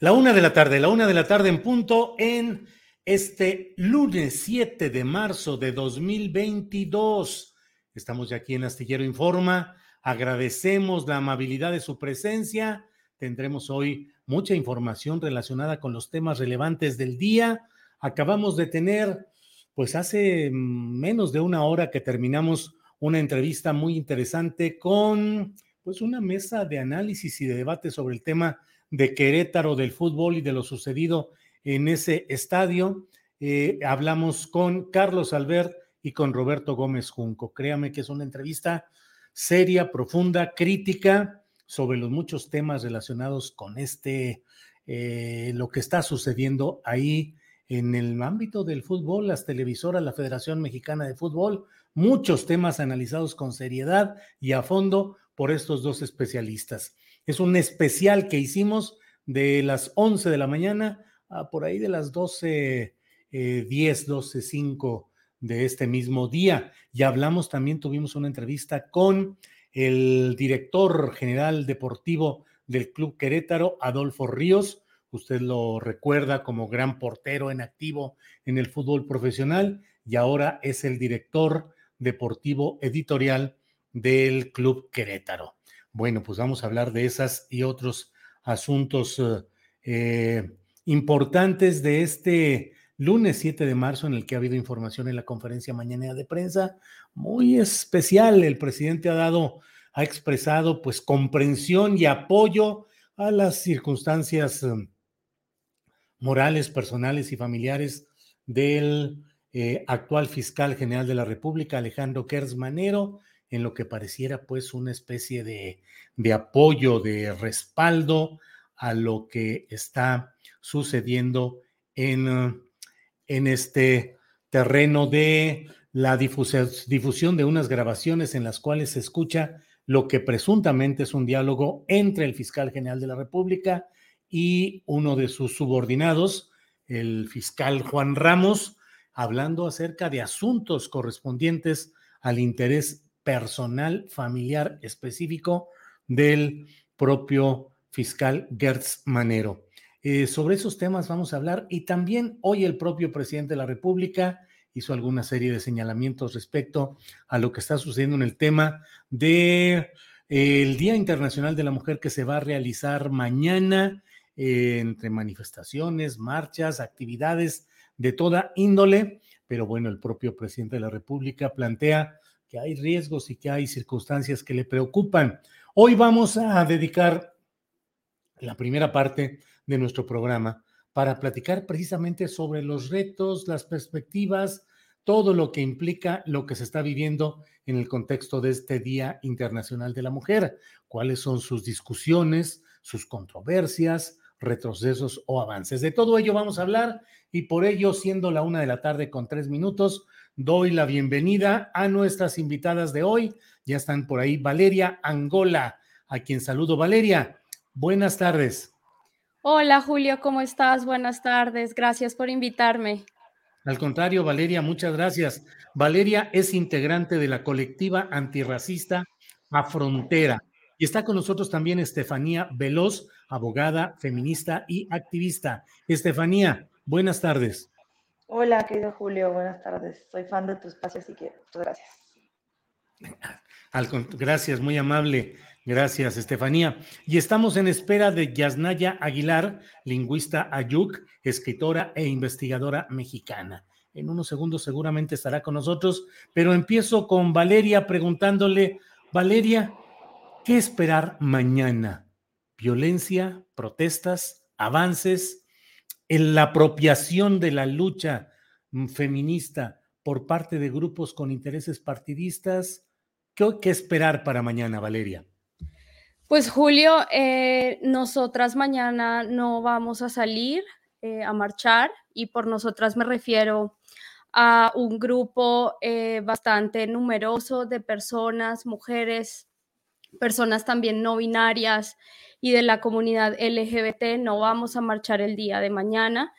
La una de la tarde, la una de la tarde en punto en este lunes 7 de marzo de 2022. Estamos ya aquí en Astillero Informa. Agradecemos la amabilidad de su presencia. Tendremos hoy mucha información relacionada con los temas relevantes del día. Acabamos de tener, pues hace menos de una hora que terminamos una entrevista muy interesante con, pues una mesa de análisis y de debate sobre el tema de Querétaro, del fútbol y de lo sucedido en ese estadio. Eh, hablamos con Carlos Albert y con Roberto Gómez Junco. Créame que es una entrevista seria, profunda, crítica sobre los muchos temas relacionados con este, eh, lo que está sucediendo ahí en el ámbito del fútbol, las televisoras, la Federación Mexicana de Fútbol, muchos temas analizados con seriedad y a fondo por estos dos especialistas. Es un especial que hicimos de las 11 de la mañana a por ahí de las 12, eh, 10, 12, 5 de este mismo día. Y hablamos también, tuvimos una entrevista con el director general deportivo del Club Querétaro, Adolfo Ríos. Usted lo recuerda como gran portero en activo en el fútbol profesional y ahora es el director deportivo editorial del Club Querétaro. Bueno, pues vamos a hablar de esas y otros asuntos eh, eh, importantes de este lunes 7 de marzo en el que ha habido información en la conferencia mañanera de prensa muy especial. El presidente ha dado, ha expresado pues comprensión y apoyo a las circunstancias eh, morales, personales y familiares del actual fiscal general de la República, Alejandro Kers Manero, en lo que pareciera pues una especie de, de apoyo, de respaldo a lo que está sucediendo en, en este terreno de la difusión de unas grabaciones en las cuales se escucha lo que presuntamente es un diálogo entre el fiscal general de la República y uno de sus subordinados, el fiscal Juan Ramos, hablando acerca de asuntos correspondientes al interés personal familiar específico del propio fiscal Gertz Manero. Eh, sobre esos temas vamos a hablar y también hoy el propio presidente de la República hizo alguna serie de señalamientos respecto a lo que está sucediendo en el tema de eh, el Día Internacional de la Mujer que se va a realizar mañana eh, entre manifestaciones, marchas, actividades de toda índole, pero bueno, el propio presidente de la República plantea que hay riesgos y que hay circunstancias que le preocupan. Hoy vamos a dedicar la primera parte de nuestro programa para platicar precisamente sobre los retos, las perspectivas, todo lo que implica lo que se está viviendo en el contexto de este Día Internacional de la Mujer, cuáles son sus discusiones, sus controversias, retrocesos o avances. De todo ello vamos a hablar y por ello, siendo la una de la tarde con tres minutos, doy la bienvenida a nuestras invitadas de hoy. Ya están por ahí Valeria Angola, a quien saludo. Valeria, buenas tardes. Hola Julio, ¿cómo estás? Buenas tardes. Gracias por invitarme. Al contrario, Valeria, muchas gracias. Valeria es integrante de la colectiva antirracista A Frontera. Y está con nosotros también Estefanía Veloz, abogada, feminista y activista. Estefanía, buenas tardes. Hola, querido Julio, buenas tardes. Soy fan de tu espacio, así que muchas gracias. gracias, muy amable. Gracias, Estefanía. Y estamos en espera de Yasnaya Aguilar, lingüista ayuk, escritora e investigadora mexicana. En unos segundos seguramente estará con nosotros, pero empiezo con Valeria preguntándole, Valeria, ¿qué esperar mañana? ¿Violencia, protestas, avances en la apropiación de la lucha feminista por parte de grupos con intereses partidistas? ¿Qué, qué esperar para mañana, Valeria? Pues Julio, eh, nosotras mañana no vamos a salir eh, a marchar y por nosotras me refiero a un grupo eh, bastante numeroso de personas, mujeres, personas también no binarias y de la comunidad LGBT. No vamos a marchar el día de mañana.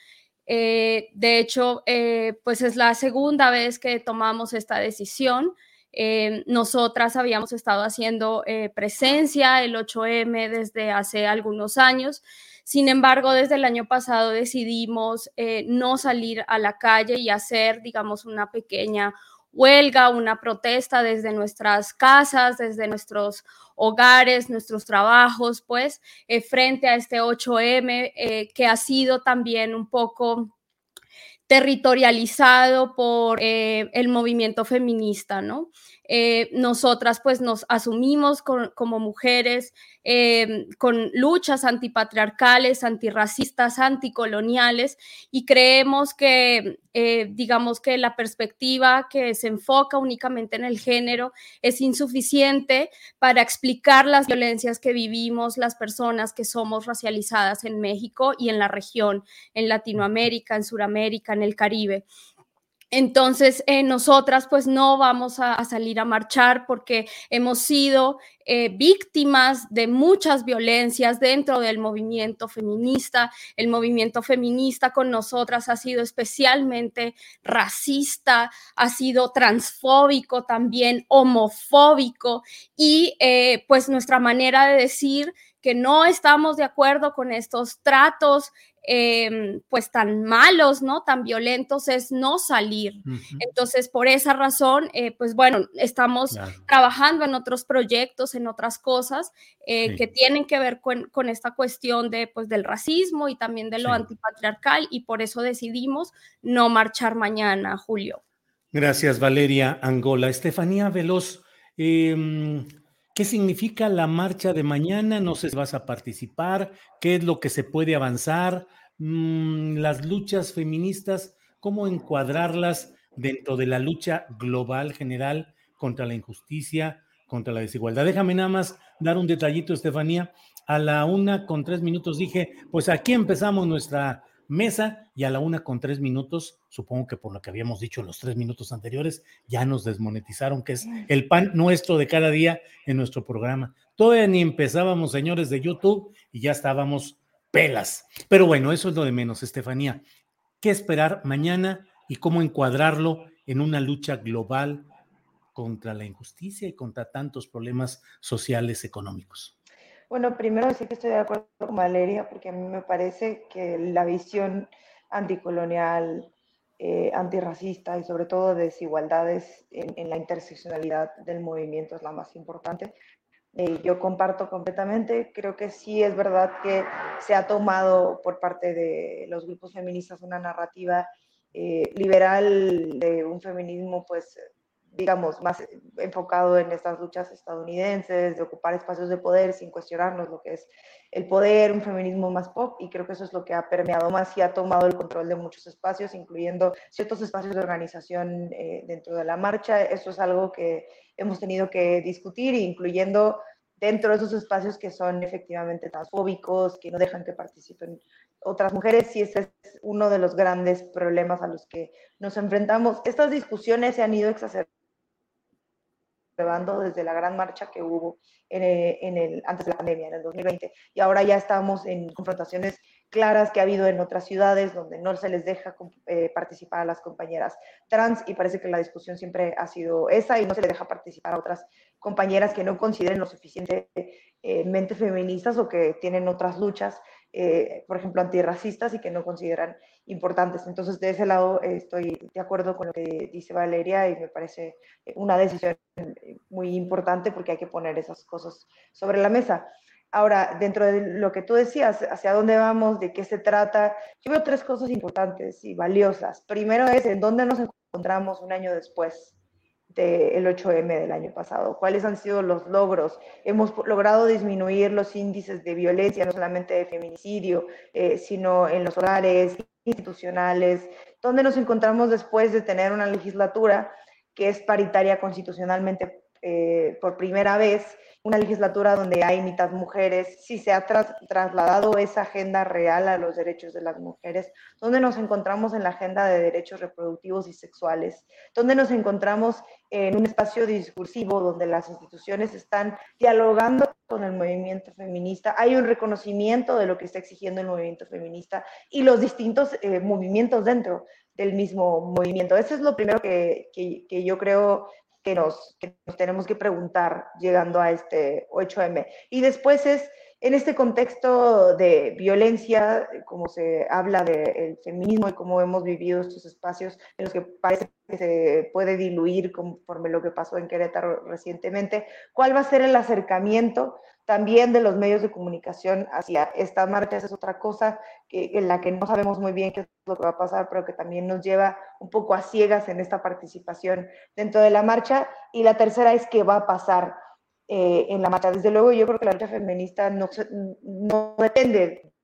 de hecho, pues es la segunda vez que tomamos esta decisión. Eh, nosotras habíamos estado haciendo eh, presencia el 8M desde hace algunos años. Sin embargo, desde el año pasado decidimos eh, no salir a la calle y hacer, digamos, una pequeña huelga, una protesta desde nuestras casas, desde nuestros hogares, nuestros trabajos, pues, frente a este 8M que ha sido también un poco territorializado por el movimiento feminista, ¿no? Eh, nosotras pues nos asumimos como mujeres eh, con luchas antipatriarcales, antirracistas, anticoloniales y creemos que eh, digamos que la perspectiva que se enfoca únicamente en el género es insuficiente para explicar las violencias que vivimos las personas que somos racializadas en México y en la región, en Latinoamérica, en Sudamérica, en el Caribe. Entonces, eh, nosotras pues no vamos a, salir a marchar porque hemos sido eh, víctimas de muchas violencias dentro del movimiento feminista. El movimiento feminista con nosotras ha sido especialmente racista, ha sido transfóbico también, homofóbico y eh, pues nuestra manera de decir que no estamos de acuerdo con estos tratos Em, pues tan malos, ¿no? Tan violentos es no salir. Entonces, por esa razón, eh, pues bueno, estamos trabajando en otros proyectos, en otras cosas eh, que tienen que ver con, esta cuestión de, pues, del racismo y también de lo antipatriarcal y por eso decidimos no marchar mañana, Julio. Gracias, Valeria Angola. Estefanía Veloz. ¿Qué significa la marcha de mañana? No sé si vas a participar, qué es lo que se puede avanzar, mm, las luchas feministas, cómo encuadrarlas dentro de la lucha global general contra la injusticia, contra la desigualdad. Déjame nada más dar un detallito, Estefanía. A la una con tres minutos dije, pues aquí empezamos nuestra mesa y a la una con tres minutos, supongo que por lo que habíamos dicho en los tres minutos anteriores, ya nos desmonetizaron, que es el pan nuestro de cada día en nuestro programa. Todavía ni empezábamos, señores de YouTube, y ya estábamos pelas. Pero bueno, eso es lo de menos, Estefanía. ¿Qué esperar mañana y cómo encuadrarlo en una lucha global contra la injusticia y contra tantos problemas sociales económicos? Bueno, primero decir que estoy de acuerdo con Valeria, porque a mí me parece que la visión anticolonial, eh, antirracista y sobre todo de desigualdades en, la interseccionalidad del movimiento es la más importante. Eh, yo comparto completamente, creo que sí es verdad que se ha tomado por parte de los grupos feministas una narrativa eh, liberal de un feminismo pues digamos, más enfocado en estas luchas estadounidenses, de ocupar espacios de poder sin cuestionarnos lo que es el poder, un feminismo más pop, y creo que eso es lo que ha permeado más y ha tomado el control de muchos espacios, incluyendo ciertos espacios de organización eh, dentro de la marcha. Eso es algo que hemos tenido que discutir, incluyendo dentro de esos espacios que son efectivamente transfóbicos, que no dejan que participen otras mujeres, y ese es uno de los grandes problemas a los que nos enfrentamos. Estas discusiones se han ido exacerbando desde la gran marcha que hubo en el, antes de la pandemia, en el 2020, y ahora ya estamos en confrontaciones claras que ha habido en otras ciudades donde no se les deja eh, participar a las compañeras trans y parece que la discusión siempre ha sido esa y no se les deja participar a otras compañeras que no consideren lo suficientemente feministas o que tienen otras luchas, eh, por ejemplo, antirracistas y que no consideran importantes. Entonces, de ese lado estoy de acuerdo con lo que dice Valeria y me parece una decisión muy importante porque hay que poner esas cosas sobre la mesa. Ahora, dentro de lo que tú decías, hacia dónde vamos, de qué se trata, yo veo tres cosas importantes y valiosas. Primero es en dónde nos encontramos un año después del 8M del año pasado, cuáles han sido los logros. Hemos logrado disminuir los índices de violencia, no solamente de feminicidio, eh, sino en los hogares, institucionales, dónde nos encontramos después de tener una legislatura que es paritaria constitucionalmente eh, por primera vez una legislatura donde hay mitad mujeres, si se ha trasladado esa agenda real a los derechos de las mujeres, donde nos encontramos en la agenda de derechos reproductivos y sexuales, donde nos encontramos en un espacio discursivo donde las instituciones están dialogando con el movimiento feminista, hay un reconocimiento de lo que está exigiendo el movimiento feminista y los distintos eh, movimientos dentro del mismo movimiento. Eso es lo primero que, yo creo que nos, tenemos que preguntar llegando a este 8M. Y después es, en este contexto de violencia, como se habla del feminismo y cómo hemos vivido estos espacios en los que parece que se puede diluir conforme lo que pasó en Querétaro recientemente, ¿cuál va a ser el acercamiento también de los medios de comunicación hacia esta marcha. Esa es otra cosa que, en la que no sabemos muy bien qué es lo que va a pasar, pero que también nos lleva un poco a ciegas en esta participación dentro de la marcha. Y la tercera es qué va a pasar eh, en la marcha. Desde luego, yo creo que la lucha feminista no, no depende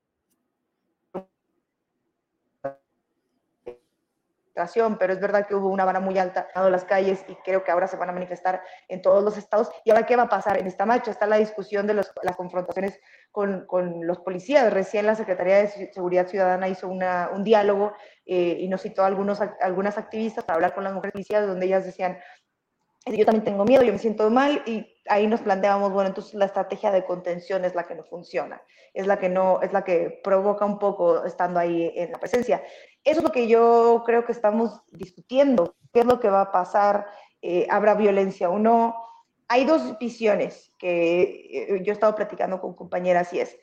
pero es verdad que hubo una vara muy alta en las calles y creo que ahora se van a manifestar en todos los estados. ¿Y ahora qué va a pasar en esta marcha? Está la discusión de las confrontaciones con, con, los policías. Recién la Secretaría de Seguridad Ciudadana hizo una, un diálogo eh, y nos citó a algunos, algunas activistas para hablar con las mujeres policías, donde ellas decían, yo también tengo miedo, yo me siento mal y ahí nos planteamos, bueno, entonces la estrategia de contención es la que no funciona, es la que no, es la que provoca un poco estando ahí en la presencia. Eso es lo que yo creo que estamos discutiendo, qué es lo que va a pasar, eh, habrá violencia o no. Hay dos visiones que eh, yo he estado platicando con compañeras y es,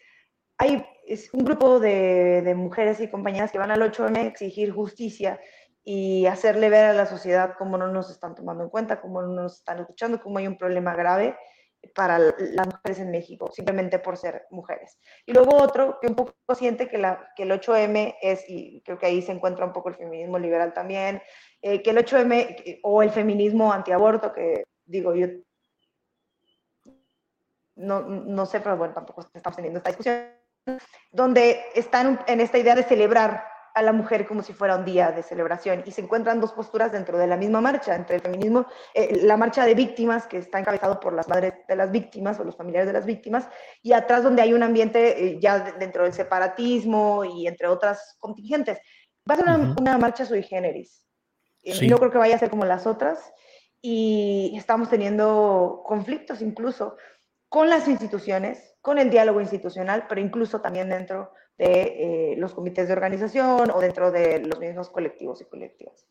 hay un grupo de, de mujeres y compañeras que van al 8M a exigir justicia y hacerle ver a la sociedad cómo no nos están tomando en cuenta, cómo no nos están escuchando, cómo hay un problema grave para las mujeres en México, simplemente por ser mujeres. Y luego otro que un poco siente que, la, que el 8M es, y creo que ahí se encuentra un poco el feminismo liberal también, eh, que el 8M o el feminismo antiaborto, que digo yo, no, no sé, pero bueno, tampoco estamos teniendo esta discusión, donde están en esta idea de celebrar a la mujer como si fuera un día de celebración y se encuentran dos posturas dentro de la misma marcha, entre el feminismo, eh, la marcha de víctimas que está encabezado por las madres de las víctimas o los familiares de las víctimas y atrás donde hay un ambiente eh, ya dentro del separatismo y entre otras contingentes. Va a ser una, marcha sui generis. Eh, no creo que vaya a ser como las otras y estamos teniendo conflictos incluso con las instituciones, con el diálogo institucional, pero incluso también dentro de eh, los comités de organización o dentro de los mismos colectivos y colectivas.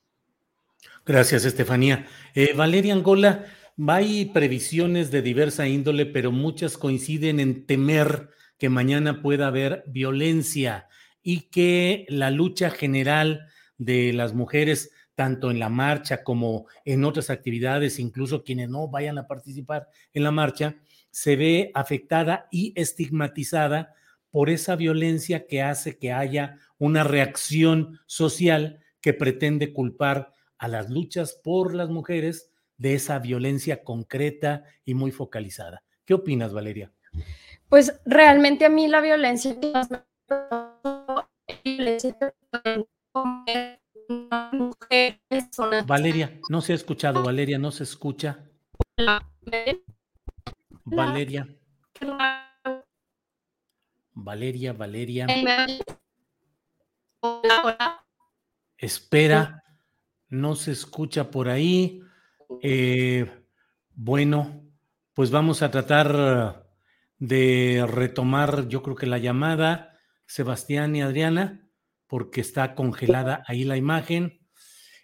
Gracias, Estefanía. Eh, Valeria Angola, hay previsiones de diversa índole, pero muchas coinciden en temer que mañana pueda haber violencia y que la lucha general de las mujeres, tanto en la marcha como en otras actividades, incluso quienes no vayan a participar en la marcha, se ve afectada y estigmatizada por esa violencia que hace que haya una reacción social que pretende culpar a las luchas por las mujeres de esa violencia concreta y muy focalizada. ¿Qué opinas, Valeria? Pues realmente a mí la violencia Valeria, no se ha escuchado, Valeria, no se escucha. Valeria. Valeria, Valeria. Espera, no se escucha por ahí. Eh, bueno, pues vamos a tratar de retomar, yo creo que la llamada, Sebastián y Adriana, porque está congelada ahí la imagen.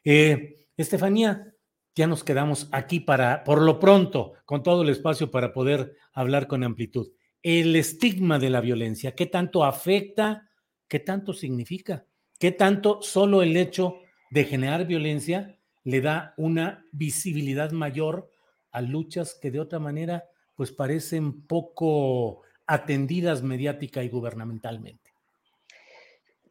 Eh, Estefanía, ya nos quedamos aquí para, por lo pronto, con todo el espacio para poder hablar con amplitud. El estigma de la violencia, ¿qué tanto afecta? ¿Qué tanto significa? ¿Qué tanto solo el hecho de generar violencia le da una visibilidad mayor a luchas que de otra manera pues parecen poco atendidas mediática y gubernamentalmente?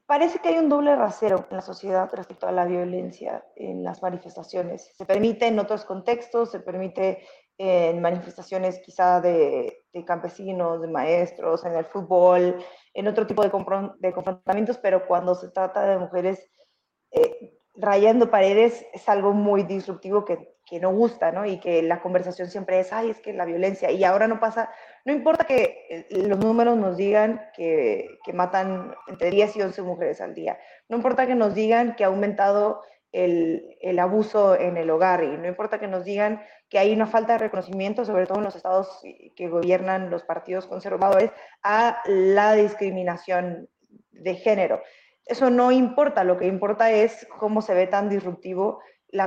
Parece que hay un doble rasero en la sociedad respecto a la violencia en las manifestaciones. Se permite en otros contextos, se permite en manifestaciones quizá de, campesinos, de maestros, en el fútbol, en otro tipo de, de confrontamientos, pero cuando se trata de mujeres eh, rayando paredes es algo muy disruptivo que, que, no gusta, ¿no? Y que la conversación siempre es, ay, es que la violencia, y ahora no pasa, no importa que eh, los números nos digan que, que matan entre 10 y 11 mujeres al día, no importa que nos digan que ha aumentado el, abuso en el hogar y no importa que nos digan que hay una falta de reconocimiento, sobre todo en los estados que gobiernan los partidos conservadores, a la discriminación de género. Eso no importa, lo que importa es cómo se ve tan disruptivo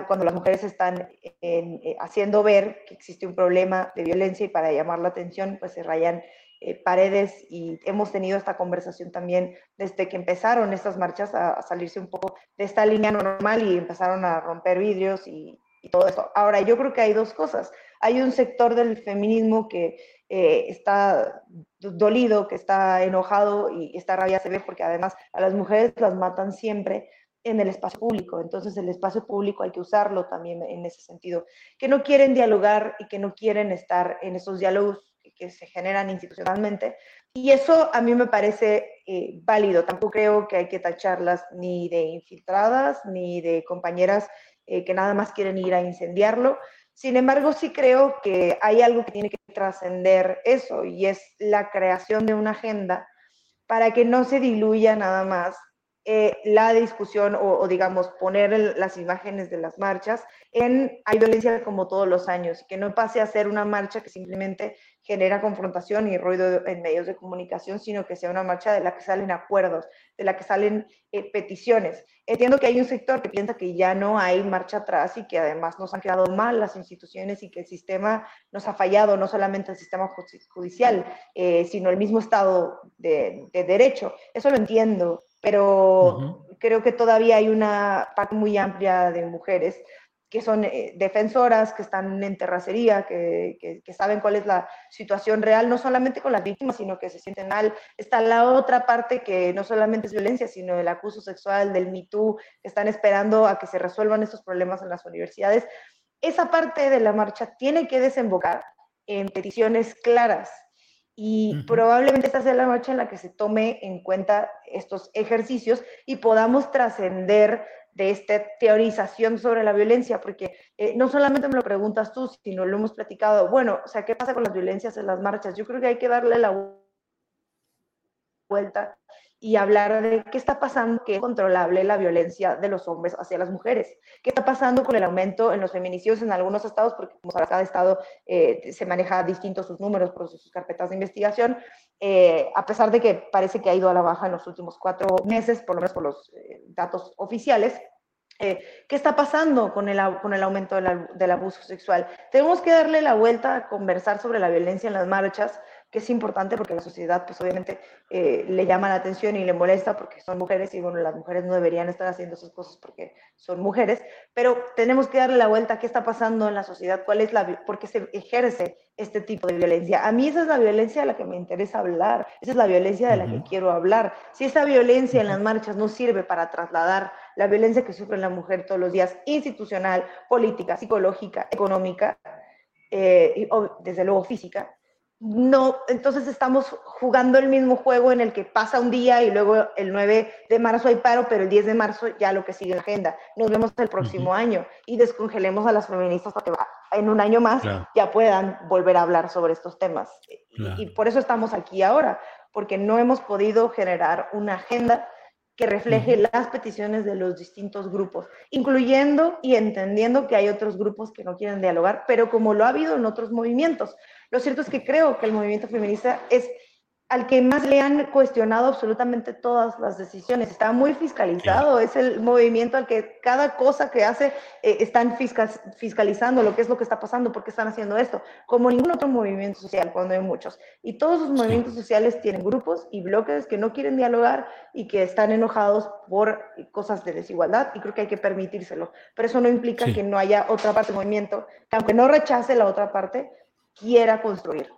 cuando las mujeres están eh, haciendo ver que existe un problema de violencia y para llamar la atención pues se rayan eh, paredes y hemos tenido esta conversación también desde que empezaron estas marchas a, salirse un poco de esta línea normal y empezaron a romper vidrios y, todo eso. Ahora, yo creo que hay dos cosas. Hay un sector del feminismo que eh, está dolido, que está enojado y esta rabia se ve porque además a las mujeres las matan siempre en el espacio público. Entonces el espacio público hay que usarlo también en ese sentido. Que no quieren dialogar y que no quieren estar en esos diálogos que se generan institucionalmente. Y eso a mí me parece eh, válido. Tampoco creo que hay que tacharlas ni de infiltradas, ni de compañeras eh, que nada más quieren ir a incendiarlo. Sin embargo, sí creo que hay algo que tiene que trascender eso y es la creación de una agenda para que no se diluya nada más eh, la discusión o, digamos, poner las imágenes de las marchas en hay violencia como todos los años, que no pase a ser una marcha que simplemente genera confrontación y ruido en medios de comunicación, sino que sea una marcha de la que salen acuerdos, de la que salen eh, peticiones. Entiendo que hay un sector que piensa que ya no hay marcha atrás y que además nos han quedado mal las instituciones y que el sistema nos ha fallado, no solamente el sistema judicial, eh, sino el mismo Estado de, de derecho. Eso lo entiendo, pero creo que todavía hay una parte muy amplia de mujeres que son eh, defensoras, que están en terracería, que, que, saben cuál es la situación real, no solamente con las víctimas, sino que se sienten mal. Está la otra parte que no solamente es violencia, sino el acuso sexual, del Me Too, que están esperando a que se resuelvan estos problemas en las universidades. Esa parte de la marcha tiene que desembocar en peticiones claras, y probablemente esta sea la noche en la que se tome en cuenta estos ejercicios y podamos trascender de esta teorización sobre la violencia, porque eh, no solamente me lo preguntas tú, sino lo hemos platicado, bueno, o sea, ¿qué pasa con las violencias en las marchas? Yo creo que hay que darle la vuelta y hablar de qué está pasando, que es controlable la violencia de los hombres hacia las mujeres, qué está pasando con el aumento en los feminicidios en algunos estados, porque como cada estado eh, se maneja distintos sus números por sus carpetas de investigación, eh, a pesar de que parece que ha ido a la baja en los últimos cuatro meses, por lo menos por los eh, datos oficiales. ¿Qué está pasando con el, con el aumento del abuso sexual? Tenemos que darle la vuelta a conversar sobre la violencia en las marchas, que es importante porque la sociedad pues obviamente eh, le llama la atención y le molesta porque son mujeres y bueno, las mujeres no deberían estar haciendo esas cosas porque son mujeres, pero tenemos que darle la vuelta a qué está pasando en la sociedad, cuál es la, por qué se ejerce este tipo de violencia. A mí esa es la violencia de la que me interesa hablar, esa es la violencia de la que quiero hablar. Si esa violencia en las marchas no sirve para trasladar la violencia que sufre la mujer todos los días, institucional, política, psicológica, económica, eh, y, desde luego física, no, entonces estamos jugando el mismo juego en el que pasa un día y luego el 9 de marzo hay paro, pero el 10 de marzo ya lo que sigue en la agenda. Nos vemos el próximo año y descongelemos a las feministas para que en un año más ya puedan volver a hablar sobre estos temas. y por eso estamos aquí ahora, porque no hemos podido generar una agenda que refleje las peticiones de los distintos grupos, incluyendo y entendiendo que hay otros grupos que no quieren dialogar, pero como lo ha habido en otros movimientos. Lo cierto es que creo que el movimiento feminista es al que más le han cuestionado absolutamente todas las decisiones. Está muy fiscalizado, es el movimiento al que cada cosa que hace eh, están fiscalizando lo que es lo que está pasando, por qué están haciendo esto, como ningún otro movimiento social, cuando hay muchos. Y todos los movimientos sociales tienen grupos y bloques que no quieren dialogar y que están enojados por cosas de desigualdad y creo que hay que permitírselo. Pero eso no implica que no haya otra parte del movimiento, que aunque no rechace la otra parte, quiera construir.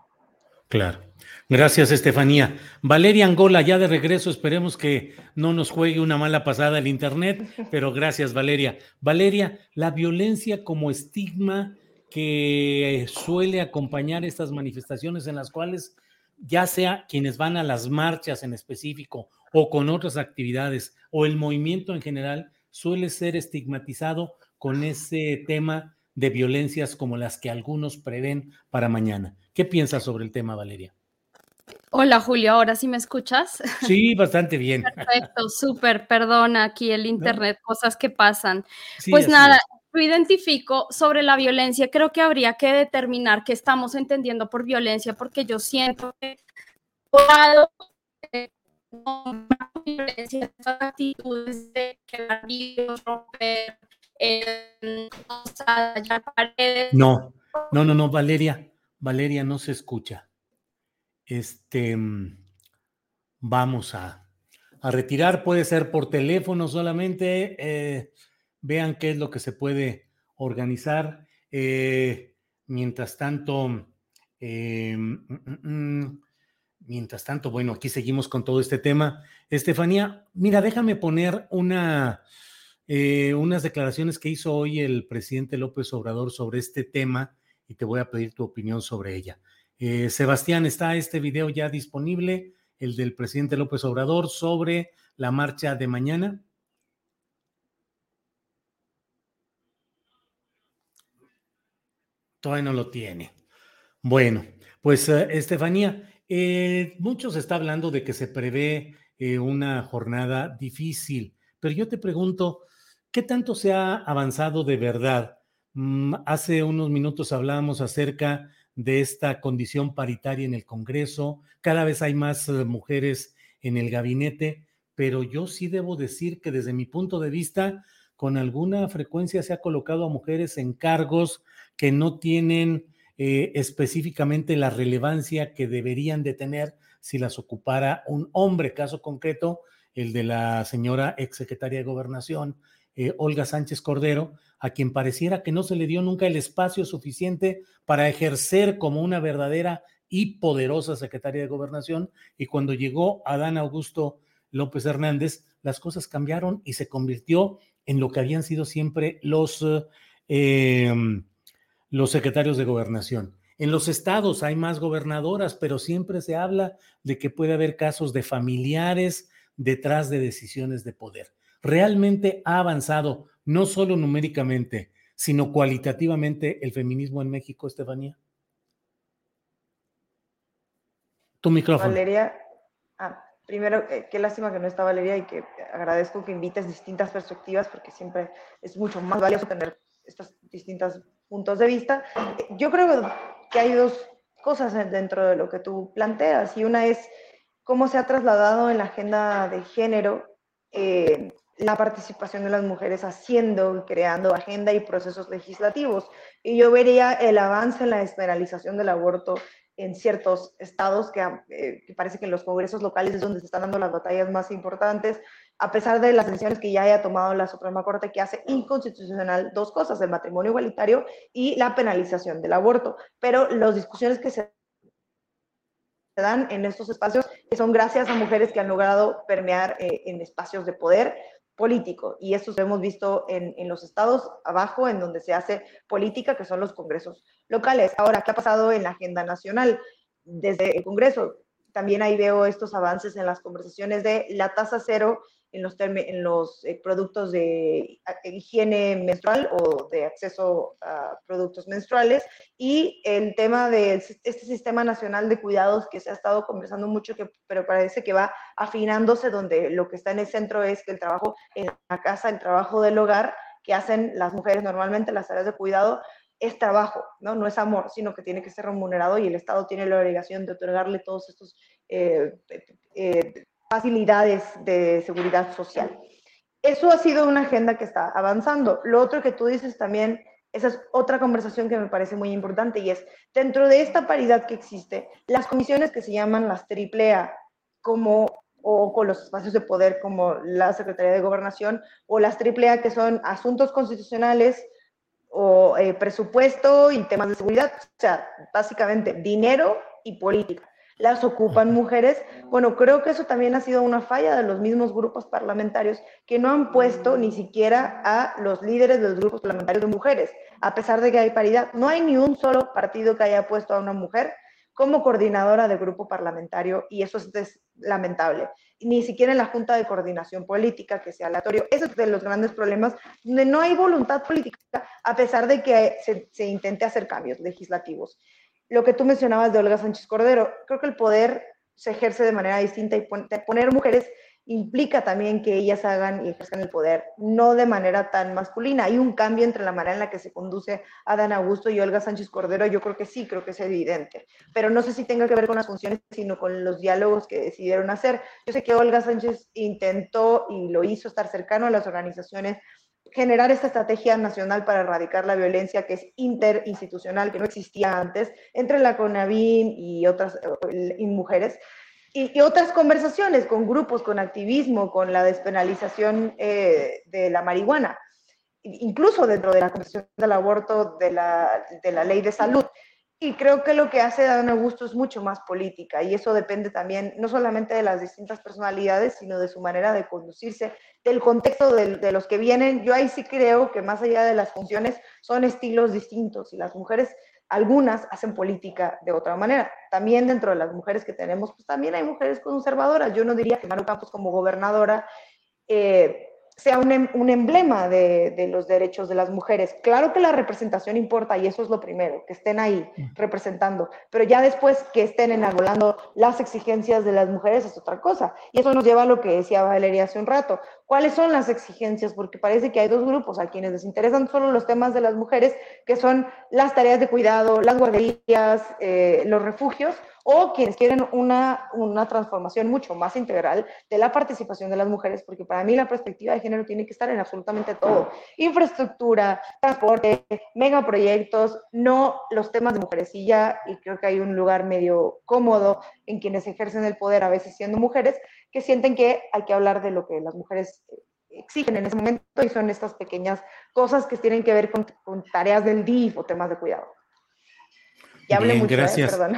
Claro. Gracias, Estefanía. Valeria Angola, ya de regreso, esperemos que no nos juegue una mala pasada el Internet, pero gracias, Valeria. Valeria, la violencia como estigma que suele acompañar estas manifestaciones en las cuales ya sea quienes van a las marchas en específico o con otras actividades o el movimiento en general suele ser estigmatizado con ese tema de violencias como las que algunos prevén para mañana. ¿Qué piensas sobre el tema, Valeria? Hola Julio, ¿ahora sí me escuchas? Sí, bastante bien. Perfecto, súper, perdona aquí el internet, cosas que pasan. pues nada, yo identifico sobre la violencia, creo que habría que determinar qué estamos entendiendo por violencia, porque yo siento que violencia, actitudes de romper, no, no, no, no, Valeria, Valeria no se escucha. Este, mm, vamos a, retirar, puede ser por teléfono solamente. Eh, vean qué es lo que se puede organizar. Eh, mientras tanto, eh, mm, mm, mientras tanto, bueno, aquí seguimos con todo este tema. Estefanía, mira, déjame poner una eh, unas declaraciones que hizo hoy el presidente López Obrador sobre este tema y te voy a pedir tu opinión sobre ella. Eh, Sebastián, ¿está este video ya disponible? El del presidente López Obrador sobre la marcha de mañana. Todavía no lo tiene. Bueno, pues eh, Estefanía, muchos está hablando de que se prevé una jornada difícil, pero yo te pregunto, ¿Qué tanto se ha avanzado de verdad? Mm, hace unos minutos hablábamos acerca de esta condición paritaria en el Congreso, cada vez hay más eh, mujeres en el gabinete, pero yo sí debo decir que desde mi punto de vista, con alguna frecuencia se ha colocado a mujeres en cargos que no tienen eh, específicamente la relevancia que deberían de tener si las ocupara un hombre, caso concreto, el de la señora exsecretaria de Gobernación, eh, Olga Sánchez Cordero, a quien pareciera que no se le dio nunca el espacio suficiente para ejercer como una verdadera y poderosa secretaria de gobernación. Y cuando llegó Adán Augusto López Hernández, las cosas cambiaron y se convirtió en lo que habían sido siempre los, eh, los secretarios de gobernación. En los estados hay más gobernadoras, pero siempre se habla de que puede haber casos de familiares detrás de decisiones de poder realmente ha avanzado, no solo numéricamente, sino cualitativamente el feminismo en México, Estefanía? Tu micrófono. Valeria, ah, primero, eh, qué lástima que no está Valeria y que agradezco que invites distintas perspectivas porque siempre es mucho más valioso tener estos distintos puntos de vista. Yo creo que hay dos cosas dentro de lo que tú planteas y una es cómo se ha trasladado en la agenda de género eh, la participación de las mujeres haciendo y creando agenda y procesos legislativos. Y yo vería el avance en la despenalización del aborto en ciertos estados, eh, que, parece que en los congresos locales es donde se están dando las batallas más importantes, a pesar de las decisiones que ya haya tomado la Suprema Corte, que hace inconstitucional dos cosas, el matrimonio igualitario y la penalización del aborto. Pero las discusiones que se dan en estos espacios que son gracias a mujeres que han logrado permear eh, en espacios de poder, político. Y eso lo hemos visto en, en, los estados abajo, en donde se hace política, que son los congresos locales. Ahora, ¿qué ha pasado en la agenda nacional? desde el Congreso. También ahí veo estos avances en las conversaciones de la tasa cero en los, en los eh, productos de higiene menstrual o de acceso a productos menstruales y el tema de este sistema nacional de cuidados que se ha estado conversando mucho, que, pero parece que va afinándose, donde lo que está en el centro es que el trabajo en la casa, el trabajo del hogar que hacen las mujeres normalmente, las áreas de cuidado, es trabajo, ¿no? no es amor, sino que tiene que ser remunerado y el Estado tiene la obligación de otorgarle todos estos eh, eh, facilidades de seguridad social. Eso ha sido una agenda que está avanzando. Lo otro que tú dices también, esa es otra conversación que me parece muy importante y es, dentro de esta paridad que existe, las comisiones que se llaman las AAA, como o con los espacios de poder como la Secretaría de Gobernación o las AAA que son asuntos constitucionales o eh, presupuesto y temas de seguridad, o sea, básicamente dinero y política las ocupan mujeres. Bueno, creo que eso también ha sido una falla de los mismos grupos parlamentarios que no han puesto ni siquiera a los líderes de los grupos parlamentarios de mujeres, a pesar de que hay paridad. No hay ni un solo partido que haya puesto a una mujer como coordinadora de grupo parlamentario y eso es lamentable. Ni siquiera en la Junta de Coordinación Política, que sea aleatorio. Ese es de los grandes problemas, donde no hay voluntad política, a pesar de que se, se intente hacer cambios legislativos lo que tú mencionabas de Olga Sánchez Cordero, creo que el poder se ejerce de manera distinta y poner mujeres implica también que ellas hagan y ejerzan el poder, no de manera tan masculina. Hay un cambio entre la manera en la que se conduce Adán Augusto y Olga Sánchez Cordero, yo creo que sí, creo que es evidente, pero no sé si tenga que ver con las funciones, sino con los diálogos que decidieron hacer. Yo sé que Olga Sánchez intentó y lo hizo estar cercano a las organizaciones generar esta estrategia nacional para erradicar la violencia que es interinstitucional, que no existía antes, entre la CONAVIN y otras mujeres, y, otras conversaciones con grupos, con activismo, con la despenalización eh, de la marihuana, incluso dentro de la Comisión del Aborto de la, de la Ley de Salud. Y creo que lo que hace Dan Augusto es mucho más política y eso depende también no solamente de las distintas personalidades, sino de su manera de conducirse, del contexto de, los que vienen. Yo ahí sí creo que más allá de las funciones son estilos distintos y las mujeres, algunas hacen política de otra manera. También dentro de las mujeres que tenemos, pues también hay mujeres conservadoras. Yo no diría que Maru Campos como gobernadora... Eh, sea em, un, emblema de, de, los derechos de las mujeres. Claro que la representación importa y eso es lo primero, que estén ahí representando, pero ya después que estén enarbolando las exigencias de las mujeres es otra cosa. Y eso nos lleva a lo que decía Valeria hace un rato. ¿Cuáles son las exigencias? Porque parece que hay dos grupos a quienes les interesan solo los temas de las mujeres, que son las tareas de cuidado, las guarderías, eh, los refugios, o quienes quieren una, una transformación mucho más integral de la participación de las mujeres, porque para mí la perspectiva de género tiene que estar en absolutamente todo. Infraestructura, transporte, megaproyectos, no los temas de mujeres. Y ya, y creo que hay un lugar medio cómodo en quienes ejercen el poder, a veces siendo mujeres, que sienten que hay que hablar de lo que las mujeres exigen en ese momento y son estas pequeñas cosas que tienen que ver con, tareas del DIF o temas de cuidado. Ya hablé mucho, ¿eh? gracias. perdón.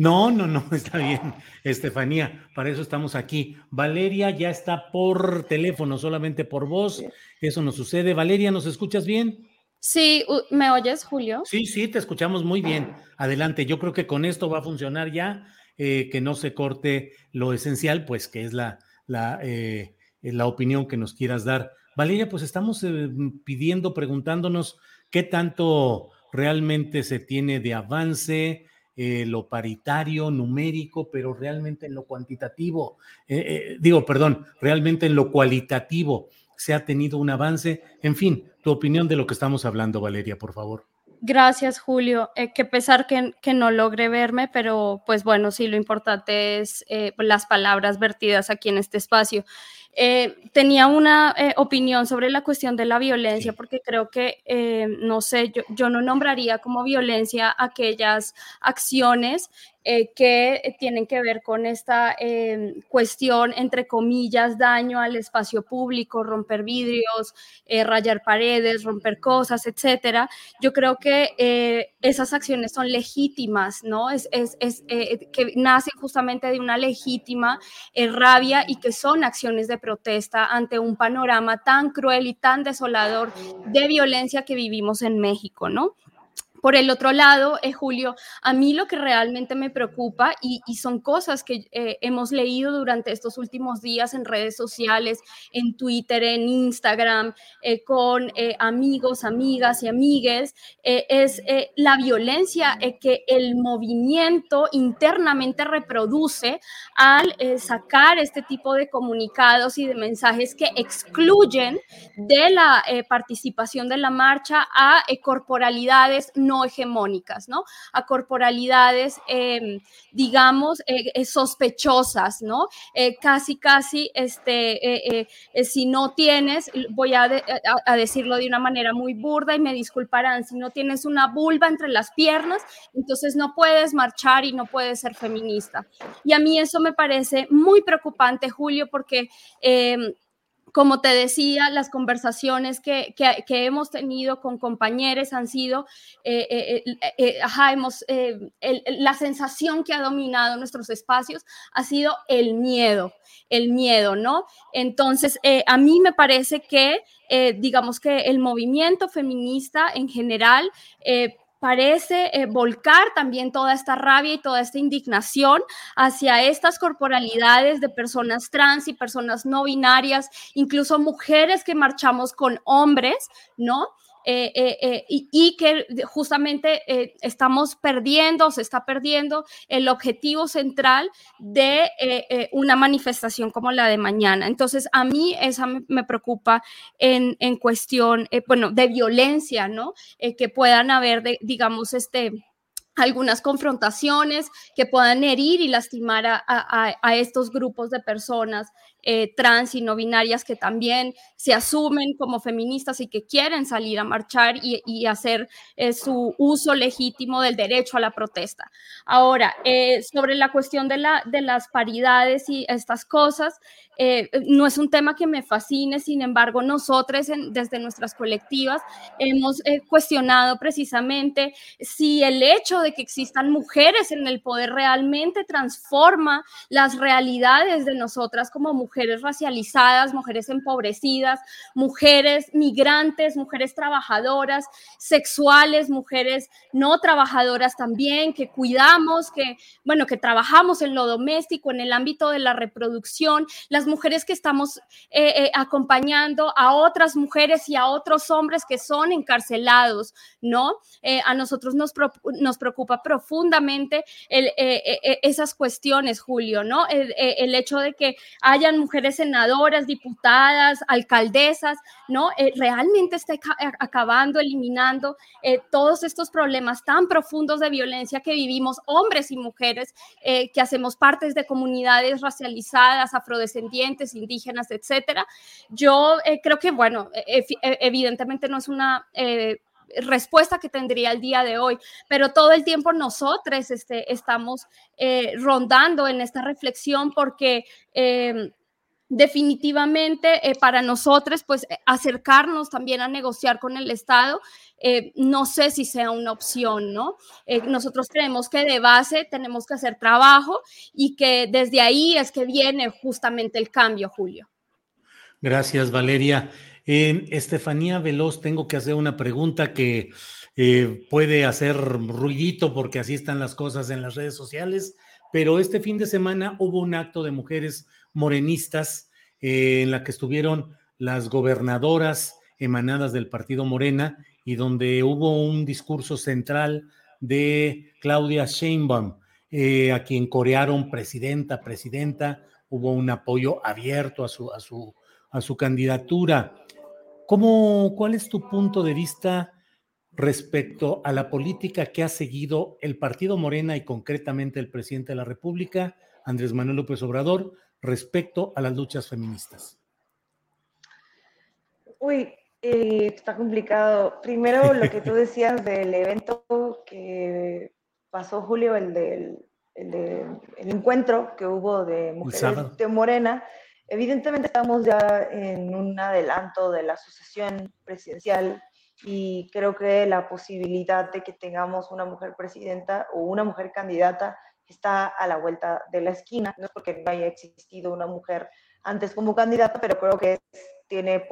No, no, no, está bien, Estefanía, para eso estamos aquí. Valeria ya está por teléfono, solamente por voz, eso nos sucede. Valeria, ¿nos escuchas bien? Sí, ¿me oyes, Julio? Sí, sí, te escuchamos muy bien. Adelante, yo creo que con esto va a funcionar ya, eh, que no se corte lo esencial, pues que es la, la, eh, la opinión que nos quieras dar. Valeria, pues estamos eh, pidiendo, preguntándonos qué tanto realmente se tiene de avance, eh, lo paritario, numérico, pero realmente en lo cuantitativo, eh, eh, digo, perdón, realmente en lo cualitativo se ha tenido un avance. En fin, tu opinión de lo que estamos hablando, Valeria, por favor. Gracias, Julio. qué pesar que, que, no logre verme, pero pues bueno, sí, lo importante es las palabras vertidas aquí en este espacio. Eh, tenía una eh, opinión sobre la cuestión de la violencia, porque creo que, eh, no sé, yo, yo, no nombraría como violencia aquellas acciones eh, que tienen que ver con esta eh, cuestión, entre comillas, daño al espacio público, romper vidrios, eh, rayar paredes, romper cosas, etcétera. Yo creo que esas acciones son legítimas, ¿no? Es, es que nacen justamente de una legítima rabia y que son acciones de protesta ante un panorama tan cruel y tan desolador de violencia que vivimos en México, ¿no? Por el otro lado, eh, Julio, a mí lo que realmente me preocupa y, son cosas que eh, hemos leído durante estos últimos días en redes sociales, en Twitter, en Instagram, eh, con amigos, amigas y amigues, es la violencia que el movimiento internamente reproduce al sacar este tipo de comunicados y de mensajes que excluyen de la participación de la marcha a corporalidades no hegemónicas, ¿no? A corporalidades, em, digamos, eh, eh, sospechosas, ¿no? Eh, casi, casi, este, si no tienes, voy a, a, decirlo de una manera muy burda y me disculparán, si no tienes una vulva entre las piernas, entonces no puedes marchar y no puedes ser feminista. Y a mí eso me parece muy preocupante, Julio, porque em, como te decía, las conversaciones que, hemos tenido con compañeros han sido, eh, eh, eh, hemos, la sensación que ha dominado nuestros espacios ha sido el miedo, el miedo, ¿no? Entonces, a mí me parece que, digamos que el movimiento feminista en general parece eh, volcar también toda esta rabia y toda esta indignación hacia estas corporalidades de personas trans y personas no binarias, incluso mujeres que marchamos con hombres, ¿no? Eh, eh, eh, y, que justamente estamos perdiendo, se está perdiendo el objetivo central de una manifestación como la de mañana. Entonces, a mí esa me, preocupa en, en cuestión, bueno, de violencia, ¿no? que puedan haber, digamos, este algunas confrontaciones que puedan herir y lastimar a, estos grupos de personas eh, trans y no binarias que también se asumen como feministas y que quieren salir a marchar y, hacer eh, su uso legítimo del derecho a la protesta. Ahora, eh, sobre la cuestión de, la, de las paridades y estas cosas, no es un tema que me fascine, sin embargo, nosotros desde nuestras colectivas hemos cuestionado precisamente si el hecho de que existan mujeres en el poder realmente transforma las realidades de nosotras como mujeres racializadas, mujeres empobrecidas, mujeres migrantes, mujeres trabajadoras, sexuales, mujeres no trabajadoras también, que cuidamos, que, bueno, que trabajamos en lo doméstico, en el ámbito de la reproducción, las mujeres que estamos eh, eh, acompañando a otras mujeres y a otros hombres que son encarcelados, ¿no? Eh, a nosotros nos, nos preocupa profundamente esas cuestiones, Julio, ¿no? El, hecho de que hayan mujeres senadoras, diputadas, alcaldesas, ¿no? realmente está acabando, eliminando todos estos problemas tan profundos de violencia que vivimos hombres y mujeres que hacemos partes de comunidades racializadas, afrodescendientes, indígenas, etcétera. Yo creo que, bueno, evidentemente no es una respuesta que tendría el día de hoy, pero todo el tiempo nosotros este, estamos eh, rondando en esta reflexión porque... definitivamente eh, para nosotros, pues eh, acercarnos también a negociar con el Estado, no sé si sea una opción, ¿no? nosotros creemos que de base tenemos que hacer trabajo y que desde ahí es que viene justamente el cambio, Julio. Gracias, Valeria. Estefanía Veloz, tengo que hacer una pregunta que eh, puede hacer ruidito porque así están las cosas en las redes sociales, pero este fin de semana hubo un acto de mujeres morenistas eh, en la que estuvieron las gobernadoras emanadas del partido Morena y donde hubo un discurso central de Claudia Sheinbaum, eh, a quien corearon presidenta, presidenta, hubo un apoyo abierto a su, a su, a su candidatura. ¿Cómo, ¿Cuál es tu punto de vista respecto a la política que ha seguido el Partido Morena y concretamente el presidente de la República, Andrés Manuel López Obrador, respecto a las luchas feministas? Uy, eh, está complicado. Primero, lo que tú decías del evento que pasó Julio, el del el, encuentro que hubo de mujeres de Morena, Evidentemente estamos ya en un adelanto de la sucesión presidencial y creo que la posibilidad de que tengamos una mujer presidenta o una mujer candidata está a la vuelta de la esquina. No es porque no haya existido una mujer antes como candidata, pero creo que tiene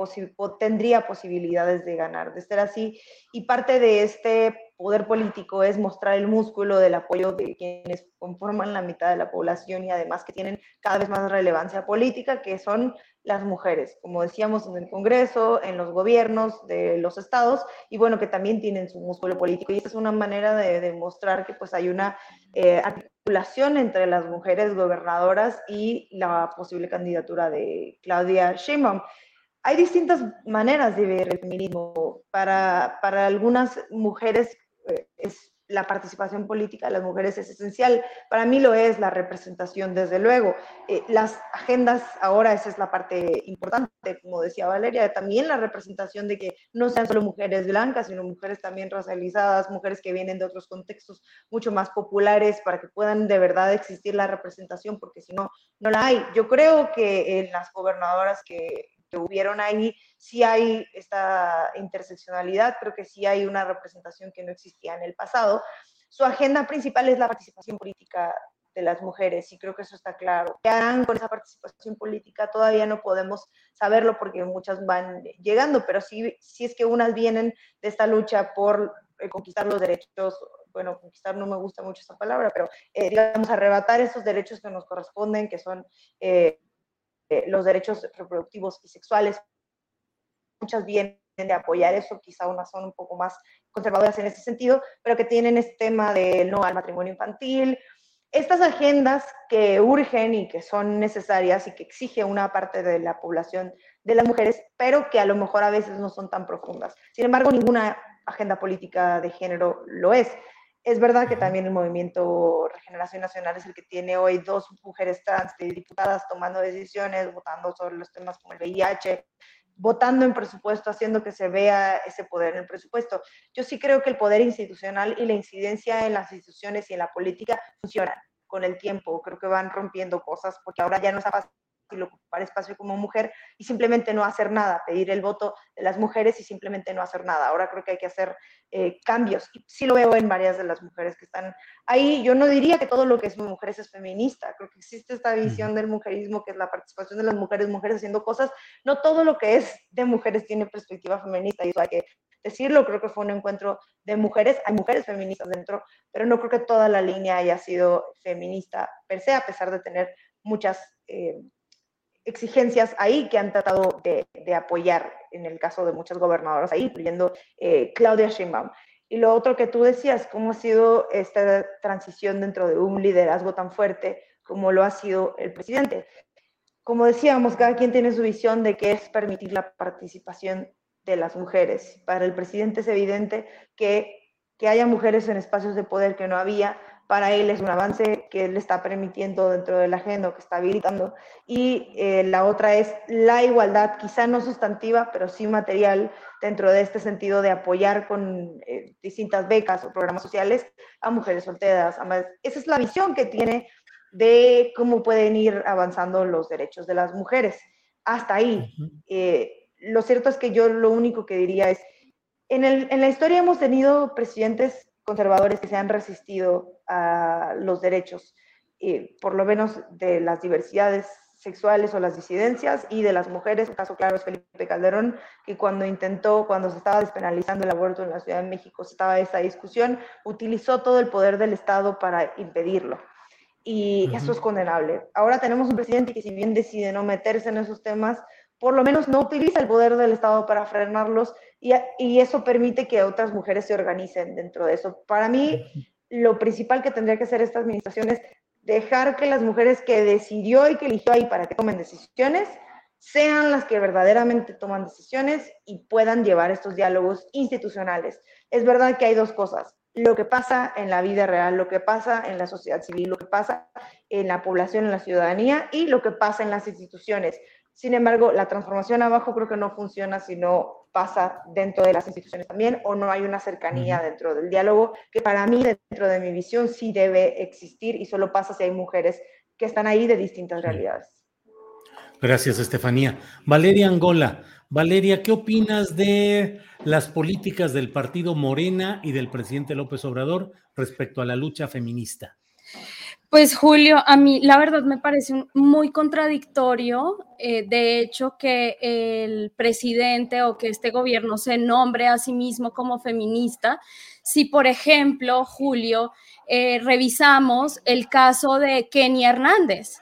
tendría posibilidades de ganar, de ser así. Y parte de este poder político es mostrar el músculo del apoyo de quienes conforman la mitad de la población y además que tienen cada vez más relevancia política, que son las mujeres, como decíamos en el Congreso, en los gobiernos de los estados, y bueno, que también tienen su músculo político. Y esta es una manera de demostrar que pues hay una eh, articulación entre las mujeres gobernadoras y la posible candidatura de Claudia Sheinbaum. Hay distintas maneras de ver el feminismo. Para, para algunas mujeres es la participación política de las mujeres es esencial. Para mí lo es la representación, desde luego. Eh, las agendas, ahora esa es la parte importante, como decía Valeria, también la representación de que no sean solo mujeres blancas, sino mujeres también racializadas, mujeres que vienen de otros contextos mucho más populares para que puedan de verdad existir la representación, porque si no, no la hay. Yo creo que en las gobernadoras que, que hubieron ahí, sí hay esta interseccionalidad, creo que sí hay una representación que no existía en el pasado. Su agenda principal es la participación política de las mujeres y creo que eso está claro. ¿Qué harán con esa participación política? Todavía no podemos saberlo porque muchas van llegando, pero sí, sí es que unas vienen de esta lucha por eh, conquistar los derechos, bueno, conquistar no me gusta mucho esa palabra, pero eh, digamos arrebatar esos derechos que nos corresponden, que son eh, eh, los derechos reproductivos y sexuales. Muchas vienen de apoyar eso, quizá unas son un poco más conservadoras en ese sentido, pero que tienen este tema de no al matrimonio infantil. Estas agendas que urgen y que son necesarias y que exige una parte de la población de las mujeres, pero que a lo mejor a veces no son tan profundas. Sin embargo, ninguna agenda política de género lo es. Es verdad que también el movimiento Regeneración Nacional es el que tiene hoy dos mujeres trans diputadas tomando decisiones, votando sobre los temas como el VIH, votando en presupuesto, haciendo que se vea ese poder en el presupuesto. Yo sí creo que el poder institucional y la incidencia en las instituciones y en la política funcionan con el tiempo. Creo que van rompiendo cosas porque ahora ya no es fácil ocupar espacio como mujer y simplemente no hacer nada, pedir el voto de las mujeres y simplemente no hacer nada. Ahora creo que hay que hacer eh, cambios. Y sí lo veo en varias de las mujeres que están ahí. Yo no diría que todo lo que es mujeres es feminista. Creo que existe esta visión del mujerismo que es la participación de las mujeres, mujeres haciendo cosas. No todo lo que es de mujeres tiene perspectiva feminista y eso hay que decirlo. Creo que fue un encuentro de mujeres. Hay mujeres feministas dentro, pero no creo que toda la línea haya sido feminista per se, a pesar de tener muchas... Eh, exigencias ahí que han tratado de, apoyar en el caso de muchas gobernadoras ahí, incluyendo eh, Claudia Sheinbaum. Y lo otro que tú decías, cómo ha sido esta transición dentro de un liderazgo tan fuerte como lo ha sido el presidente. Como decíamos, cada quien tiene su visión de qué es permitir la participación de las mujeres. Para el presidente es evidente que, que haya mujeres en espacios de poder que no había, para él es un avance que él está permitiendo dentro de la agenda, que está habilitando. Y eh, la otra es la igualdad, quizá no sustantiva, pero sí material, dentro de este sentido de apoyar con eh, distintas becas o programas sociales a mujeres solteras. esa es la visión que tiene de cómo pueden ir avanzando los derechos de las mujeres. Hasta ahí. Eh, lo cierto es que yo lo único que diría es, en, el, en la historia hemos tenido presidentes conservadores que se han resistido a los derechos, eh, por lo menos de las diversidades sexuales o las disidencias y de las mujeres. Un caso claro es Felipe Calderón, que cuando intentó, cuando se estaba despenalizando el aborto en la Ciudad de México, estaba esa discusión, utilizó todo el poder del Estado para impedirlo. Y eso es condenable. Ahora tenemos un presidente que si bien decide no meterse en esos temas, por lo menos no utiliza el poder del Estado para frenarlos y, eso permite que otras mujeres se organicen dentro de eso. Para mí, lo principal que tendría que hacer esta administración es dejar que las mujeres que decidió y que eligió ahí para que tomen decisiones sean las que verdaderamente toman decisiones y puedan llevar estos diálogos institucionales. Es verdad que hay dos cosas, lo que pasa en la vida real, lo que pasa en la sociedad civil, lo que pasa en la población, en la ciudadanía y lo que pasa en las instituciones. Sin embargo, la transformación abajo creo que no funciona si no pasa dentro de las instituciones también o no hay una cercanía dentro del diálogo, que para mí, dentro de mi visión, sí debe existir y solo pasa si hay mujeres que están ahí de distintas realidades. Gracias, Estefanía. Valeria Angola. Valeria, ¿qué opinas de las políticas del partido Morena y del presidente López Obrador respecto a la lucha feminista? Pues Julio, a mí la verdad me parece muy contradictorio, eh, de hecho, que el presidente o que este gobierno se nombre a sí mismo como feminista. Si, por ejemplo, Julio, eh, revisamos el caso de Kenny Hernández,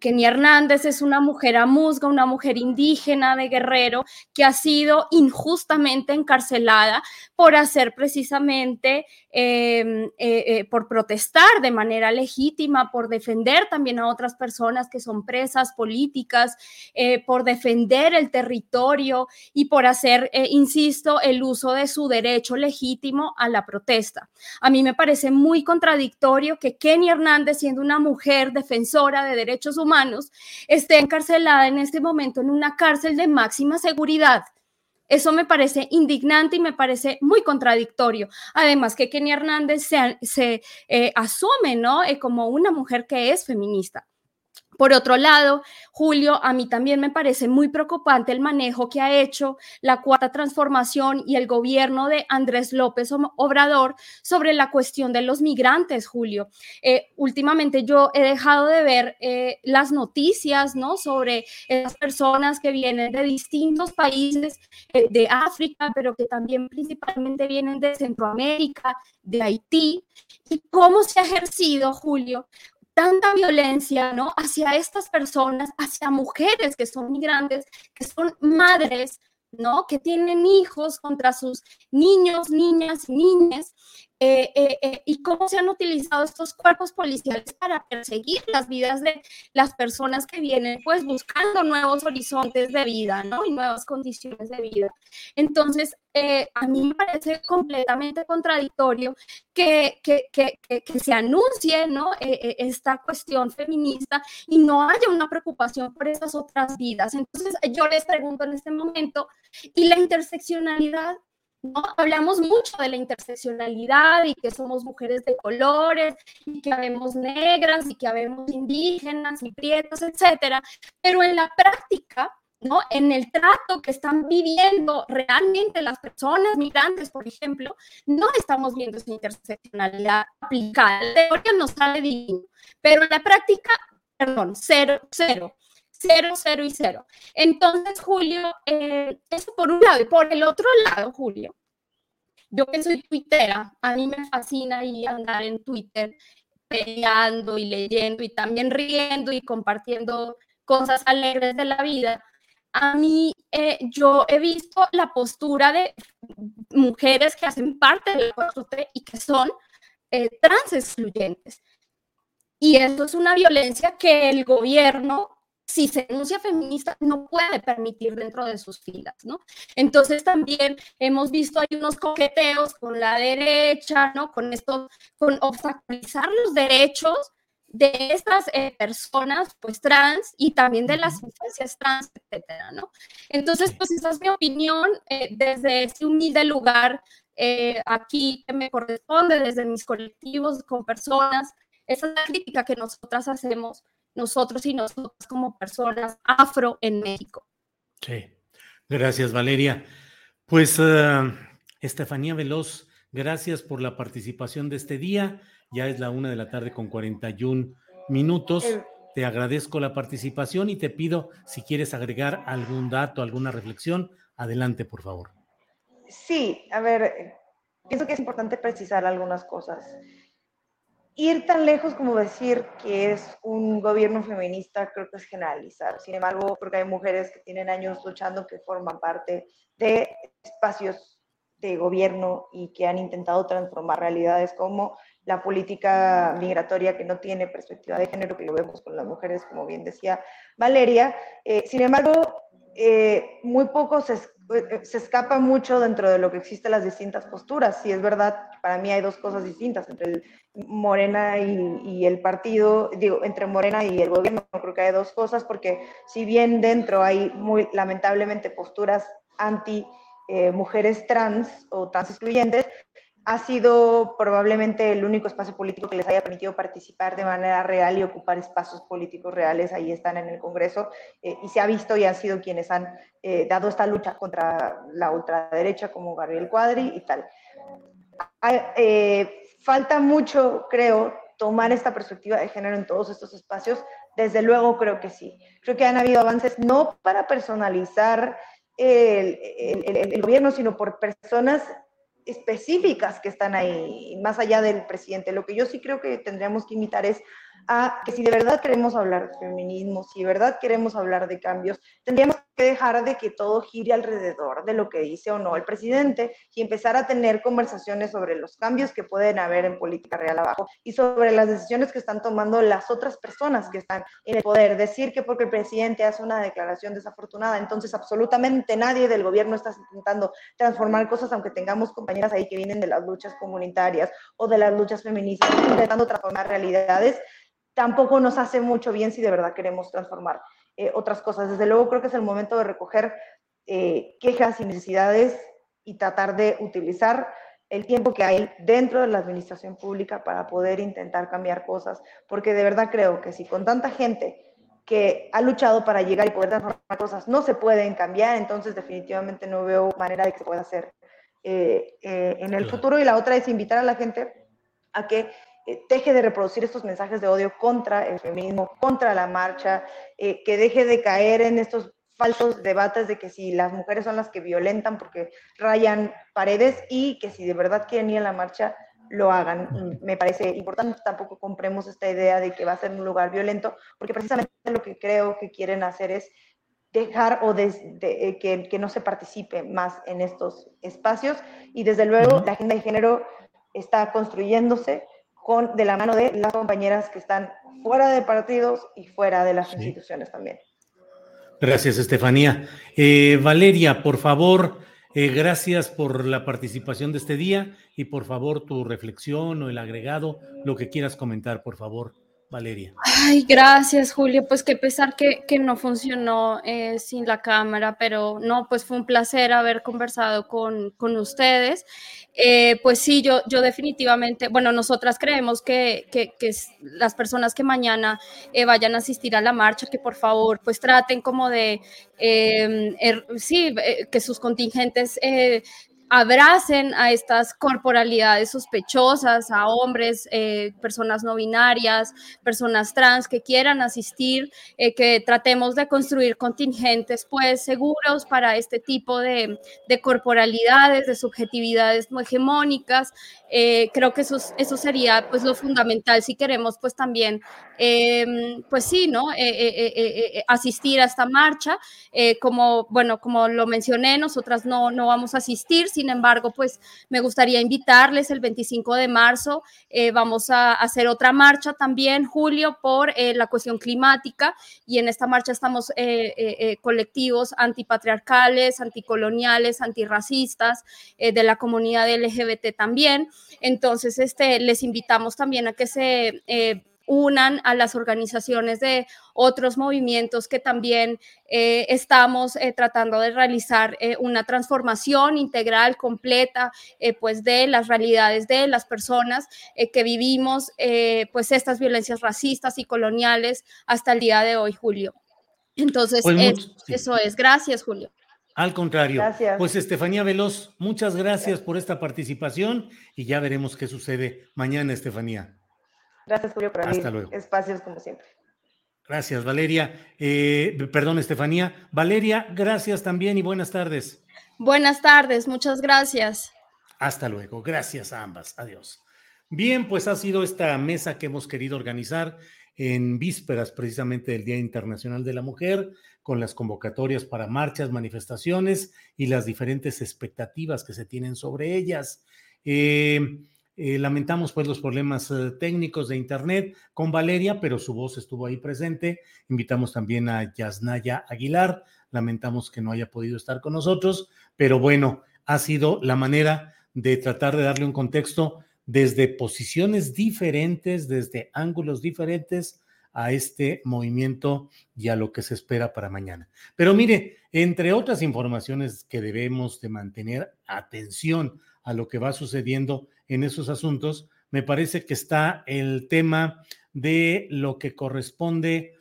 Kenia Hernández es una mujer amusga, una mujer indígena de Guerrero que ha sido injustamente encarcelada por hacer precisamente, eh, eh, por protestar de manera legítima, por defender también a otras personas que son presas políticas, eh, por defender el territorio y por hacer, insisto, el uso de su derecho legítimo a la protesta. A mí me parece muy contradictorio que Kenia Hernández, siendo una mujer defensora de derechos humanos esté encarcelada en este momento en una cárcel de máxima seguridad. Eso me parece indignante y me parece muy contradictorio. Además que Kenia Hernández se, eh, asume ¿no? Eh, como una mujer que es feminista. Por otro lado, Julio, a mí también me parece muy preocupante el manejo que ha hecho la cuarta transformación y el gobierno de Andrés López Obrador sobre la cuestión de los migrantes, Julio. Eh, últimamente yo he dejado de ver eh, las noticias, ¿no? Sobre las personas que vienen de distintos países eh, de África, pero que también principalmente vienen de Centroamérica, de Haití, y cómo se ha ejercido, Julio, tanta violencia, ¿no? Hacia estas personas, hacia mujeres que son migrantes, que son madres, ¿no? Que tienen hijos contra sus niños, niñas, niñas, eh, eh, eh, y cómo se han utilizado estos cuerpos policiales para perseguir las vidas de las personas que vienen pues buscando nuevos horizontes de vida, ¿no? Y nuevas condiciones de vida. Entonces, a mí me parece completamente contradictorio que, que, que, que se anuncie, ¿no? esta cuestión feminista y no haya una preocupación por esas otras vidas. Entonces, yo les pregunto en este momento, ¿y la interseccionalidad ¿no? Hablamos mucho de la interseccionalidad y que somos mujeres de colores y que habemos negras y que habemos indígenas y prietos, etcétera, pero en la práctica, ¿no? En el trato que están viviendo realmente las personas migrantes, por ejemplo, no estamos viendo esa interseccionalidad aplicada. La teoría nos sale divino, pero en la práctica, perdón, cero, cero cero, cero y cero. Entonces, Julio, eh, eso por un lado. Y por el otro lado, Julio, yo que soy tuitera, a mí me fascina ir andar en Twitter peleando y leyendo y también riendo y compartiendo cosas alegres de la vida. A mí, eh, yo he visto la postura de mujeres que hacen parte de la y que son eh, trans excluyentes. Y eso es una violencia que el gobierno si se denuncia feminista, no puede permitir dentro de sus filas, ¿no? Entonces también hemos visto hay unos coqueteos con la derecha, ¿no? Con esto, con obstaculizar los derechos de estas eh, personas, pues trans y también de las infancias trans, etcétera, ¿no? Entonces, pues esa es mi opinión eh, desde este humilde lugar eh, aquí que me corresponde, desde mis colectivos con personas. Esa es la crítica que nosotras hacemos nosotros y nosotras como personas afro en México. Sí, gracias Valeria. Pues uh, Estefanía Veloz, gracias por la participación de este día. Ya es la una de la tarde con 41 minutos. Eh. Te agradezco la participación y te pido si quieres agregar algún dato, alguna reflexión, adelante, por favor. Sí, a ver, pienso que es importante precisar algunas cosas ir tan lejos como decir que es un gobierno feminista, creo que es generalizar. Sin embargo, porque hay mujeres que tienen años luchando, que forman parte de espacios de gobierno y que han intentado transformar realidades como la política migratoria que no tiene perspectiva de género, que lo vemos con las mujeres, como bien decía Valeria. Eh, sin embargo, eh, muy poco se, se, escapa mucho dentro de lo que existen las distintas posturas. Si es verdad, para mí hay dos cosas distintas entre el Morena y, el partido, digo, entre Morena y el gobierno, creo que hay dos cosas, porque si bien dentro hay muy lamentablemente posturas anti eh, mujeres trans o trans excluyentes, ha sido probablemente el único espacio político que les haya permitido participar de manera real y ocupar espacios políticos reales. Ahí están en el Congreso eh, y se ha visto y han sido quienes han eh, dado esta lucha contra la ultraderecha, como Gabriel Cuadri y tal. Ah, falta mucho, creo, tomar esta perspectiva de género en todos estos espacios? Desde luego creo que sí. Creo que han habido avances no para personalizar el, el, gobierno, sino por personas específicas que están ahí, más allá del presidente. Lo que yo sí creo que tendríamos que imitar es a que si de verdad queremos hablar de feminismo, si de verdad queremos hablar de cambios, tendríamos que dejar de que todo gire alrededor de lo que dice o no el presidente y empezar a tener conversaciones sobre los cambios que pueden haber en política real abajo y sobre las decisiones que están tomando las otras personas que están en el poder. Decir que porque el presidente hace una declaración desafortunada, entonces absolutamente nadie del gobierno está intentando transformar cosas, aunque tengamos compañeras ahí que vienen de las luchas comunitarias o de las luchas feministas, intentando transformar realidades tampoco nos hace mucho bien si de verdad queremos transformar eh, otras cosas. Desde luego creo que es el momento de recoger eh, quejas y necesidades y tratar de utilizar el tiempo que hay dentro de la administración pública para poder intentar cambiar cosas, porque de verdad creo que si con tanta gente que ha luchado para llegar y poder transformar cosas no se pueden cambiar, entonces definitivamente no veo manera de que se pueda hacer eh, en el futuro. Y la otra es invitar a la gente a que eh, deje de reproducir estos mensajes de odio contra el feminismo, contra la marcha, eh, que deje de caer en estos falsos debates de que si las mujeres son las que violentan porque rayan paredes y que si de verdad quieren ir a la marcha, lo hagan. Me parece importante, tampoco compremos esta idea de que va a ser un lugar violento, porque precisamente lo que creo que quieren hacer es dejar o eh, que, que, no se participe más en estos espacios y desde luego la agenda de género está construyéndose con, de la mano de las compañeras que están fuera de partidos y fuera de las instituciones también. Gracias, Estefanía. Eh, Valeria, por favor, eh, gracias por la participación de este día y por favor tu reflexión o el agregado, lo que quieras comentar, por favor. Valeria. Ay, gracias, Julio. Pues qué pesar que, que no funcionó eh, sin la cámara, pero no, pues fue un placer haber conversado con, con ustedes. Eh, pues sí, yo, yo definitivamente, bueno, nosotras creemos que, que, que las personas que mañana eh, vayan a asistir a la marcha, que por favor, pues traten como de, er, sí, que sus contingentes abracen a estas corporalidades sospechosas, a hombres, eh, personas no binarias, personas trans que quieran asistir, eh, que tratemos de construir contingentes pues seguros para este tipo de, de corporalidades, de subjetividades no hegemónicas. Eh, creo que eso, eso sería pues lo fundamental si queremos pues también, em, pues sí, ¿no? asistir a esta marcha. como, bueno, como lo mencioné, nosotras no, no vamos a asistir, sin embargo, pues me gustaría invitarles el 25 de marzo. Eh, vamos a hacer otra marcha también, Julio, por eh, la cuestión climática. Y en esta marcha estamos eh, colectivos antipatriarcales, anticoloniales, antirracistas, de la comunidad LGBT también. Entonces, este, les invitamos también a que se unan a las organizaciones de otros movimientos que también eh, estamos eh, tratando de realizar eh, una transformación integral, completa, pues de las realidades de las personas que vivimos, pues estas violencias racistas y coloniales hasta el día de hoy, Julio. Entonces, pues eso es. Gracias, Julio. Al contrario. Pues Estefanía Veloz, muchas gracias por esta participación y ya veremos qué sucede mañana, Estefanía. Gracias, Julio, por Hasta luego. espacios como siempre. Gracias, Valeria. Eh, perdón, Estefanía. Valeria, gracias también y buenas tardes. Buenas tardes, muchas gracias. Hasta luego. Gracias a ambas. Adiós. Bien, pues ha sido esta mesa que hemos querido organizar en vísperas precisamente del Día Internacional de la Mujer, con las convocatorias para marchas, manifestaciones y las diferentes expectativas que se tienen sobre ellas. Eh, eh, lamentamos pues los problemas eh, técnicos de internet con Valeria, pero su voz estuvo ahí presente. Invitamos también a Yasnaya Aguilar. Lamentamos que no haya podido estar con nosotros, pero bueno, ha sido la manera de tratar de darle un contexto desde posiciones diferentes, desde ángulos diferentes a este movimiento y a lo que se espera para mañana. Pero mire, entre otras informaciones que debemos de mantener atención a lo que va sucediendo en esos asuntos, me parece que está el tema de lo que corresponde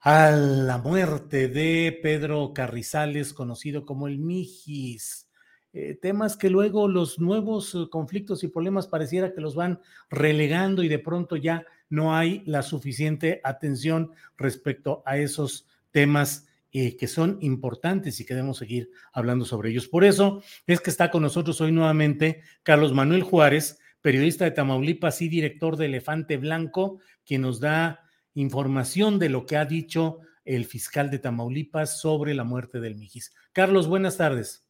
a la muerte de Pedro Carrizales, conocido como el Mijis. eh, temas que luego los nuevos eh, conflictos y problemas pareciera que los van relegando y de pronto ya no hay la suficiente atención respecto a esos temas eh, que son importantes y que debemos seguir hablando sobre ellos. Por eso es que está con nosotros hoy nuevamente Carlos Manuel Juárez, periodista de Tamaulipas y director de Elefante Blanco, quien nos da información de lo que ha dicho el fiscal de Tamaulipas sobre la muerte del Mijis. Carlos, buenas tardes.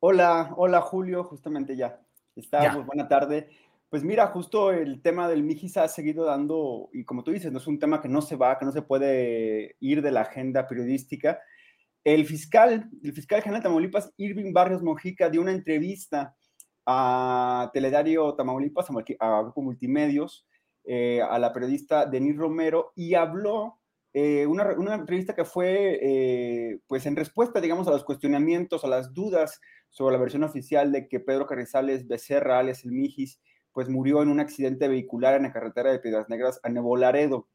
Hola, hola Julio, justamente ya. Estamos, buena tarde. Pues mira, justo el tema del Mijis ha seguido dando, y como tú dices, no es un tema que no se va, que no se puede ir de la agenda periodística. El fiscal, el fiscal general de Tamaulipas, Irving Barrios Mojica, dio una entrevista a Teledario Tamaulipas, a Grupo Multimedios, eh, a la periodista Denise Romero, y habló eh, una, una, entrevista que fue, eh, pues en respuesta, digamos, a los cuestionamientos, a las dudas sobre la versión oficial de que Pedro Carrizales Becerra, alias el Mijis, pues murió en un accidente vehicular en la carretera de Piedras Negras a Nuevo Laredo.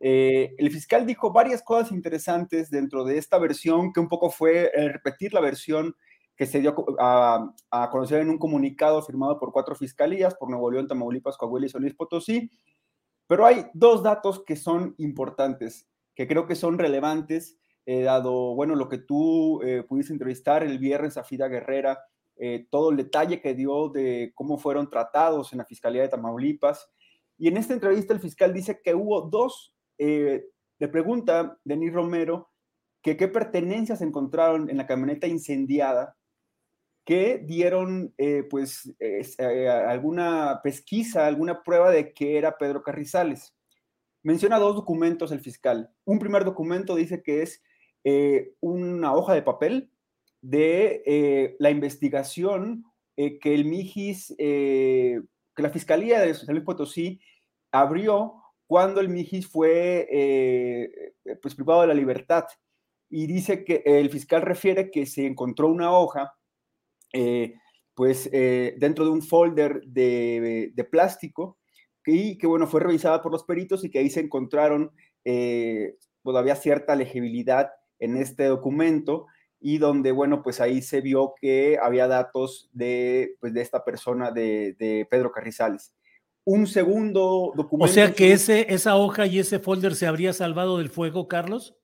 Eh, el fiscal dijo varias cosas interesantes dentro de esta versión, que un poco fue repetir la versión que se dio a, a, conocer en un comunicado firmado por cuatro fiscalías, por Nuevo León, Tamaulipas, Coahuila y San Potosí. Pero hay dos datos que son importantes que creo que son relevantes, eh, dado, bueno, lo que tú eh, pudiste entrevistar el viernes a Fida Guerrera, eh, todo el detalle que dio de cómo fueron tratados en la Fiscalía de Tamaulipas. Y en esta entrevista el fiscal dice que hubo dos, le pregunta Denis Romero que qué pertenencias encontraron en la camioneta incendiada que dieron pues alguna pesquisa, alguna prueba de que era Pedro Carrizales menciona dos documentos el fiscal. Un primer documento dice que es eh, una hoja de papel de eh, la investigación eh, que el MIGIS, que la Fiscalía de San Luis Potosí abrió cuando el MIGIS fue pues, privado de la libertad. Y dice que el fiscal refiere que se encontró una hoja, pues dentro de un folder de, de plástico, y que bueno, fue revisada por los peritos y que ahí se encontraron eh, todavía cierta legibilidad en este documento y donde, bueno, pues ahí se vio que había datos de, pues, de esta persona, de, de Pedro Carrizales. Un segundo documento. O sea que ese, esa hoja y ese folder se habría salvado del fuego, Carlos.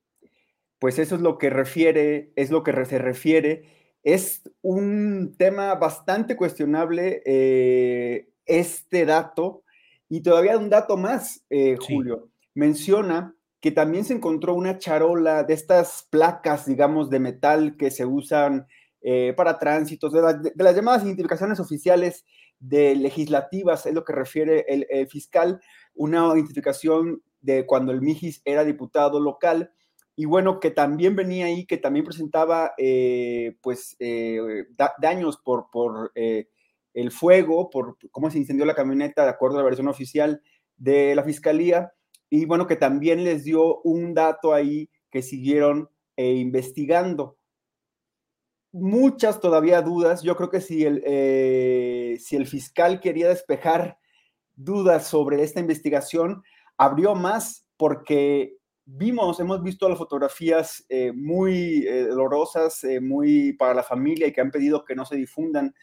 Pues eso es lo que refiere, es lo que se refiere. Es un tema bastante cuestionable eh, este dato, y todavía un dato más, eh, Julio, menciona que también se encontró una charola de estas placas, digamos, de metal que se usan eh, para tránsitos, de, las llamadas identificaciones oficiales de legislativas, es lo que refiere el, fiscal, una identificación de cuando el Mijis era diputado local, y bueno, que también venía ahí, que también presentaba, eh, pues, daños por, por el fuego, por cómo se incendió la camioneta, de acuerdo a la versión oficial de la fiscalía, y bueno, que también les dio un dato ahí que siguieron eh, investigando. Muchas todavía dudas. Yo creo que si el, eh, si el fiscal quería despejar dudas sobre esta investigación, abrió más porque vimos, hemos visto las fotografías eh, muy dolorosas, muy para la familia y que han pedido que no se difundan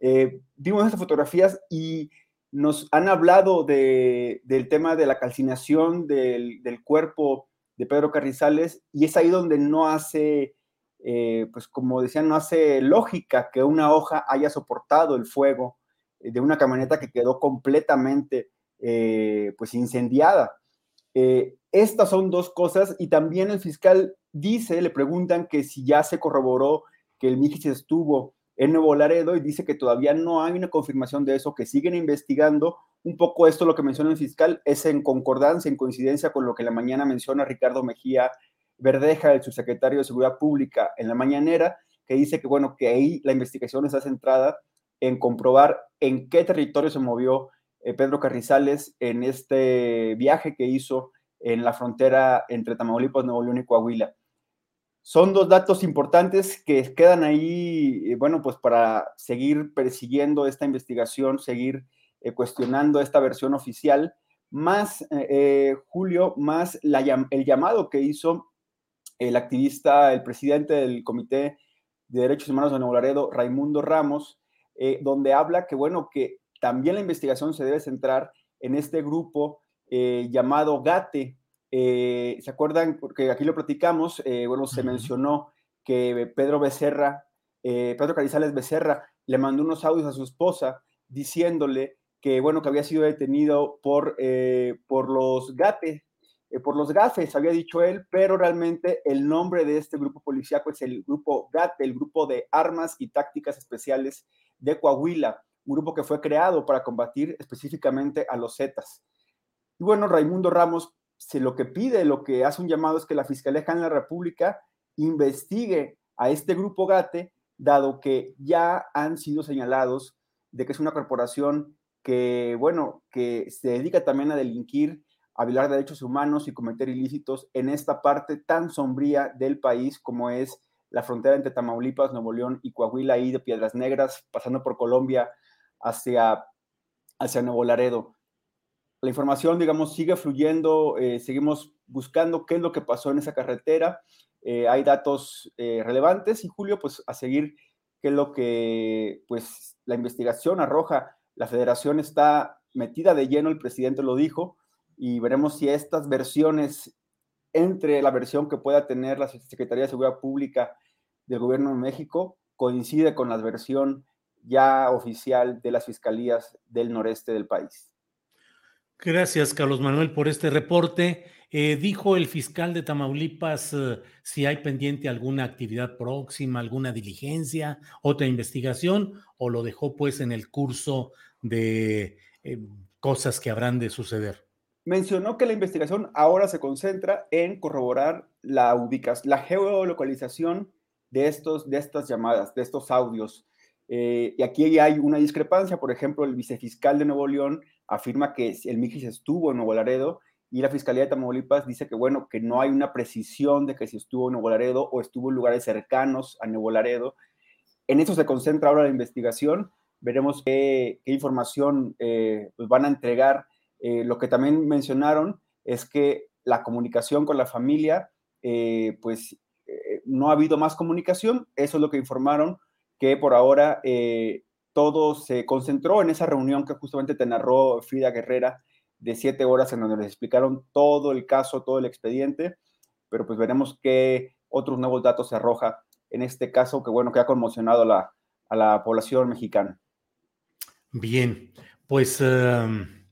eh, vimos estas fotografías y nos han hablado del tema de la calcinación del, cuerpo de Pedro Carrizales y es ahí donde no hace, eh, pues como decían, no hace lógica que una hoja haya soportado el fuego eh, de una camioneta que quedó completamente pues incendiada. estas son dos cosas y también el fiscal dice, le preguntan que si ya se corroboró que el Mijis estuvo en Nuevo Laredo y dice que todavía no hay una confirmación de eso, que siguen investigando. Un poco esto lo que menciona el fiscal es en concordancia, en coincidencia con lo que la mañana menciona Ricardo Mejía Verdeja, el subsecretario de Seguridad Pública, en la mañanera, que dice que, bueno, que ahí la investigación está centrada en comprobar en qué territorio se movió eh, Pedro Carrizales en este viaje que hizo en la frontera entre Tamaulipas, Nuevo León y Coahuila son dos datos importantes que quedan ahí, eh, bueno, pues para seguir persiguiendo esta investigación, seguir eh, cuestionando esta versión oficial, más, eh, Julio, más el llamado que hizo el activista, el presidente del Comité de Derechos Humanos de Nuevo Laredo, Raimundo Ramos, donde habla que, bueno, que también la investigación se debe centrar en este grupo llamado GATE. Eh, ¿Se acuerdan? Porque aquí lo platicamos, bueno, se mencionó que Pedro Becerra, Pedro Carizales Becerra, le mandó unos audios a su esposa diciéndole que, bueno, que había sido detenido por, por los GATE, eh, por los gafes, había dicho él, pero realmente el nombre de este grupo policíaco es el grupo GAT, el grupo de armas y tácticas especiales de Coahuila, un grupo que fue creado para combatir específicamente a los Zetas. Y bueno, Raimundo Ramos se lo que pide, lo que hace un llamado es que la Fiscalía General de la República investigue a este grupo GATE, dado que ya han sido señalados de que es una corporación que, bueno, que se dedica también a delinquir a violar derechos humanos y cometer ilícitos en esta parte tan sombría del país como es la frontera entre Tamaulipas, Nuevo León y Coahuila y de Piedras Negras, pasando por Colombia hacia, hacia Nuevo Laredo. La información, digamos, sigue fluyendo, eh, seguimos buscando qué es lo que pasó en esa carretera. Eh, hay datos eh, relevantes y Julio, pues a seguir qué es lo que pues la investigación arroja. La federación está metida de lleno, el presidente lo dijo, y veremos si estas versiones, entre la versión que pueda tener la Secretaría de Seguridad Pública del Gobierno de México, coincide con la versión ya oficial de las fiscalías del noreste del país. Gracias, Carlos Manuel, por este reporte. Eh, dijo el fiscal de Tamaulipas eh, si hay pendiente alguna actividad próxima, alguna diligencia, otra investigación, o lo dejó pues en el curso de eh, cosas que habrán de suceder mencionó que la investigación ahora se concentra en corroborar la ubicación, la geolocalización de, estos, de estas llamadas, de estos audios. Y aquí hay una discrepancia, por ejemplo, el vicefiscal de Nuevo León afirma que el Mijis estuvo en Nuevo Laredo y la Fiscalía de Tamaulipas dice que, bueno, que no hay una precisión de que si estuvo en Nuevo Laredo o estuvo en lugares cercanos a Nuevo Laredo. En eso se concentra ahora la investigación. Veremos qué, información eh, pues van a entregar eh, lo que también mencionaron es que la comunicación con la familia, eh, pues eh, no ha habido más comunicación, eso es lo que informaron, que por ahora todo se concentró en esa reunión que justamente te narró Frida Guerrera de siete horas en donde les explicaron todo el caso, todo el expediente, pero pues veremos qué otros nuevos datos se arroja en este caso que bueno, que ha conmocionado a la población mexicana. Bien, pues... Em,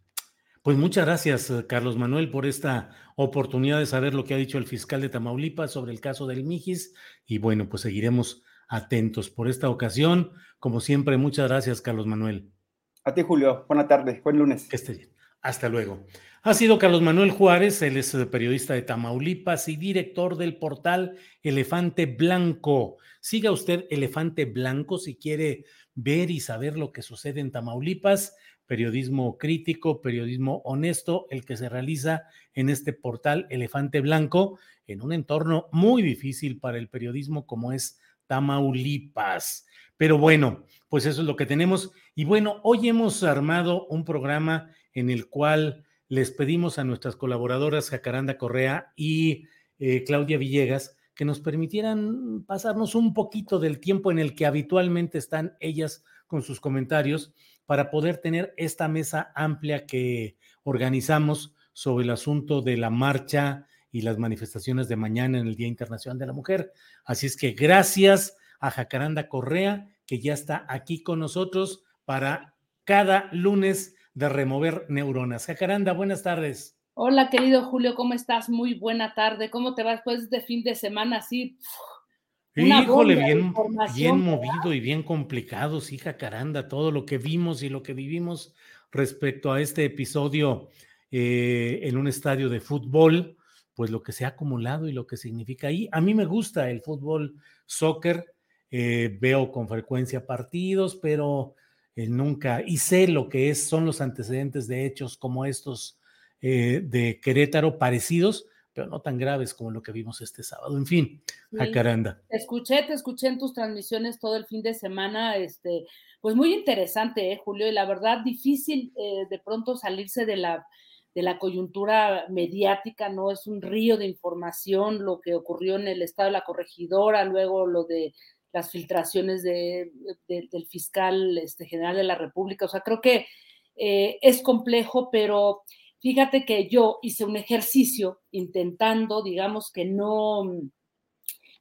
pues muchas gracias, Carlos Manuel, por esta oportunidad de saber lo que ha dicho el fiscal de Tamaulipas sobre el caso del Mijis. Y bueno, pues seguiremos atentos por esta ocasión. Como siempre, muchas gracias, Carlos Manuel. A ti, Julio. Buena tarde. Buen lunes. Que esté bien. Hasta luego. Ha sido Carlos Manuel Juárez, él es eh, periodista de Tamaulipas y director del portal Elefante Blanco. Siga usted Elefante Blanco si quiere ver y saber lo que sucede en Tamaulipas periodismo crítico, periodismo honesto, el que se realiza en este portal Elefante Blanco, en un entorno muy difícil para el periodismo como es Tamaulipas. Pero bueno, pues eso es lo que tenemos. Y bueno, hoy hemos armado un programa en el cual les pedimos a nuestras colaboradoras Jacaranda Correa y eh, Claudia Villegas que nos permitieran pasarnos un poquito del tiempo en el que habitualmente están ellas con sus comentarios para poder tener esta mesa amplia que organizamos sobre el asunto de la marcha y las manifestaciones de mañana en el Día Internacional de la Mujer. Así es que gracias a Jacaranda Correa, que ya está aquí con nosotros para cada lunes de remover neuronas. Jacaranda, buenas tardes. Hola, querido Julio, ¿cómo estás? Muy buena tarde. ¿Cómo te va después de fin de semana así? Híjole, bien, bien movido y bien complicado, sí, Jacaranda, todo lo que vimos y lo que vivimos respecto a este episodio eh, en un estadio de fútbol, pues lo que se ha acumulado y lo que significa ahí. A mí me gusta el fútbol, soccer, eh, veo con frecuencia partidos, pero eh, nunca, y sé lo que es, son los antecedentes de hechos como estos de Querétaro parecidos, pero no tan graves como lo que vimos este sábado. En fin, a caranda. Te escuché, te escuché en tus transmisiones todo el fin de semana, este, pues muy interesante, ¿eh, Julio, y la verdad difícil eh, de pronto salirse de la de la coyuntura mediática, ¿no? Es un río de información lo que ocurrió en el estado de la corregidora, luego lo de las filtraciones de, del fiscal este, general de la República. O sea, creo que eh, es complejo, pero fíjate que yo hice un ejercicio intentando, digamos, que no,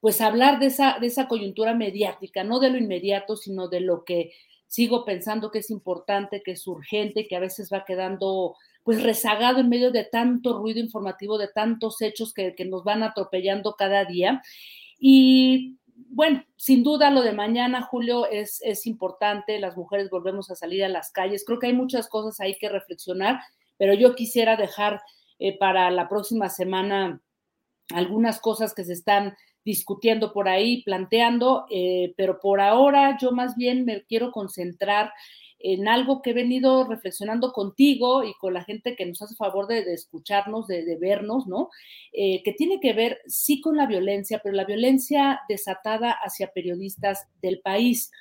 pues hablar de esa, de esa coyuntura mediática, no de lo inmediato, sino de lo que sigo pensando que es importante, que es urgente, que a veces va quedando pues rezagado en medio de tanto ruido informativo, de tantos hechos que, nos van atropellando cada día. Y bueno, sin duda lo de mañana, Julio, es, es importante. Las mujeres volvemos a salir a las calles. Creo que hay muchas cosas ahí que reflexionar, pero yo quisiera dejar eh, para la próxima semana algunas cosas que se están discutiendo por ahí, planteando, eh, pero por ahora yo más bien me quiero concentrar en algo que he venido reflexionando contigo y con la gente que nos hace favor de, escucharnos, de, vernos, ¿no? Eh, que tiene que ver sí con la violencia, pero la violencia desatada hacia periodistas del país.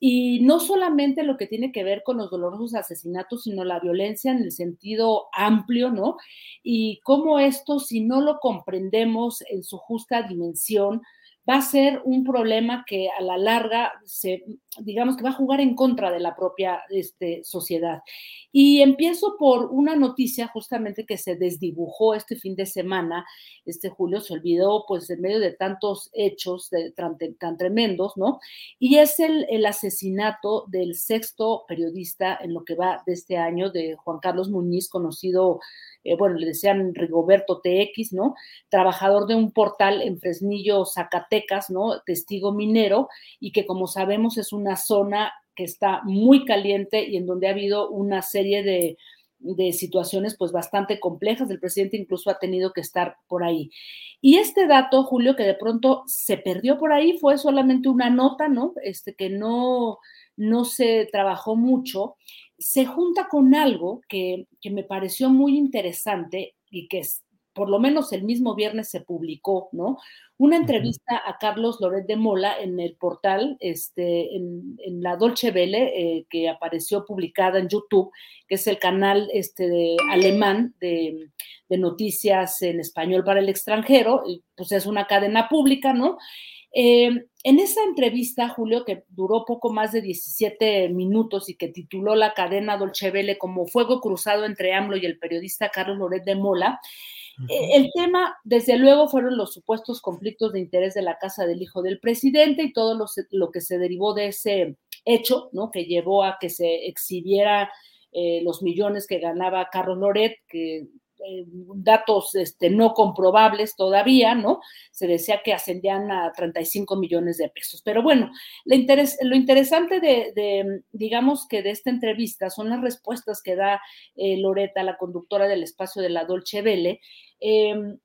Y no solamente lo que tiene que ver con los dolorosos asesinatos, sino la violencia en el sentido amplio, ¿no? Y cómo esto, si no lo comprendemos en su justa dimensión, va a ser un problema que a la larga se, digamos que va a jugar en contra de la propia este, sociedad. Y empiezo por una noticia justamente que se desdibujó este fin de semana, este julio se olvidó pues en medio de tantos hechos tan, tremendos, ¿no? Y es el, el asesinato del sexto periodista en lo que va de este año de Juan Carlos Muñiz, conocido eh, bueno, le decían Rigoberto TX, ¿no? Trabajador de un portal en Fresnillo, Zacatecas, ¿no? Testigo minero, y que como sabemos es una zona que está muy caliente y en donde ha habido una serie de, de situaciones pues bastante complejas. El presidente incluso ha tenido que estar por ahí. Y este dato, Julio, que de pronto se perdió por ahí, fue solamente una nota, ¿no? Este que no, no se trabajó mucho se junta con algo que, me pareció muy interesante y que es, por lo menos el mismo viernes se publicó, ¿no? Una entrevista a Carlos Loret de Mola en el portal, este, en, la Dolce Vele, eh, que apareció publicada en YouTube, que es el canal este, de, alemán de, de noticias en español para el extranjero, pues es una cadena pública, ¿no? Eh, en esa entrevista, Julio, que duró poco más de 17 minutos y que tituló la cadena Dolce Vele como Fuego Cruzado entre AMLO y el periodista Carlos Loret de Mola, eh, el tema, desde luego, fueron los supuestos conflictos de interés de la casa del hijo del presidente y todo lo, que se derivó de ese hecho, ¿no? Que llevó a que se exhibiera eh, los millones que ganaba Carlos Loret, que eh, datos este, no comprobables todavía, ¿no? Se decía que ascendían a 35 millones de pesos. Pero bueno, lo interesante de, digamos que de esta entrevista son las respuestas que da eh, Loreta, la conductora del espacio de la Dolce Vele, em,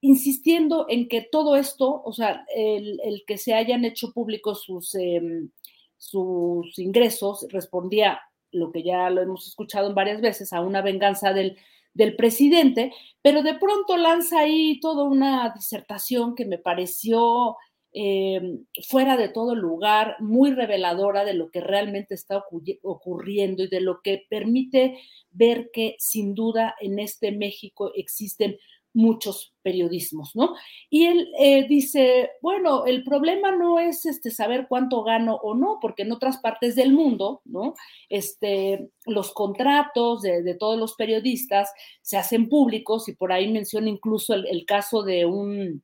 insistiendo en que todo esto, o sea, el, que se hayan hecho públicos sus, em, sus ingresos, respondía lo que ya lo hemos escuchado varias veces, a una venganza del del presidente, pero de pronto lanza ahí toda una disertación que me pareció eh, fuera de todo lugar, muy reveladora de lo que realmente está ocurriendo y de lo que permite ver que sin duda en este México existen muchos periodismos, ¿no? Y él eh, dice, bueno, el problema no es este, saber cuánto gano o no, porque en otras partes del mundo, ¿no? Este, los contratos de, todos los periodistas se hacen públicos y por ahí menciona incluso el, caso de un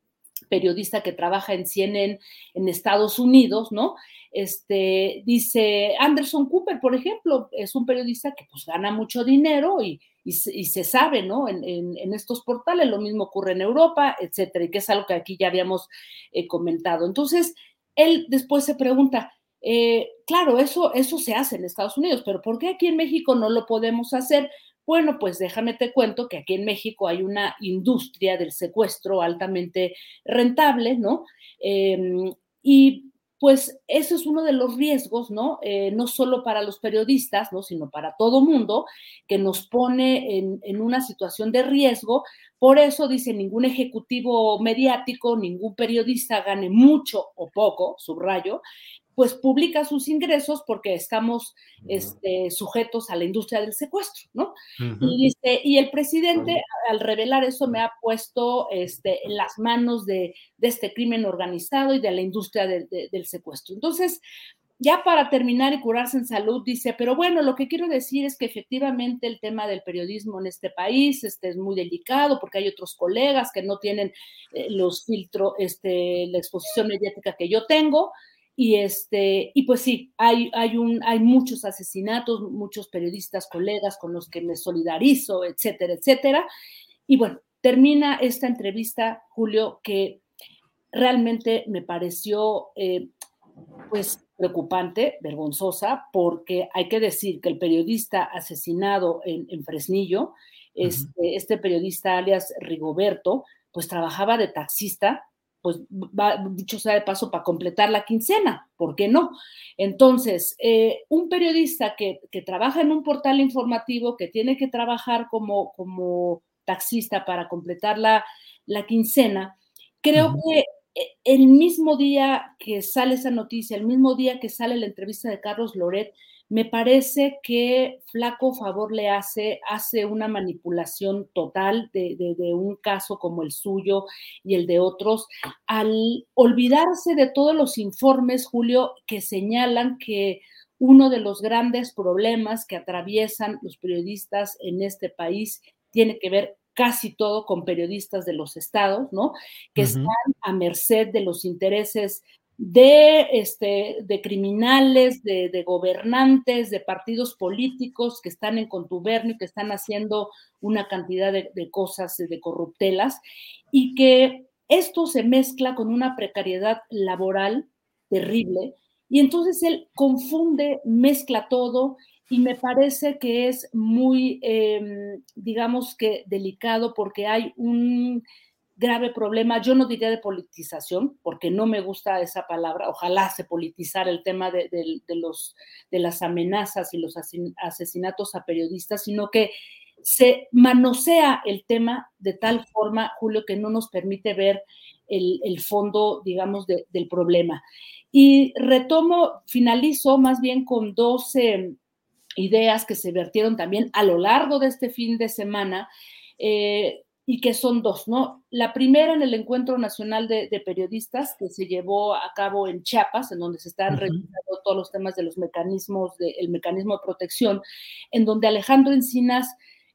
periodista que trabaja en CNN en Estados Unidos, ¿no? Este, dice Anderson Cooper, por ejemplo, es un periodista que pues gana mucho dinero y, y, se, sabe, ¿no? En, estos portales, lo mismo ocurre en Europa, etcétera, y que es algo que aquí ya habíamos eh, comentado. Entonces, él después se pregunta, eh, claro, eso, eso se hace en Estados Unidos, pero ¿por qué aquí en México no lo podemos hacer? Bueno, pues déjame te cuento que aquí en México hay una industria del secuestro altamente rentable, ¿no? Em, y pues eso es uno de los riesgos, ¿no? Eh, no solo para los periodistas, ¿no? Sino para todo mundo, que nos pone en, una situación de riesgo. Por eso dice, ningún ejecutivo mediático, ningún periodista gane mucho o poco, subrayo, pues publica sus ingresos porque estamos este, sujetos a la industria del secuestro, ¿no? y, dice, y el presidente, al revelar eso, me ha puesto este, en las manos de, este crimen organizado y de la industria del secuestro. Entonces, ya para terminar y curarse en salud, dice, pero bueno, lo que quiero decir es que efectivamente el tema del periodismo en este país este, es muy delicado porque hay otros colegas que no tienen eh, los filtros, este, la exposición mediática que yo tengo. Y, este, y pues sí, hay, hay, un, hay muchos asesinatos, muchos periodistas, colegas con los que me solidarizo, etcétera, etcétera. Y bueno, termina esta entrevista, Julio, que realmente me pareció eh, pues preocupante, vergonzosa, porque hay que decir que el periodista asesinado en, Fresnillo, este, este periodista alias Rigoberto, pues trabajaba de taxista pues dicho sea de paso, para completar la quincena, ¿por qué no? Entonces, eh, un periodista que, trabaja en un portal informativo, que tiene que trabajar como, como taxista para completar la, quincena, creo que eh, el mismo día que sale esa noticia, el mismo día que sale la entrevista de Carlos Loret, me parece que flaco favor le hace, hace una manipulación total de, un caso como el suyo y el de otros, al olvidarse de todos los informes, Julio, que señalan que uno de los grandes problemas que atraviesan los periodistas en este país tiene que ver casi todo con periodistas de los estados, ¿no? Que están a merced de los intereses de, este, de criminales, de, gobernantes, de partidos políticos que están en contubernio, que están haciendo una cantidad de, cosas, de corruptelas, y que esto se mezcla con una precariedad laboral terrible, y entonces él confunde, mezcla todo, y me parece que es muy, em, digamos que delicado porque hay un grave problema, yo no diría de politización, porque no me gusta esa palabra, ojalá se politizara el tema de, los, de las amenazas y los asesinatos a periodistas, sino que se manosea el tema de tal forma, Julio, que no nos permite ver el, fondo, digamos, del problema. Y retomo, finalizo más bien con dos ideas que se vertieron también a lo largo de este fin de semana. Eh, y que son dos, ¿no? La primera en el Encuentro Nacional de, Periodistas que se llevó a cabo en Chiapas, en donde se están revisando todos los temas de los mecanismos, del mecanismo de protección, en donde Alejandro Encinas,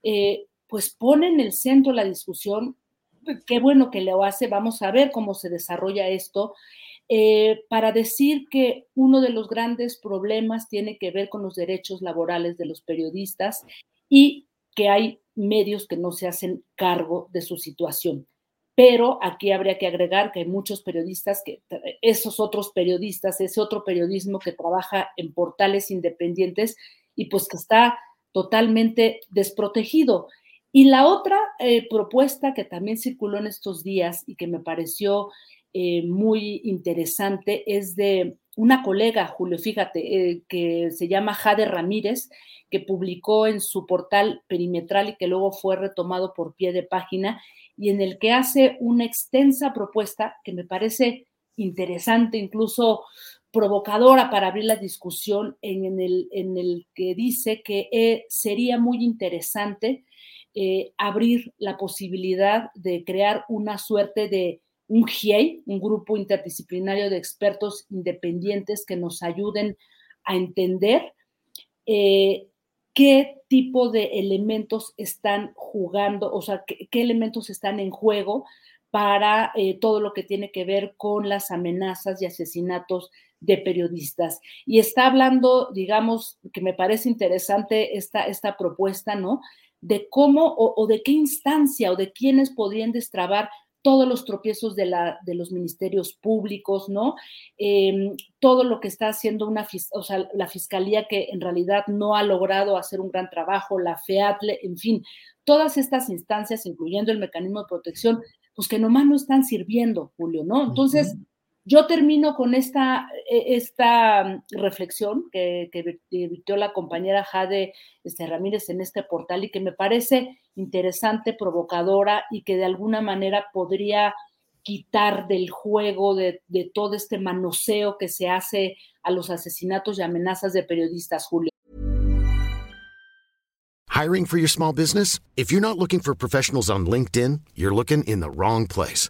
eh, pues pone en el centro la discusión, qué bueno que lo hace, vamos a ver cómo se desarrolla esto, eh, para decir que uno de los grandes problemas tiene que ver con los derechos laborales de los periodistas y que hay medios que no se hacen cargo de su situación. Pero aquí habría que agregar que hay muchos periodistas, que esos otros periodistas, ese otro periodismo que trabaja en portales independientes y pues que está totalmente desprotegido. Y la otra eh, propuesta que también circuló en estos días y que me pareció eh, muy interesante es de una colega, Julio, fíjate, eh, que se llama Jade Ramírez, que publicó en su portal perimetral y que luego fue retomado por pie de página, y en el que hace una extensa propuesta que me parece interesante, incluso provocadora para abrir la discusión, en, el, en el, que dice que eh, sería muy interesante abrir la posibilidad de crear una suerte de un GIEI, un grupo interdisciplinario de expertos independientes que nos ayuden a entender eh, qué tipo de elementos están jugando, o sea, qué, elementos están en juego para eh, todo lo que tiene que ver con las amenazas y asesinatos de periodistas. Y está hablando, digamos, que me parece interesante esta, esta propuesta, ¿no? De cómo o, o de qué instancia o de quiénes podrían destrabar todos los tropiezos de, la, de los ministerios públicos, ¿no? Em, todo lo que está haciendo una, o sea, la fiscalía que en realidad no ha logrado hacer un gran trabajo, la FEATLE, en fin, todas estas instancias, incluyendo el mecanismo de protección, pues que nomás no están sirviendo, Julio, ¿no? Entonces, yo termino con esta, e, esta mm, reflexión que, que la compañera Jade este, Ramírez en este portal y que me parece interesante, provocadora y que de alguna manera podría quitar del juego de, de todo este manoseo que se hace a los asesinatos y amenazas de periodistas, Julio. Hiring for your small business? If you're not looking for professionals on LinkedIn, you're looking in the wrong place.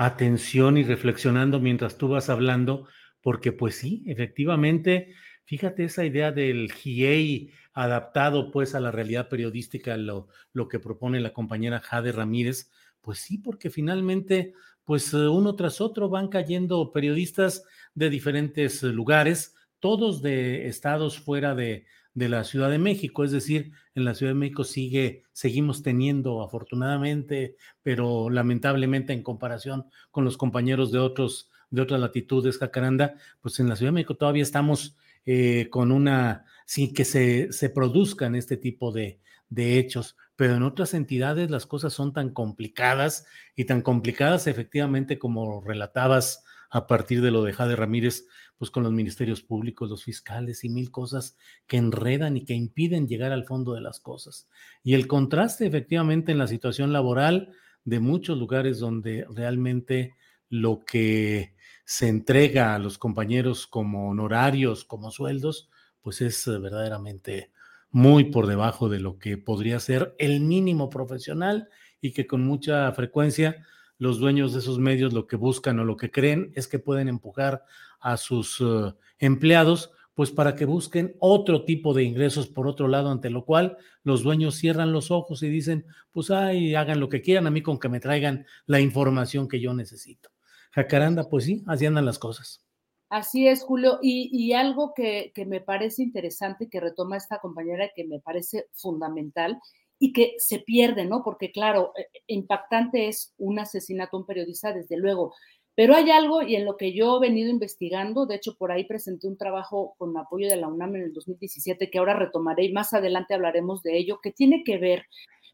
atención y reflexionando mientras tú vas hablando, porque pues sí, efectivamente, fíjate esa idea del GIEI adaptado pues a la realidad periodística, lo, lo que propone la compañera Jade Ramírez, pues sí, porque finalmente pues uno tras otro van cayendo periodistas de diferentes lugares, todos de estados fuera de, de la Ciudad de México, es decir, en la Ciudad de México sigue, seguimos teniendo afortunadamente, pero lamentablemente en comparación con los compañeros de otros, de otras latitudes, Jacaranda, pues en la Ciudad de México todavía estamos eh, con una, sin que se, se produzcan este tipo de, de hechos, pero en otras entidades las cosas son tan complicadas y tan complicadas efectivamente como relatabas a partir de lo de Jade Ramírez, pues con los ministerios públicos, los fiscales y mil cosas que enredan y que impiden llegar al fondo de las cosas. Y el contraste efectivamente en la situación laboral de muchos lugares donde realmente lo que se entrega a los compañeros como honorarios, como sueldos, pues es eh, verdaderamente muy por debajo de lo que podría ser el mínimo profesional y que con mucha frecuencia los dueños de esos medios lo que buscan o lo que creen es que pueden empujar a sus uh, empleados, pues para que busquen otro tipo de ingresos por otro lado, ante lo cual los dueños cierran los ojos y dicen, pues ay, hagan lo que quieran a mí con que me traigan la información que yo necesito. Jacaranda, pues sí, así andan las cosas. Así es, Julio. Y, y algo que, que, me parece interesante que retoma esta compañera que me parece fundamental y que se pierde, ¿no? Porque claro, eh, impactante es un asesinato a un periodista, desde luego, pero hay algo y en lo que yo he venido investigando, de hecho por ahí presenté un trabajo con apoyo de la UNAM en el 2017 que ahora retomaré y más adelante hablaremos de ello, que tiene que ver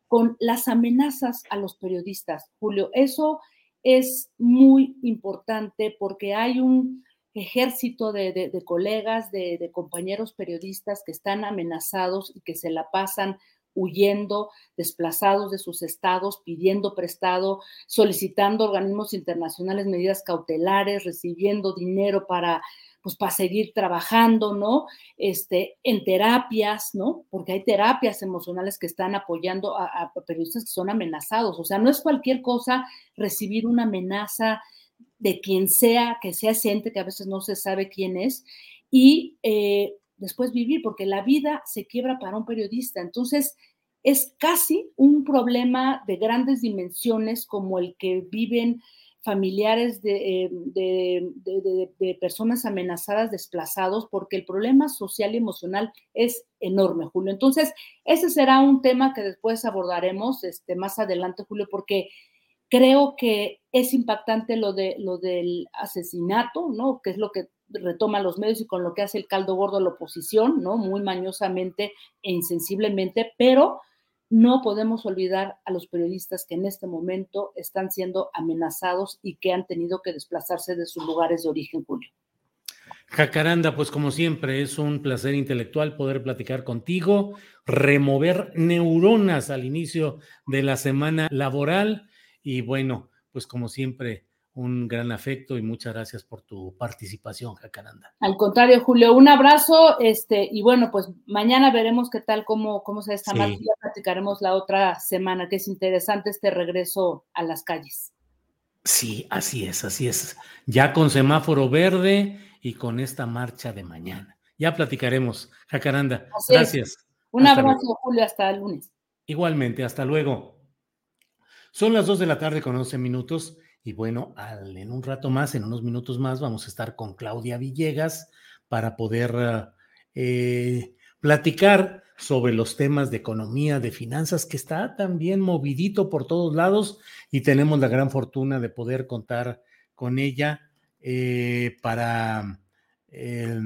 con las amenazas a los periodistas. Julio, eso es muy importante porque hay un ejército de, colegas, de, de compañeros periodistas que están amenazados y que se la pasan huyendo, desplazados de sus estados, pidiendo prestado, solicitando organismos internacionales medidas cautelares, recibiendo dinero para pues para seguir trabajando, ¿no? Este, en terapias, ¿no? Porque hay terapias emocionales que están apoyando a, a periodistas que son amenazados. O sea, no es cualquier cosa recibir una amenaza de quien sea, que sea ese que a veces no se sabe quién es, y eh, después vivir, porque la vida se quiebra para un periodista. Entonces, es casi un problema de grandes dimensiones como el que viven familiares de, eh, de, de, personas amenazadas, desplazados, porque el problema social y emocional es enorme, Julio. Entonces, ese será un tema que después abordaremos este, más adelante, Julio, porque creo que es impactante lo, de, lo del asesinato, ¿no? Que es lo que retoma los medios y con lo que hace el caldo gordo la oposición, ¿no? Muy mañosamente e insensiblemente, pero no podemos olvidar a los periodistas que en este momento están siendo amenazados y que han tenido que desplazarse de sus lugares de origen, Julio. Jacaranda, pues como siempre, es un placer intelectual poder platicar contigo, remover neuronas al inicio de la semana laboral y bueno, pues como siempre, un gran afecto y muchas gracias por tu participación, Jacaranda. Al contrario, Julio, un abrazo, este, y bueno, pues mañana veremos qué tal, cómo, cómo se está sí. ya platicaremos la otra semana, que es interesante este regreso a las calles. Sí, así es, así es. Ya con semáforo verde y con esta marcha de mañana. Ya platicaremos, Jacaranda. Así gracias. Es. Un hasta abrazo, luego. Julio, hasta el lunes. Igualmente, hasta luego. Son las dos de la tarde con 11 minutos. Y bueno, en un rato más, en unos minutos más, vamos a estar con Claudia Villegas para poder eh, platicar sobre los temas de economía, de finanzas, que está también movidito por todos lados y tenemos la gran fortuna de poder contar con ella eh, para, eh,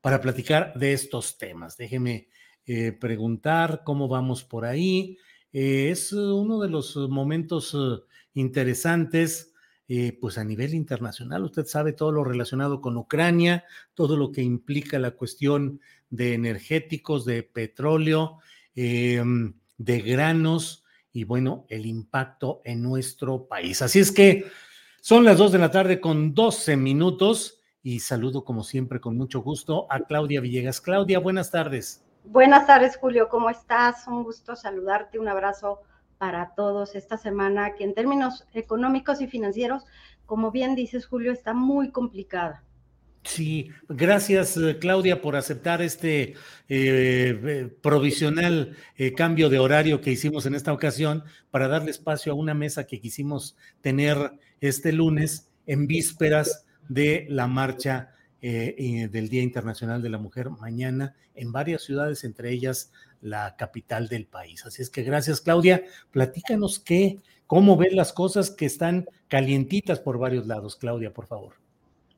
para platicar de estos temas. Déjeme eh, preguntar cómo vamos por ahí. es uno de los momentos interesantes, eh, pues a nivel internacional. Usted sabe todo lo relacionado con Ucrania, todo lo que implica la cuestión de energéticos, de petróleo, eh, de granos y bueno, el impacto en nuestro país. Así es que son las dos de la tarde con 12 minutos y saludo como siempre con mucho gusto a Claudia Villegas. Claudia, buenas tardes. Buenas tardes, Julio, ¿cómo estás? Un gusto saludarte, un abrazo para todos esta semana que en términos económicos y financieros, como bien dices Julio, está muy complicada. Sí, gracias eh, Claudia por aceptar este eh, provisional eh, cambio de horario que hicimos en esta ocasión para darle espacio a una mesa que quisimos tener este lunes en vísperas de la marcha eh, del Día Internacional de la Mujer mañana en varias ciudades, entre ellas la capital del país. Así es que gracias, Claudia. Platícanos qué, cómo ven las cosas que están calientitas por varios lados. Claudia, por favor.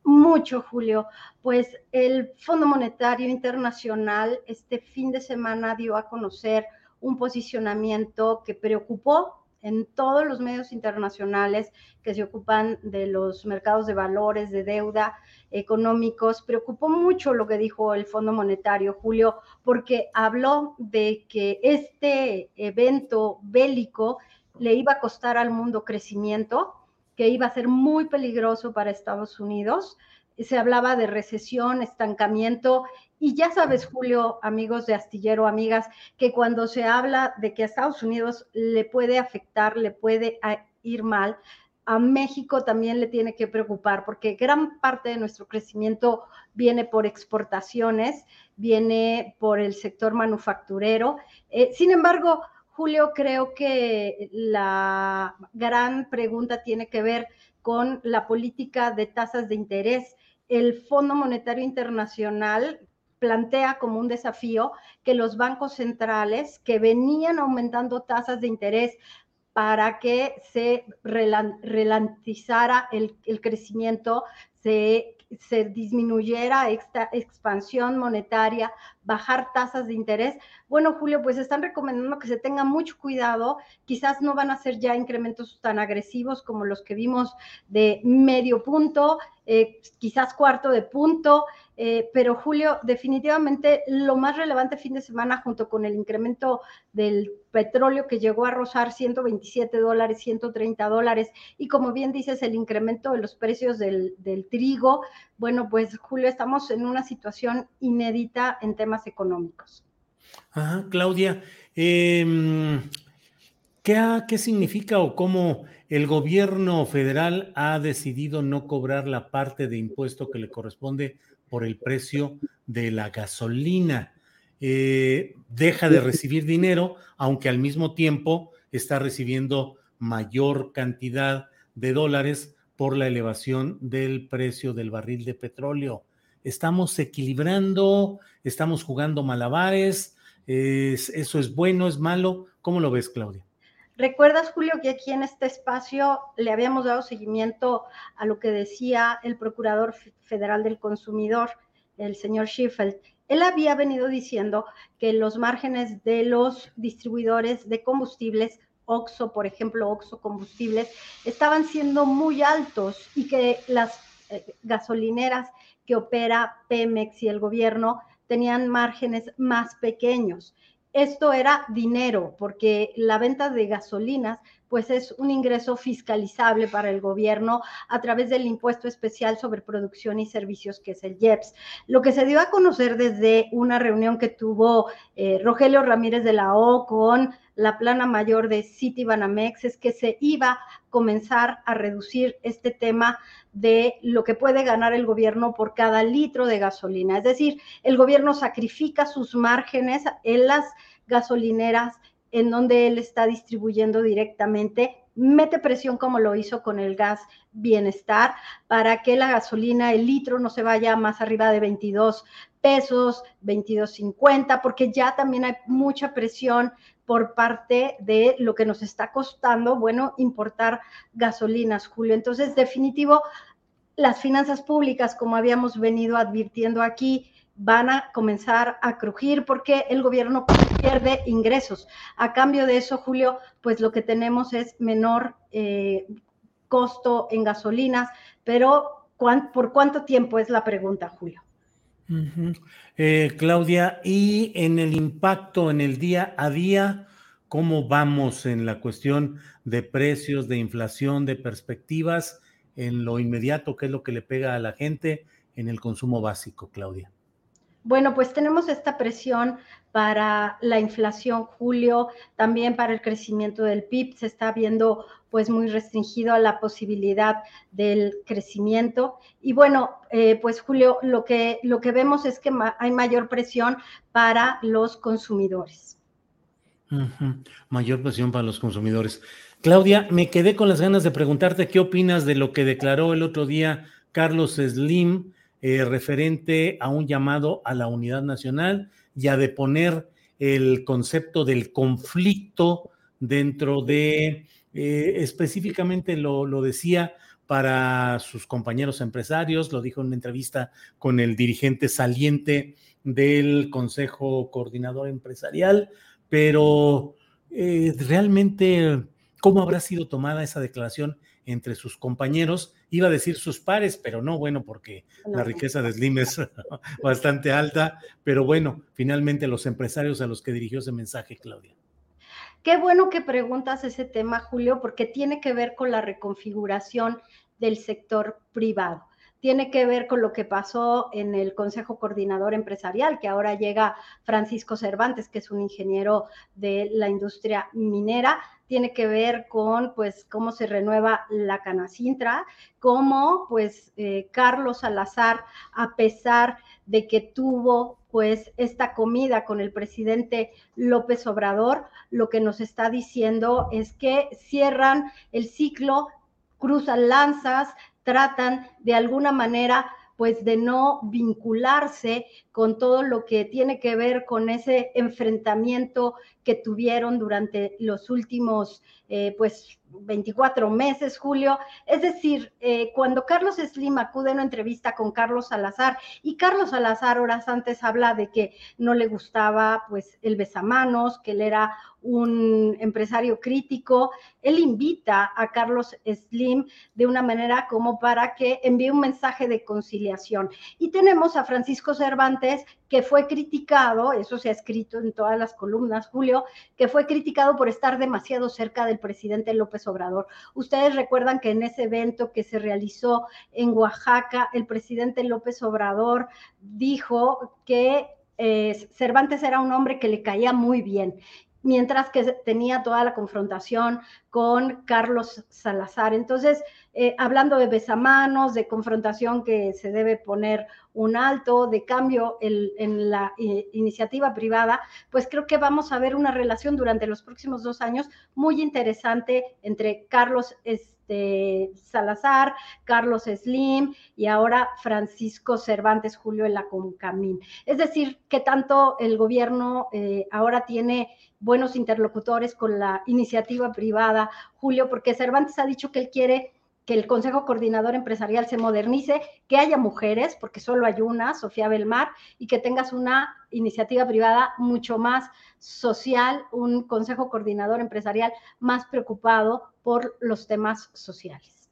Mucho, Julio. Pues el Fondo Monetario Internacional este fin de semana dio a conocer un posicionamiento que preocupó en todos los medios internacionales que se ocupan de los mercados de valores, de deuda económicos. Preocupó mucho lo que dijo el Fondo Monetario, Julio, porque habló de que este evento bélico le iba a costar al mundo crecimiento, que iba a ser muy peligroso para Estados Unidos. Se hablaba de recesión, estancamiento y ya sabes, Julio, amigos de Astillero, amigas, que cuando se habla de que a Estados Unidos le puede afectar, le puede ir mal, a México también le tiene que preocupar porque gran parte de nuestro crecimiento viene por exportaciones, viene por el sector manufacturero. Eh, sin embargo, Julio, creo que la gran pregunta tiene que ver con la política de tasas de interés. El Fondo Monetario Internacional plantea como un desafío que los bancos centrales que venían aumentando tasas de interés para que se ralentizara el, crecimiento, se, se, disminuyera esta expansión monetaria, bajar tasas de interés. Bueno, Julio, pues están recomendando que se tenga mucho cuidado. Quizás no van a ser ya incrementos tan agresivos como los que vimos de medio punto, eh, quizás cuarto de punto. Eh, pero Julio, definitivamente lo más relevante fin de semana junto con el incremento del petróleo que llegó a rozar 127 dólares, 130 dólares y como bien dices, el incremento de los precios del, trigo. Bueno, pues Julio, estamos en una situación inédita en temas económicos. Ajá, Claudia, eh, ¿qué, ¿qué significa o cómo el gobierno federal ha decidido no cobrar la parte de impuesto que le corresponde por el precio de la gasolina. Eh, deja de recibir dinero, aunque al mismo tiempo está recibiendo mayor cantidad de dólares por la elevación del precio del barril de petróleo. Estamos equilibrando, estamos jugando malabares, es, eso es bueno, es malo. ¿Cómo lo ves, Claudia? ¿Recuerdas, Julio, que aquí en este espacio le habíamos dado seguimiento a lo que decía el Procurador Federal del Consumidor, el señor Schiffel? Él había venido diciendo que los márgenes de los distribuidores de combustibles, OXO, por ejemplo, OXO Combustibles, estaban siendo muy altos y que las eh, gasolineras que opera Pemex y el gobierno tenían márgenes más pequeños esto era dinero, porque la venta de gasolinas pues es un ingreso fiscalizable para el gobierno a través del impuesto especial sobre producción y servicios que es el IEPS. Lo que se dio a conocer desde una reunión que tuvo eh, Rogelio Ramírez de la O con la plana mayor de City Banamex es que se iba a comenzar a reducir este tema de lo que puede ganar el gobierno por cada litro de gasolina. Es decir, el gobierno sacrifica sus márgenes en las gasolineras en donde él está distribuyendo directamente, mete presión como lo hizo con el gas bienestar para que la gasolina, el litro no se vaya más arriba de 22 pesos, 22.50, porque ya también hay mucha presión por parte de lo que nos está costando, bueno, importar gasolinas, Julio. Entonces, definitivo, las finanzas públicas, como habíamos venido advirtiendo aquí, van a comenzar a crujir porque el gobierno pierde ingresos. A cambio de eso, Julio, pues lo que tenemos es menor eh, costo en gasolinas, pero ¿por cuánto tiempo es la pregunta, Julio? Eh, Claudia, y en el impacto en el día a día, ¿cómo vamos en la cuestión de precios, de inflación, de perspectivas, en lo inmediato, qué es lo que le pega a la gente en el consumo básico, Claudia? Bueno, pues tenemos esta presión para la inflación, Julio, también para el crecimiento del PIB. Se está viendo pues muy restringido a la posibilidad del crecimiento. Y bueno, eh, pues Julio, lo que, lo que vemos es que hay mayor presión para los consumidores. Mayor presión para los consumidores. Claudia, me quedé con las ganas de preguntarte qué opinas de lo que declaró el otro día Carlos Slim eh, referente a un llamado a la unidad nacional y a deponer el concepto del conflicto dentro de, eh, específicamente lo, lo decía para sus compañeros empresarios, lo dijo en una entrevista con el dirigente saliente del Consejo Coordinador Empresarial, pero eh, realmente, ¿cómo habrá sido tomada esa declaración entre sus compañeros, iba a decir sus pares, pero no, bueno, porque la riqueza de Slim es bastante alta, pero bueno, finalmente los empresarios a los que dirigió ese mensaje, Claudia. Qué bueno que preguntas ese tema, Julio, porque tiene que ver con la reconfiguración del sector privado tiene que ver con lo que pasó en el Consejo Coordinador Empresarial, que ahora llega Francisco Cervantes, que es un ingeniero de la industria minera, tiene que ver con pues cómo se renueva la Canacintra, cómo pues eh, Carlos Salazar, a pesar de que tuvo pues esta comida con el presidente López Obrador, lo que nos está diciendo es que cierran el ciclo cruzan lanzas, tratan de alguna manera pues de no vincularse con todo lo que tiene que ver con ese enfrentamiento que tuvieron durante los últimos eh, pues 24 meses, Julio. Es decir, eh, cuando Carlos Slim acude a una entrevista con Carlos Salazar y Carlos Salazar horas antes habla de que no le gustaba pues el besamanos, que él era un empresario crítico, él invita a Carlos Slim de una manera como para que envíe un mensaje de conciliación. Y tenemos a Francisco Cervantes, que fue criticado, eso se ha escrito en todas las columnas, Julio, que fue criticado por estar demasiado cerca del presidente López Obrador. Ustedes recuerdan que en ese evento que se realizó en Oaxaca, el presidente López Obrador dijo que eh, Cervantes era un hombre que le caía muy bien mientras que tenía toda la confrontación con Carlos Salazar. Entonces, eh, hablando de besamanos, de confrontación que se debe poner un alto, de cambio en la eh, iniciativa privada, pues creo que vamos a ver una relación durante los próximos dos años muy interesante entre Carlos este, Salazar, Carlos Slim y ahora Francisco Cervantes Julio en la Concamín. Es decir, que tanto el gobierno eh, ahora tiene buenos interlocutores con la iniciativa privada, Julio, porque Cervantes ha dicho que él quiere que el Consejo Coordinador Empresarial se modernice, que haya mujeres, porque solo hay una, Sofía Belmar, y que tengas una iniciativa privada mucho más social, un Consejo Coordinador Empresarial más preocupado por los temas sociales.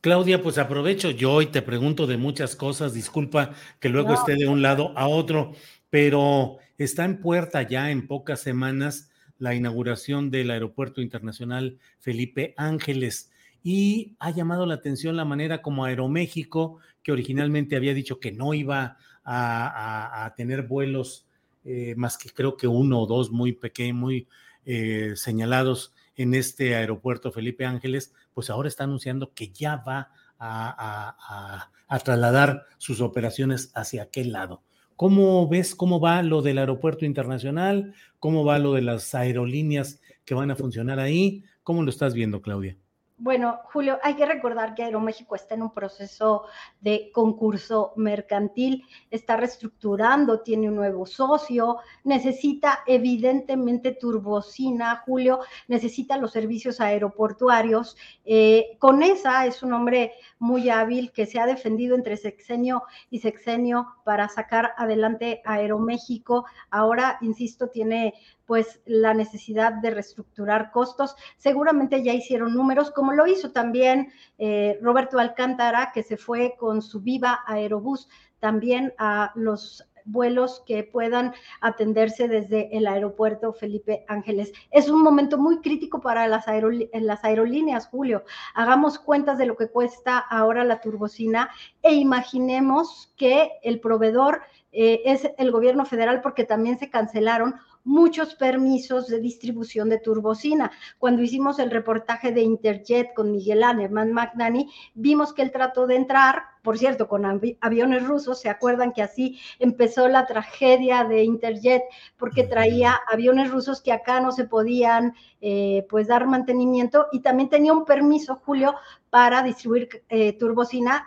Claudia, pues aprovecho yo y te pregunto de muchas cosas, disculpa que luego esté de un lado a otro, pero está en puerta ya en pocas semanas la inauguración del Aeropuerto Internacional Felipe Ángeles y ha llamado la atención la manera como Aeroméxico, que originalmente había dicho que no iba a, tener vuelos eh, más que creo que uno o dos muy pequeños, muy eh, señalados en este aeropuerto Felipe Ángeles, pues ahora está anunciando que ya va a, a trasladar sus operaciones hacia aquel lado. ¿Cómo ves cómo va lo del aeropuerto internacional? ¿Cómo va lo de las aerolíneas que van a funcionar ahí? ¿Cómo lo estás viendo, Claudia? Bueno, Julio, hay que recordar que Aeroméxico está en un proceso de concurso mercantil, está reestructurando, tiene un nuevo socio, necesita evidentemente turbocina, Julio, necesita los servicios aeroportuarios. Eh, con esa es un hombre muy hábil que se ha defendido entre sexenio y sexenio para sacar adelante Aeroméxico. Ahora, insisto, tiene pues la necesidad de reestructurar costos. Seguramente ya hicieron números, como lo hizo también eh, Roberto Alcántara, que se fue con su Viva Aerobús también a los vuelos que puedan atenderse desde el aeropuerto Felipe Ángeles. Es un momento muy crítico para las, aerolíneas, Julio. Hagamos cuentas de lo que cuesta ahora la turbocina e imaginemos que el proveedor eh, es el gobierno federal porque también se cancelaron muchos permisos de distribución de turbocina. Cuando hicimos el reportaje de Interjet con Miguel Anerman Magnani, vimos que él trató de entrar, por cierto, con aviones rusos, ¿se acuerdan que así empezó la tragedia de Interjet? Porque traía aviones rusos que acá no se podían eh, pues dar mantenimiento y también tenía un permiso, Julio, para distribuir eh, turbocina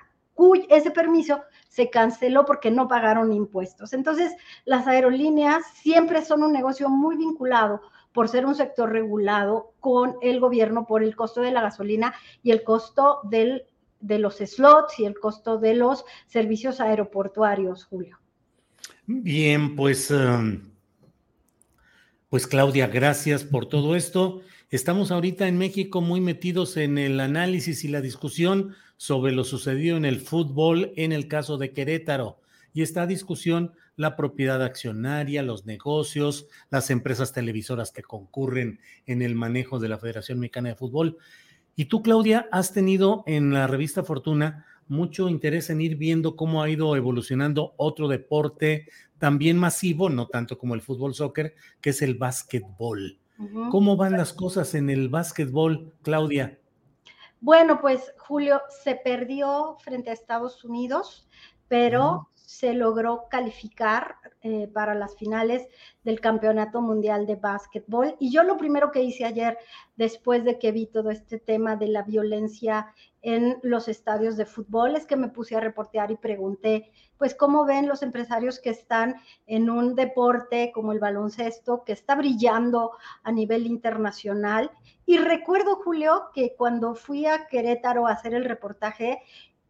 ese permiso se canceló porque no pagaron impuestos. Entonces, las aerolíneas siempre son un negocio muy vinculado por ser un sector regulado con el gobierno por el costo de la gasolina y el costo del, de los slots y el costo de los servicios aeroportuarios, Julio. Bien, pues, um, pues Claudia, gracias por todo esto. Estamos ahorita en México muy metidos en el análisis y la discusión sobre lo sucedido en el fútbol en el caso de Querétaro. Y esta discusión, la propiedad accionaria, los negocios, las empresas televisoras que concurren en el manejo de la Federación Mexicana de Fútbol. Y tú, Claudia, has tenido en la revista Fortuna mucho interés en ir viendo cómo ha ido evolucionando otro deporte también masivo, no tanto como el fútbol soccer, que es el básquetbol. ¿Cómo van las cosas en el básquetbol, Claudia? Bueno, pues Julio se perdió frente a Estados Unidos, pero se logró calificar eh, para las finales del Campeonato Mundial de Básquetbol. Y yo lo primero que hice ayer, después de que vi todo este tema de la violencia en los estadios de fútbol, es que me puse a reportear y pregunté, pues, ¿cómo ven los empresarios que están en un deporte como el baloncesto, que está brillando a nivel internacional? Y recuerdo, Julio, que cuando fui a Querétaro a hacer el reportaje,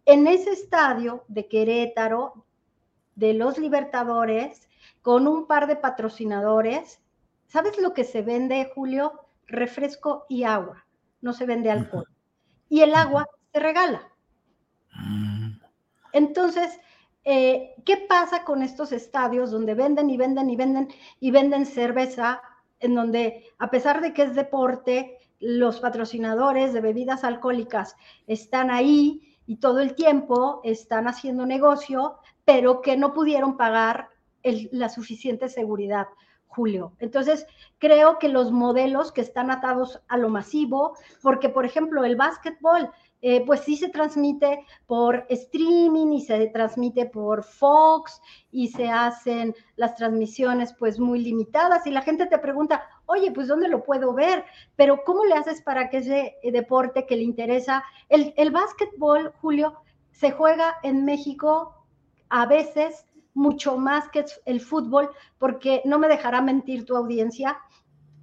en ese estadio de Querétaro, de los Libertadores, con un par de patrocinadores, ¿sabes lo que se vende, Julio? Refresco y agua, no se vende alcohol. Y el agua se regala. Mm. Entonces, eh, ¿qué pasa con estos estadios donde venden y venden y venden y venden cerveza, en donde a pesar de que es deporte, los patrocinadores de bebidas alcohólicas están ahí y todo el tiempo están haciendo negocio, pero que no pudieron pagar la suficiente seguridad, Julio. Entonces, creo que los modelos que están atados a lo masivo, porque por ejemplo el básquetbol, eh, pues sí se transmite por streaming y se transmite por Fox y se hacen las transmisiones pues muy limitadas. Y la gente te pregunta, oye, pues ¿dónde lo puedo ver? Pero ¿cómo le haces para que ese deporte que le interesa, el, el básquetbol, Julio, se juega en México a veces mucho más que el fútbol, porque no me dejará mentir tu audiencia,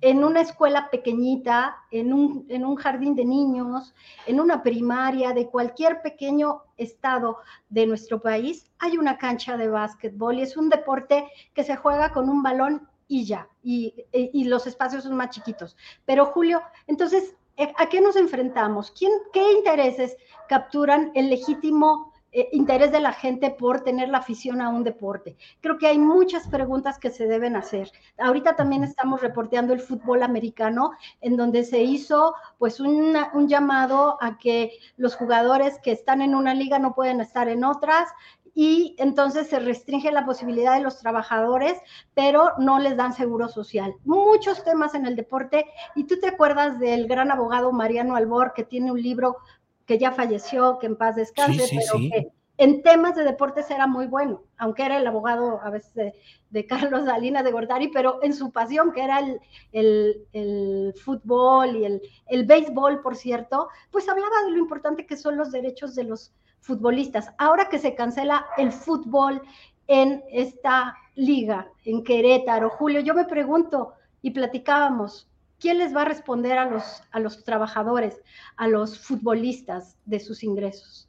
en una escuela pequeñita, en un, en un, jardín de niños, en una primaria de cualquier pequeño estado de nuestro país, hay una cancha de básquetbol y es un deporte que se juega con un balón y ya, y, los espacios son más chiquitos. Pero Julio, entonces, ¿a qué nos enfrentamos? ¿Quién, ¿Qué intereses capturan el legítimo eh, interés de la gente por tener la afición a un deporte. Creo que hay muchas preguntas que se deben hacer. Ahorita también estamos reporteando el fútbol americano, en donde se hizo pues un llamado a que los jugadores que están en una liga no pueden estar en otras y entonces se restringe la posibilidad de los trabajadores, pero no les dan seguro social. Muchos temas en el deporte y tú te acuerdas del gran abogado Mariano Albor que tiene un libro que ya falleció, que en paz descanse, pero que en temas de deportes era muy bueno, aunque era el abogado a veces de, Carlos Salinas de Gortari, pero en su pasión, que era el, fútbol y el, el béisbol, por cierto, pues hablaba de lo importante que son los derechos de los futbolistas. Ahora que se cancela el fútbol en esta liga, en Querétaro, Julio, yo me pregunto y platicábamos, ¿quién les va a responder a los, a los trabajadores, a los futbolistas de sus ingresos?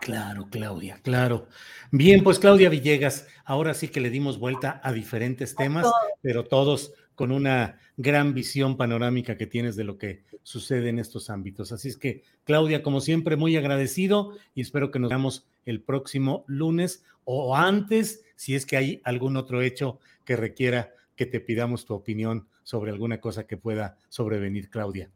Claro, Claudia, claro. Bien, pues Claudia Villegas, ahora sí que le dimos vuelta a diferentes temas, pero todos con una gran visión panorámica que tienes de lo que sucede en estos ámbitos. Así es que, Claudia, como siempre, muy agradecido y espero que nos veamos el próximo lunes o antes, si es que hay algún otro hecho que requiera que te pidamos tu opinión sobre alguna cosa que pueda sobrevenir, Claudia.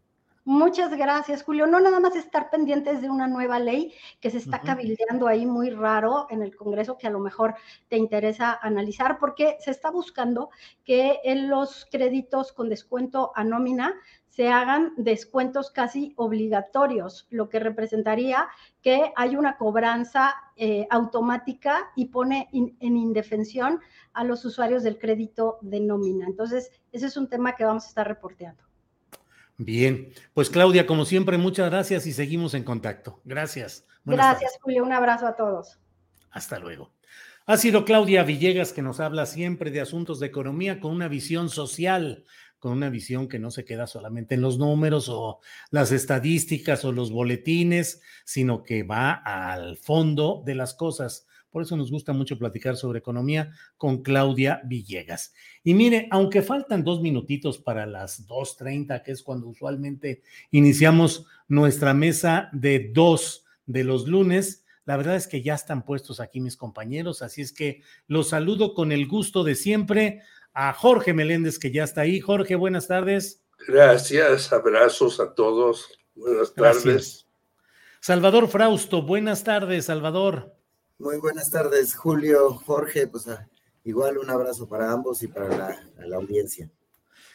Muchas gracias, Julio. No nada más estar pendientes de una nueva ley que se está cabildeando ahí muy raro en el Congreso que a lo mejor te interesa analizar porque se está buscando que en los créditos con descuento a nómina se hagan descuentos casi obligatorios, lo que representaría que hay una cobranza eh, automática y pone en indefensión a los usuarios del crédito de nómina. Entonces, ese es un tema que vamos a estar reporteando. Bien, pues Claudia, como siempre, muchas gracias y seguimos en contacto. Gracias. gracias, Julio. Un abrazo a todos. Hasta luego. Ha sido Claudia Villegas que nos habla siempre de asuntos de economía con una visión social, con una visión que no se queda solamente en los números o las estadísticas o los boletines, sino que va al fondo de las cosas por eso nos gusta mucho platicar sobre economía con Claudia Villegas. Y mire, aunque faltan dos minutitos para las 2.30, que es cuando usualmente iniciamos nuestra mesa de dos de los lunes, la verdad es que ya están puestos aquí mis compañeros, así es que los saludo con el gusto de siempre a Jorge Meléndez, que ya está ahí. Jorge, buenas tardes. Gracias, abrazos a todos. Buenas tardes. Salvador Frausto, buenas tardes, Salvador. Muy buenas tardes, Julio, Jorge, pues ah, igual un abrazo para ambos y para la, audiencia.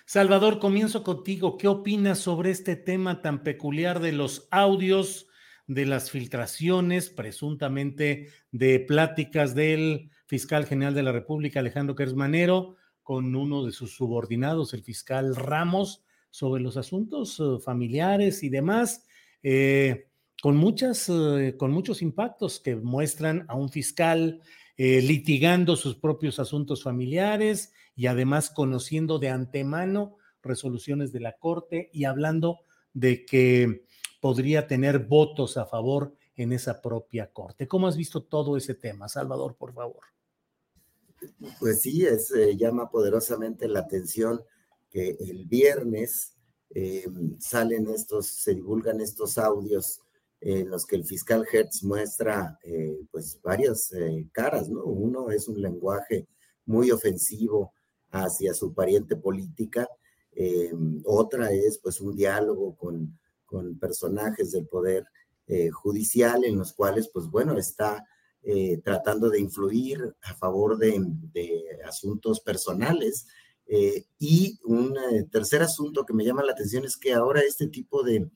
Salvador, comienzo contigo. ¿Qué opinas sobre este tema tan peculiar de los audios, de las filtraciones, presuntamente de pláticas del fiscal general de la República, Alejandro Kersmanero, con uno de sus subordinados, el fiscal Ramos, sobre los asuntos eh, familiares y demás? Eh, con, muchas, eh, con muchos impactos que muestran a un fiscal litigando sus propios asuntos familiares y además conociendo de antemano resoluciones de la Corte y hablando de que podría tener votos a favor en esa propia Corte. ¿Cómo has visto todo ese tema, Salvador, por favor? Pues sí, eh, llama poderosamente la atención que el viernes salen estos, se divulgan estos audios en los que el fiscal Hertz muestra eh, pues varias eh, caras, ¿no? Uno es un lenguaje muy ofensivo hacia su pariente política, eh, otra es pues un diálogo con, con personajes del poder judicial en los cuales pues bueno está tratando de influir a favor de, asuntos personales. y un tercer asunto que me llama la atención es que ahora este tipo de,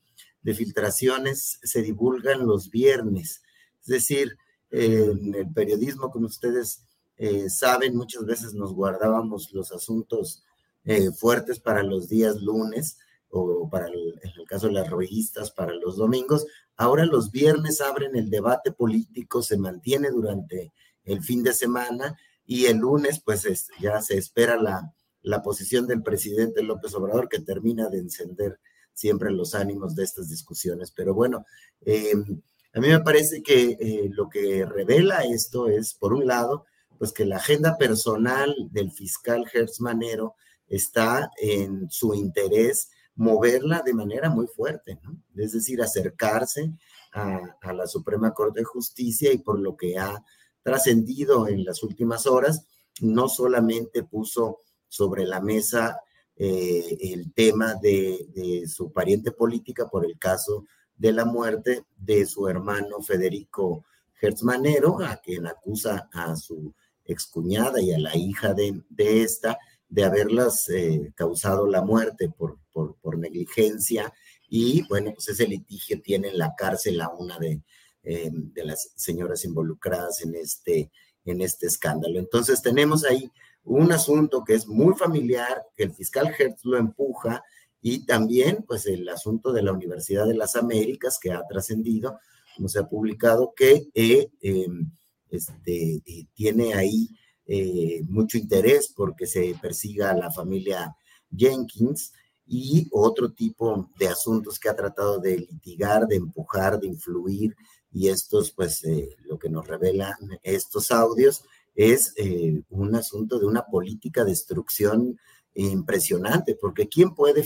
filtraciones se divulgan los viernes. Es decir, en el periodismo, como ustedes eh, saben, muchas veces nos guardábamos los asuntos eh, fuertes para los días lunes o para el, en el caso de las revistas para los domingos. Ahora los viernes abren el debate político, se mantiene durante el fin de semana y el lunes pues ya se espera la, la posición del presidente López Obrador que termina de encender siempre los ánimos de estas discusiones. Pero bueno, em, a mí me parece que eh, lo que revela esto es, por un lado, pues que la agenda personal del fiscal Hertz Manero está en su interés moverla de manera muy fuerte, es decir, acercarse a, la Suprema Corte de Justicia y por lo que ha trascendido en las últimas horas, no solamente puso sobre la mesa eh, el tema de, su pariente política por el caso de la muerte de su hermano Federico Hertzmanero, a quien acusa a su excuñada y a la hija de esta de haberlas eh, causado la muerte por, por, negligencia y bueno, pues ese litigio tiene en la cárcel a una de, eh, de las señoras involucradas en este, en este escándalo. Entonces tenemos ahí un asunto que es muy familiar, que el fiscal Hertz lo empuja y también pues el asunto de la Universidad de las Américas que ha trascendido, como se ha publicado, que eh, em, este, tiene ahí eh, mucho interés porque se persiga a la familia Jenkins y otro tipo de asuntos que ha tratado de litigar, de empujar, de influir, y estos, pues, eh, lo que nos revelan estos audios es eh, un asunto de una política de destrucción impresionante, porque ¿quién puede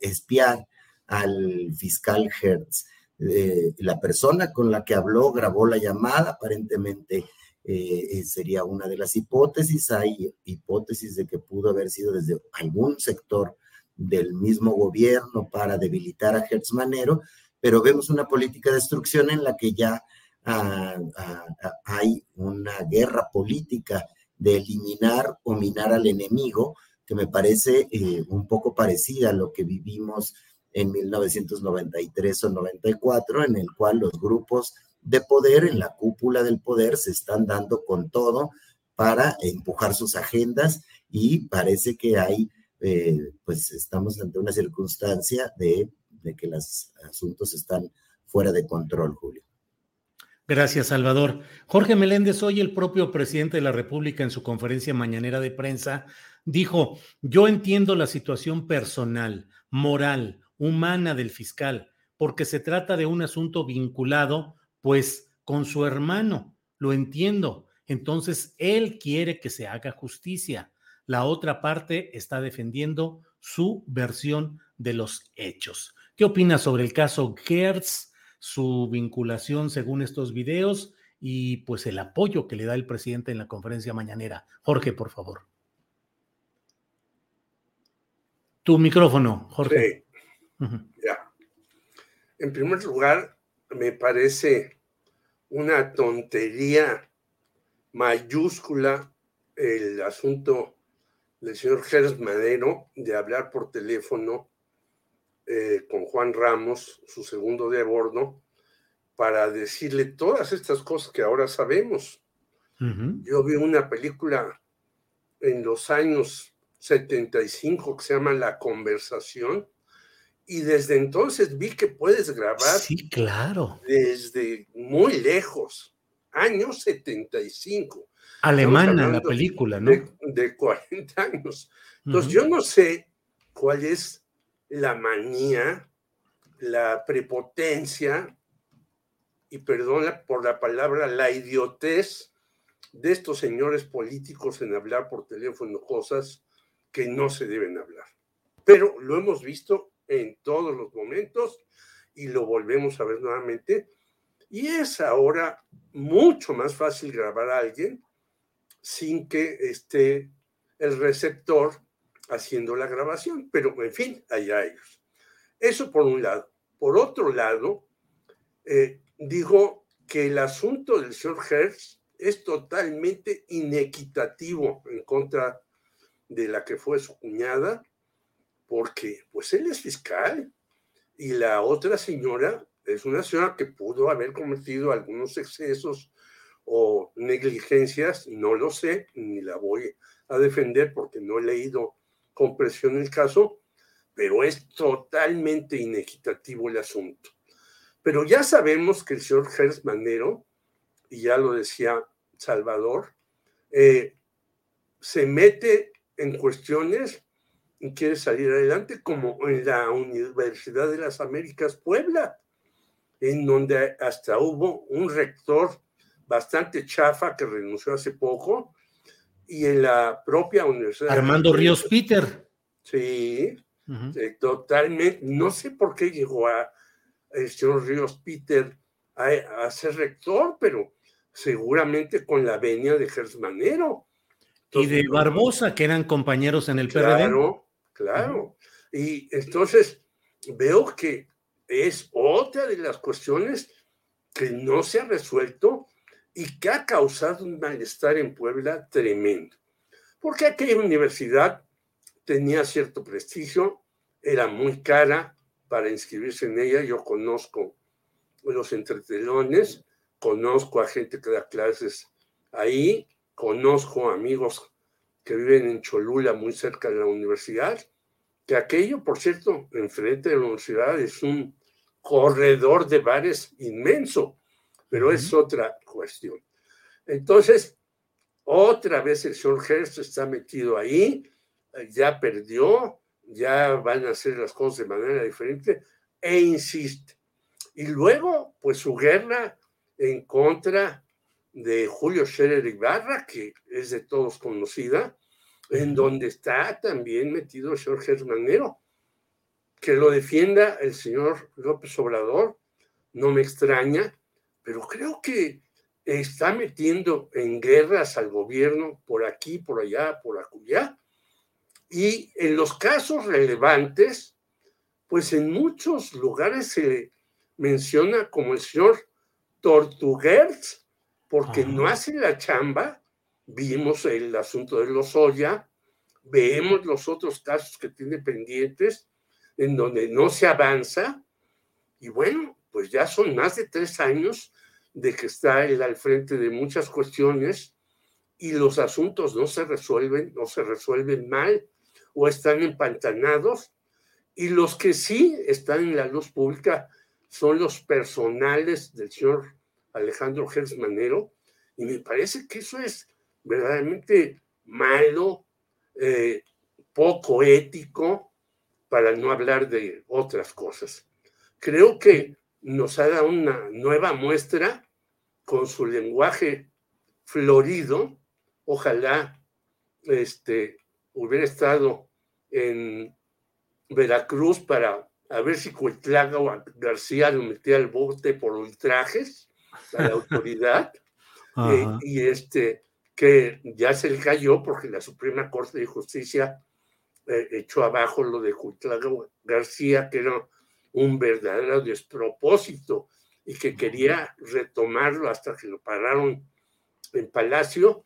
espiar al fiscal Hertz? La persona con la que habló grabó la llamada, aparentemente eh, sería una de las hipótesis. Hay hipótesis de que pudo haber sido desde algún sector del mismo gobierno para debilitar a Hertz Manero, pero vemos una política de destrucción en la que ya ah, ah, ah, hay una guerra política de eliminar o minar al enemigo, que me parece eh, un poco parecida a lo que vivimos en 1993 o 94, en el cual los grupos de poder en la cúpula del poder se están dando con todo para empujar sus agendas y parece que hay, eh, pues estamos ante una circunstancia de, de que los asuntos están fuera de control, Julio. Gracias, Salvador. Jorge Meléndez, hoy el propio presidente de la República en su conferencia mañanera de prensa dijo, yo entiendo la situación personal, moral, humana del fiscal, porque se trata de un asunto vinculado pues con su hermano, lo entiendo. Entonces, él quiere que se haga justicia. La otra parte está defendiendo su versión de los hechos. ¿Qué opina sobre el caso Gertz, su vinculación según estos videos y pues el apoyo que le da el presidente en la conferencia mañanera? Jorge, por favor. Tu micrófono, Jorge. Sí. Ya. En primer lugar, me parece una tontería mayúscula el asunto del señor Gers Madero de hablar por teléfono eh, con Juan Ramos, su segundo de bordo, para decirle todas estas cosas que ahora sabemos. Yo vi una película en los años 75 que se llama La Conversación, y desde entonces vi que puedes grabar. Sí, claro. Desde muy lejos, años 75. Alemana la película, ¿no? De, 40 años. Entonces, yo no sé cuál es la manía, la prepotencia, y perdona por la palabra, la idiotez de estos señores políticos en hablar por teléfono cosas que no se deben hablar. Pero lo hemos visto en todos los momentos y lo volvemos a ver nuevamente. Y es ahora mucho más fácil grabar a alguien sin que esté el receptor haciendo la grabación, pero en fin, allá ellos. Eso por un lado. Por otro lado, eh, digo que el asunto del señor Hertz es totalmente inequitativo en contra de la que fue su cuñada, porque pues él es fiscal y la otra señora es una señora que pudo haber cometido algunos excesos o negligencias, no lo sé, ni la voy a defender porque no he leído con presión el caso, pero es totalmente inequitativo el asunto. Pero ya sabemos que el señor Gers Manero, y ya lo decía Salvador, eh, se mete en cuestiones y quiere salir adelante, como en la Universidad de las Américas Puebla, en donde hasta hubo un rector bastante chafa que renunció hace poco, y en la propia Universidad. Armando Ríos Peter. Sí, Eh, totalmente, no sé por qué llegó a el señor Ríos Peter a, ser rector, pero seguramente con la venia de Gersmanero. y de Barbosa, que eran compañeros en el PRD. Claro, claro. Y entonces veo que es otra de las cuestiones que no se ha resuelto y que ha causado un malestar en Puebla tremendo. Porque aquella universidad tenía cierto prestigio, era muy cara para inscribirse en ella. Yo conozco los entretelones, conozco a gente que da clases ahí, conozco amigos que viven en Cholula, muy cerca de la universidad, que aquello, por cierto, enfrente de la universidad es un corredor de bares inmenso, pero es otra cuestión. Entonces, otra vez el señor Hearst está metido ahí, ya perdió, ya van a hacer las cosas de manera diferente, e insiste. Y luego, pues su guerra en contra de Julio Scherer Ibarra, que es de todos conocida, en donde está también metido el señor Germanero. Que lo defienda el señor López Obrador, no me extraña, pero creo que está metiendo en guerras al gobierno por aquí, por allá, por acullá. Y en los casos relevantes, pues en muchos lugares se menciona como el señor Tortuguers, porque no hace la chamba. Vimos el asunto de los Oya, vemos los otros casos que tiene pendientes, en donde no se avanza. Y bueno, pues ya son más de tres años de que está él al frente de muchas cuestiones y los asuntos no se resuelven, no se resuelven mal o están empantanados. Y los que sí están en la luz pública son los personales del señor Alejandro Gersmanero, y me parece que eso es verdaderamente malo, eh, poco ético, para no hablar de otras cosas. Creo que nos ha dado una nueva muestra con su lenguaje florido. Ojalá este, hubiera estado en Veracruz para a ver si Cuitlaga o García lo metía al bote por ultrajes la autoridad. Eh, y este, que ya se le cayó porque la Suprema Corte de Justicia eh, echó abajo lo de Cuitlaga García, que era un verdadero despropósito y que quería retomarlo hasta que lo pararon en Palacio.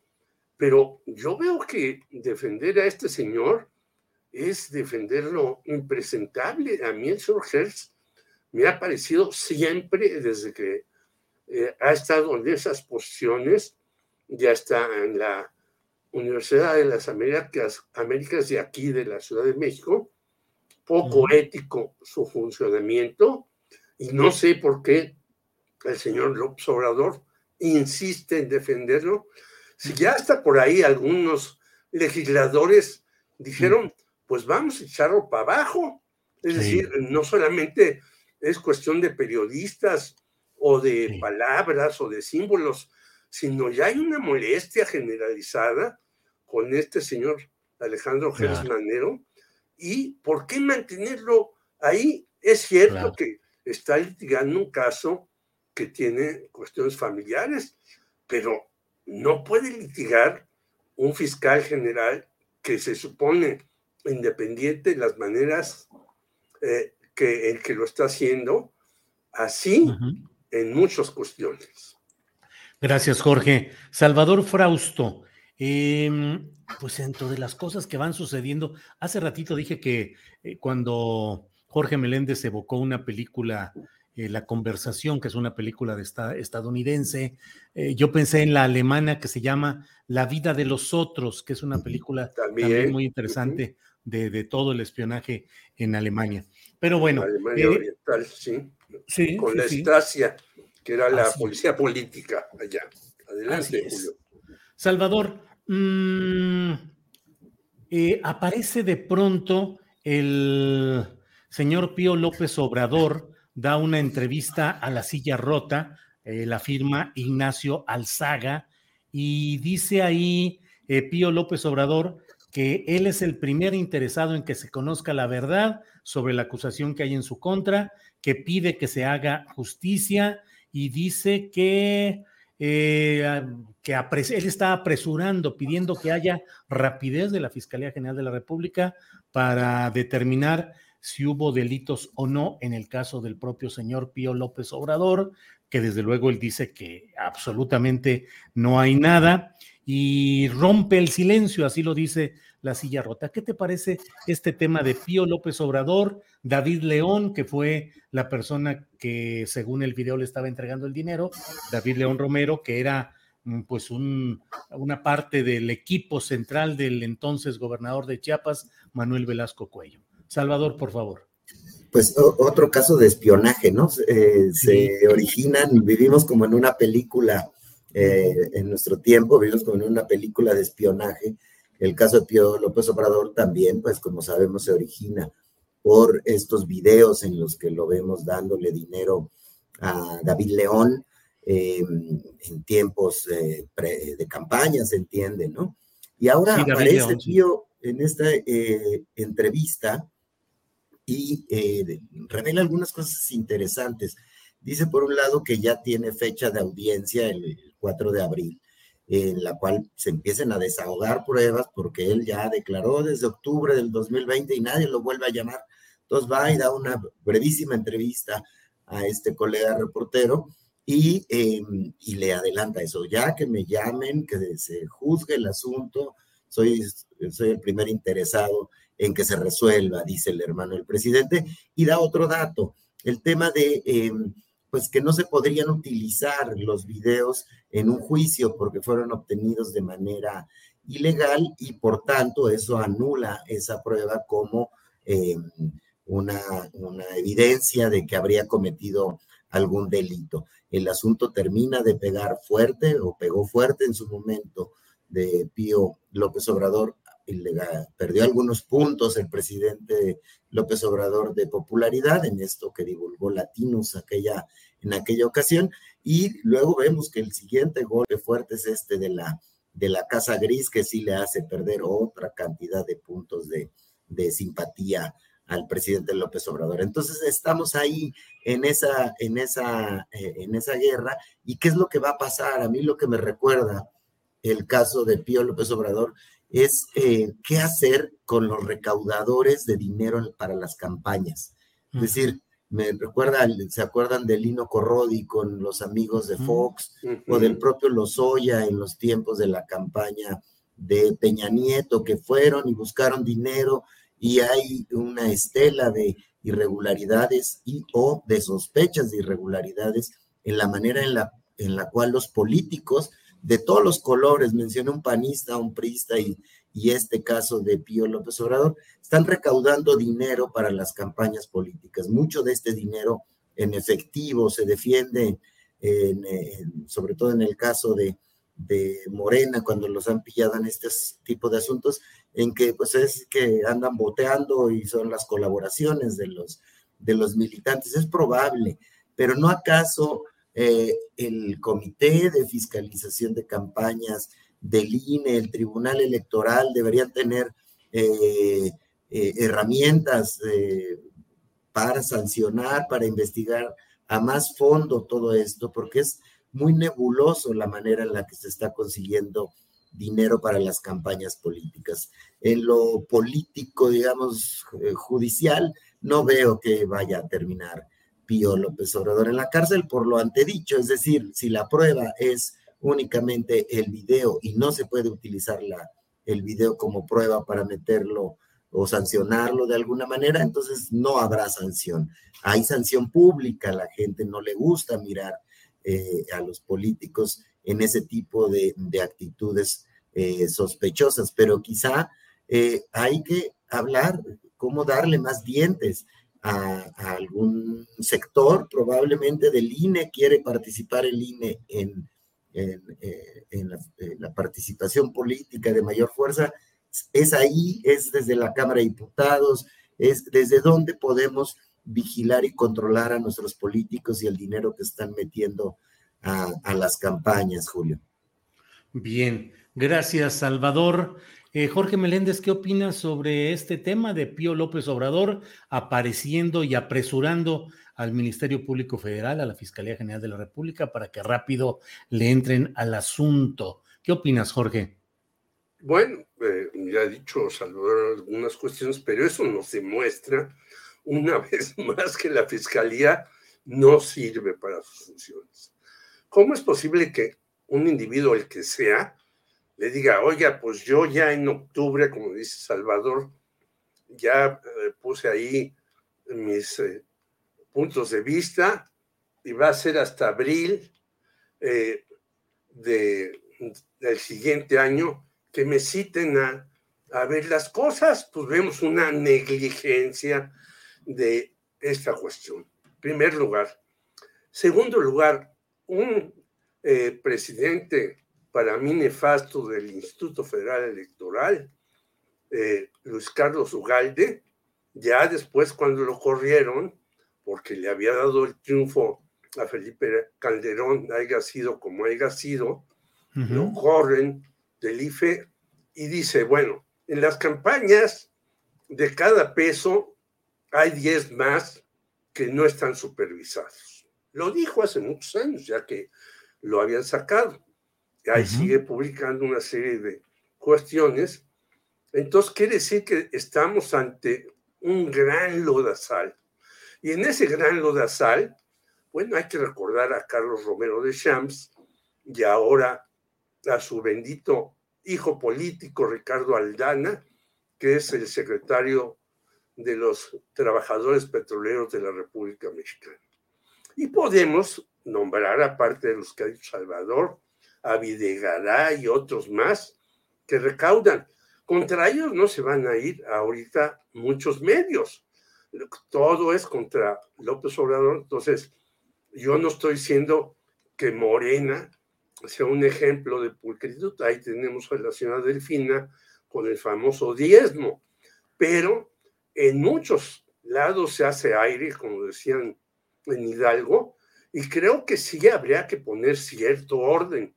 Pero yo veo que defender a este señor es defender lo impresentable. A mí el señor Hertz me ha parecido siempre, desde que eh, ha estado en esas posiciones, ya está en la Universidad de las Américas, Américas de aquí, de la Ciudad de México, poco ético su funcionamiento, y no sé por qué el señor López Obrador insiste en defenderlo. Si ya está por ahí algunos legisladores dijeron, pues vamos a echarlo para abajo. Es decir, no solamente es cuestión de periodistas o de palabras o de símbolos, sino ya hay una molestia generalizada con este señor Alejandro Gérez Manero. ¿Y por qué mantenerlo ahí? Es cierto que está litigando un caso que tiene cuestiones familiares, pero no puede litigar un fiscal general que se supone independiente las maneras eh, que el que lo está haciendo, así en muchas cuestiones. Gracias, Jorge. Salvador Frausto, em, pues dentro de las cosas que van sucediendo, hace ratito dije que eh, cuando Jorge Meléndez evocó una película eh, La conversación, que es una película de esta, estadounidense. yo pensé en la alemana que se llama La vida de los otros, que es una película también, muy interesante de, todo el espionaje en Alemania. Pero bueno. Alemania eh, Oriental, sí. Con la Estasia, que era la policía política allá. Adelante, Julio. Salvador, mm, eh, aparece de pronto el señor Pío López Obrador, da una entrevista a la silla rota, eh, la firma Ignacio Alzaga, y dice ahí Pío López Obrador que él es el primer interesado en que se conozca la verdad sobre la acusación que hay en su contra, que pide que se haga justicia y dice que, eh, él está apresurando, pidiendo que haya rapidez de la Fiscalía General de la República para determinar si hubo delitos o no en el caso del propio señor Pío López Obrador, que desde luego él dice que absolutamente no hay nada y rompe el silencio, así lo dice la silla rota. ¿Qué te parece este tema de Pío López Obrador, David León, que fue la persona que según el video le estaba entregando el dinero, David León Romero, que era mm, pues un, una parte del equipo central del entonces gobernador de Chiapas, Manuel Velasco Cuello? Salvador, por favor. Pues otro caso de espionaje, ¿no? Eh, se originan, vivimos como en una película, eh, en nuestro tiempo, vivimos como en una película de espionaje. El caso de Pío López Obrador también, pues como sabemos, se origina por estos videos en los que lo vemos dándole dinero a David León em, en tiempos eh, de campaña, se entiende, ¿no? Y ahora aparece Pío en esta entrevista y eh, revela algunas cosas interesantes. Dice, por un lado, que ya tiene fecha de audiencia el 4 de abril, en la cual se empiecen a desahogar pruebas, porque él ya declaró desde octubre del 2020 y nadie lo vuelve a llamar. Entonces va y da una brevísima entrevista a este colega reportero y, em, y le adelanta eso, ya que me llamen, que se juzgue el asunto, soy, soy el primer interesado en que se resuelva, dice el hermano del presidente, y da otro dato, el tema de, em, pues que no se podrían utilizar los videos en un juicio porque fueron obtenidos de manera ilegal y por tanto eso anula esa prueba como em, una, una evidencia de que habría cometido algún delito. El asunto termina de pegar fuerte o pegó fuerte en su momento de Pío López Obrador perdió algunos puntos el presidente López Obrador de popularidad en esto que divulgó Latinos aquella, en aquella ocasión. Y luego vemos que el siguiente golpe fuerte es este de la, de la Casa Gris, que sí le hace perder otra cantidad de puntos de, de simpatía al presidente López Obrador. Entonces estamos ahí en esa, en esa, eh, en esa guerra. ¿Y qué es lo que va a pasar? A mí lo que me recuerda el caso de Pío López Obrador es eh, qué hacer con los recaudadores de dinero para las campañas. Es decir, me recuerda, ¿se acuerdan de Lino Corrodi con los amigos de Fox o del propio Lozoya en los tiempos de la campaña de Peña Nieto que fueron y buscaron dinero y hay una estela de irregularidades y o de sospechas de irregularidades en la manera en la, en la cual los políticos de todos los colores, mencioné un panista, un priista y, y este caso de Pío López Obrador, están recaudando dinero para las campañas políticas. Mucho de este dinero en efectivo se defiende, sobre todo en el caso de, de, Morena, cuando los han pillado en este tipo de asuntos, en que pues es que andan boteando y son las colaboraciones de los, de los militantes. Es probable, pero no acaso eh, el Comité de Fiscalización de Campañas del INE, el Tribunal Electoral, deberían tener eh, eh, herramientas para sancionar, para investigar a más fondo todo esto, porque es muy nebuloso la manera en la que se está consiguiendo dinero para las campañas políticas. En lo político, digamos, judicial, no veo que vaya a terminar Pío López Obrador en la cárcel por lo antedicho, es decir, si la prueba es únicamente el video y no se puede utilizar la, el video como prueba para meterlo o sancionarlo de alguna manera, entonces no habrá sanción. Hay sanción pública, la gente no le gusta mirar eh, a los políticos en ese tipo de, actitudes eh, sospechosas, pero quizá eh, hay que hablar cómo darle más dientes a, algún sector, probablemente del INE, quiere participar el INE en, eh, la, participación política de mayor fuerza, es ahí, es desde la Cámara de Diputados, es desde donde podemos vigilar y controlar a nuestros políticos y el dinero que están metiendo a, a las campañas, Julio. Bien, gracias, Salvador. Eh, Jorge Meléndez, ¿qué opinas sobre este tema de Pío López Obrador apareciendo y apresurando al Ministerio Público Federal, a la Fiscalía General de la República, para que rápido le entren al asunto? ¿Qué opinas, Jorge? Bueno, eh, ya he dicho Salvador algunas cuestiones, pero eso nos demuestra una vez más que la Fiscalía no sirve para sus funciones. ¿Cómo es posible que un individuo, el que sea, le diga, oiga, pues yo ya en octubre, como dice Salvador, ya eh, puse ahí mis eh, puntos de vista y va a ser hasta abril eh, de, del siguiente año que me citen a, a ver las cosas, pues vemos una negligencia de esta cuestión. Primer lugar. Segundo lugar, un presidente para mí nefasto del Instituto Federal Electoral, eh, Luis Carlos Ugalde, ya después cuando lo corrieron, porque le había dado el triunfo a Felipe Calderón, haya sido como haya sido, lo corren del IFE y dice, bueno, en las campañas de cada peso hay 10 más que no están supervisados. Lo dijo hace muchos años, ya que lo habían sacado. Ahí sigue publicando una serie de cuestiones. Entonces quiere decir que estamos ante un gran lodazal. Y en ese gran lodazal, bueno, hay que recordar a Carlos Romero de Champs y ahora a su bendito hijo político Ricardo Aldana, que es el secretario de los trabajadores petroleros de la República Mexicana. Y podemos nombrar, aparte de los que ha dicho Salvador, a y otros más que recaudan. Contra ellos no se van a ir ahorita muchos medios. Todo es contra López Obrador. Entonces, yo no estoy diciendo que Morena sea un ejemplo de pulcritud. Ahí tenemos a la Delfina con el famoso diezmo. Pero en muchos lados se hace aire, como decían en Hidalgo, y creo que sí habría que poner cierto orden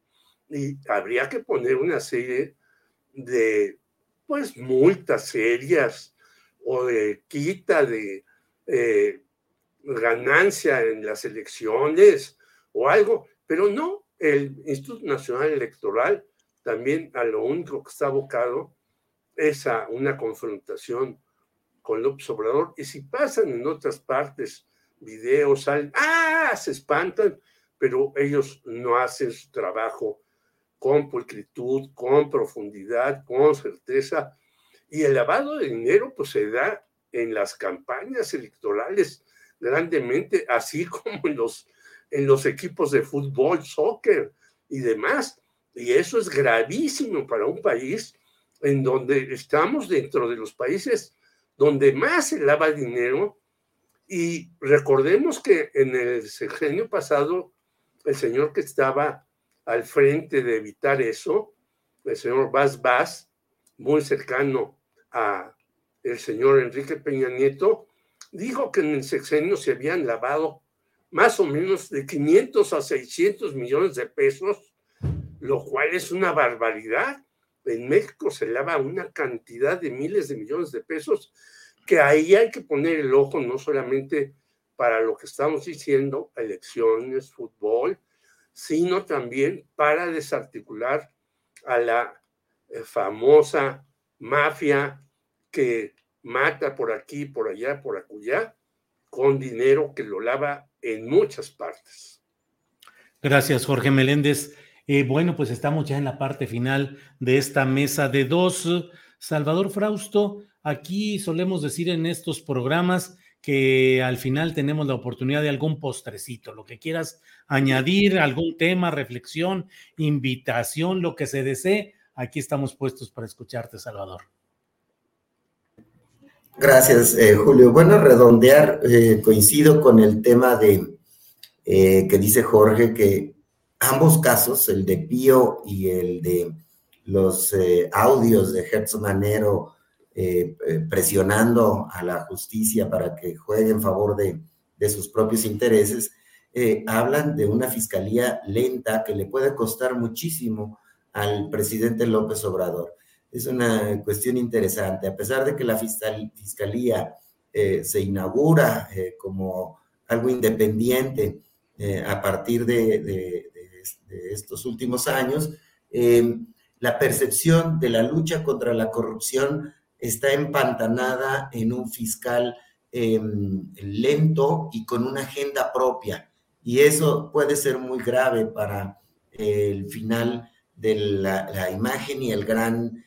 y habría que poner una serie de, pues, multas serias o de quita de eh, ganancia en las elecciones o algo, pero no, el Instituto Nacional Electoral también a lo único que está abocado es a una confrontación con López Obrador. Y si pasan en otras partes videos, salen, ¡ah! Se espantan, pero ellos no hacen su trabajo con pulcritud, con profundidad, con certeza. Y el lavado de dinero pues se da en las campañas electorales grandemente, así como en los, en los equipos de fútbol, soccer y demás. Y eso es gravísimo para un país en donde estamos dentro de los países donde más se lava dinero y recordemos que en el sexenio pasado, el señor que estaba al frente de evitar eso, el señor Vaz Vaz, muy cercano a el señor Enrique Peña Nieto, dijo que en el sexenio se habían lavado más o menos de 500 a 600 millones de pesos, lo cual es una barbaridad. En México se lava una cantidad de miles de millones de pesos que ahí hay que poner el ojo no solamente para lo que estamos diciendo, elecciones, fútbol, sino también para desarticular a la eh, famosa mafia que mata por aquí, por allá, por acullá, con dinero que lo lava en muchas partes. Gracias, Jorge Meléndez. Eh, bueno, pues estamos ya en la parte final de esta mesa de dos. Salvador Frausto, Aquí solemos decir en estos programas que al final tenemos la oportunidad de algún postrecito, lo que quieras añadir, algún tema, reflexión, invitación, lo que se desee. Aquí estamos puestos para escucharte, Salvador. Gracias, eh, Julio. Bueno, redondear, eh, coincido con el tema de eh, que dice Jorge, que ambos casos, el de Pío y el de los audios de Gertz Manero, eh, eh, presionando a la justicia para que juegue en favor de, sus propios intereses, eh, hablan de una fiscalía lenta que le puede costar muchísimo al presidente López Obrador. es una cuestión interesante. A pesar de que la fiscalía se inaugura como algo independiente a partir de, estos últimos años, la percepción de la lucha contra la corrupción está empantanada en un fiscal lento y con una agenda propia. Y eso puede ser muy grave para el final de la, imagen y el gran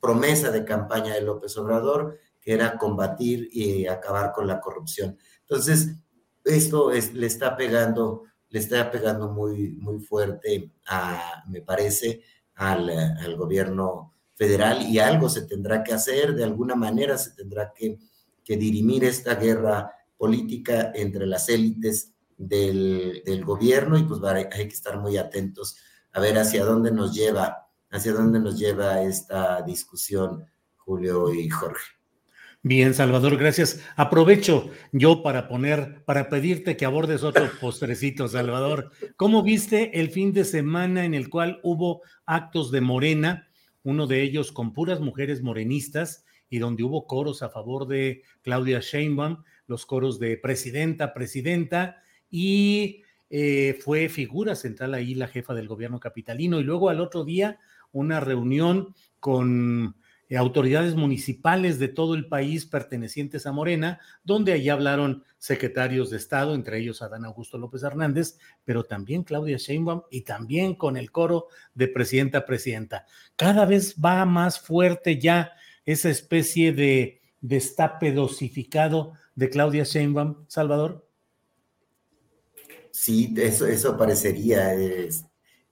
promesa de campaña de López Obrador, que era combatir y acabar con la corrupción. Entonces, esto es, le está pegando, le está pegando muy, muy fuerte, a, me parece, al, gobierno federal y algo se tendrá que hacer, de alguna manera se tendrá que, que dirimir esta guerra política entre las élites del, del gobierno y pues hay que estar muy atentos a ver hacia dónde nos lleva, hacia dónde nos lleva esta discusión, Julio y Jorge. Bien, Salvador, gracias. Aprovecho yo para poner, para pedirte que abordes otro postrecito, Salvador. ¿Cómo viste el fin de semana en el cual hubo actos de Morena, uno de ellos con puras mujeres morenistas y donde hubo coros a favor de Claudia Sheinbaum, los coros de presidenta, presidenta, y eh, fue figura central ahí la jefa del gobierno capitalino, y luego al otro día una reunión con autoridades municipales de todo el país pertenecientes a Morena, donde allí hablaron secretarios de Estado, entre ellos Adán Augusto López Hernández, pero también Claudia Sheinbaum y también con el coro de presidenta a presidenta. Cada vez va más fuerte ya esa especie de destape dosificado de Claudia Sheinbaum, Salvador. Sí, eso, eso parecería en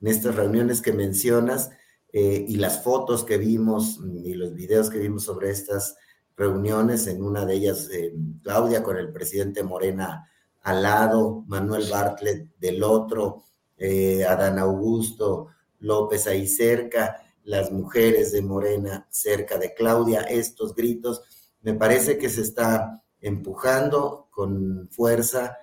estas reuniones que mencionas eh, y las fotos que vimos y los videos que vimos sobre estas reuniones, en una de ellas eh, Claudia con el presidente Morena al lado, Manuel Bartlett del otro, eh, Adán Augusto López ahí cerca, las mujeres de Morena cerca de Claudia, estos gritos, me parece que se está empujando con fuerza,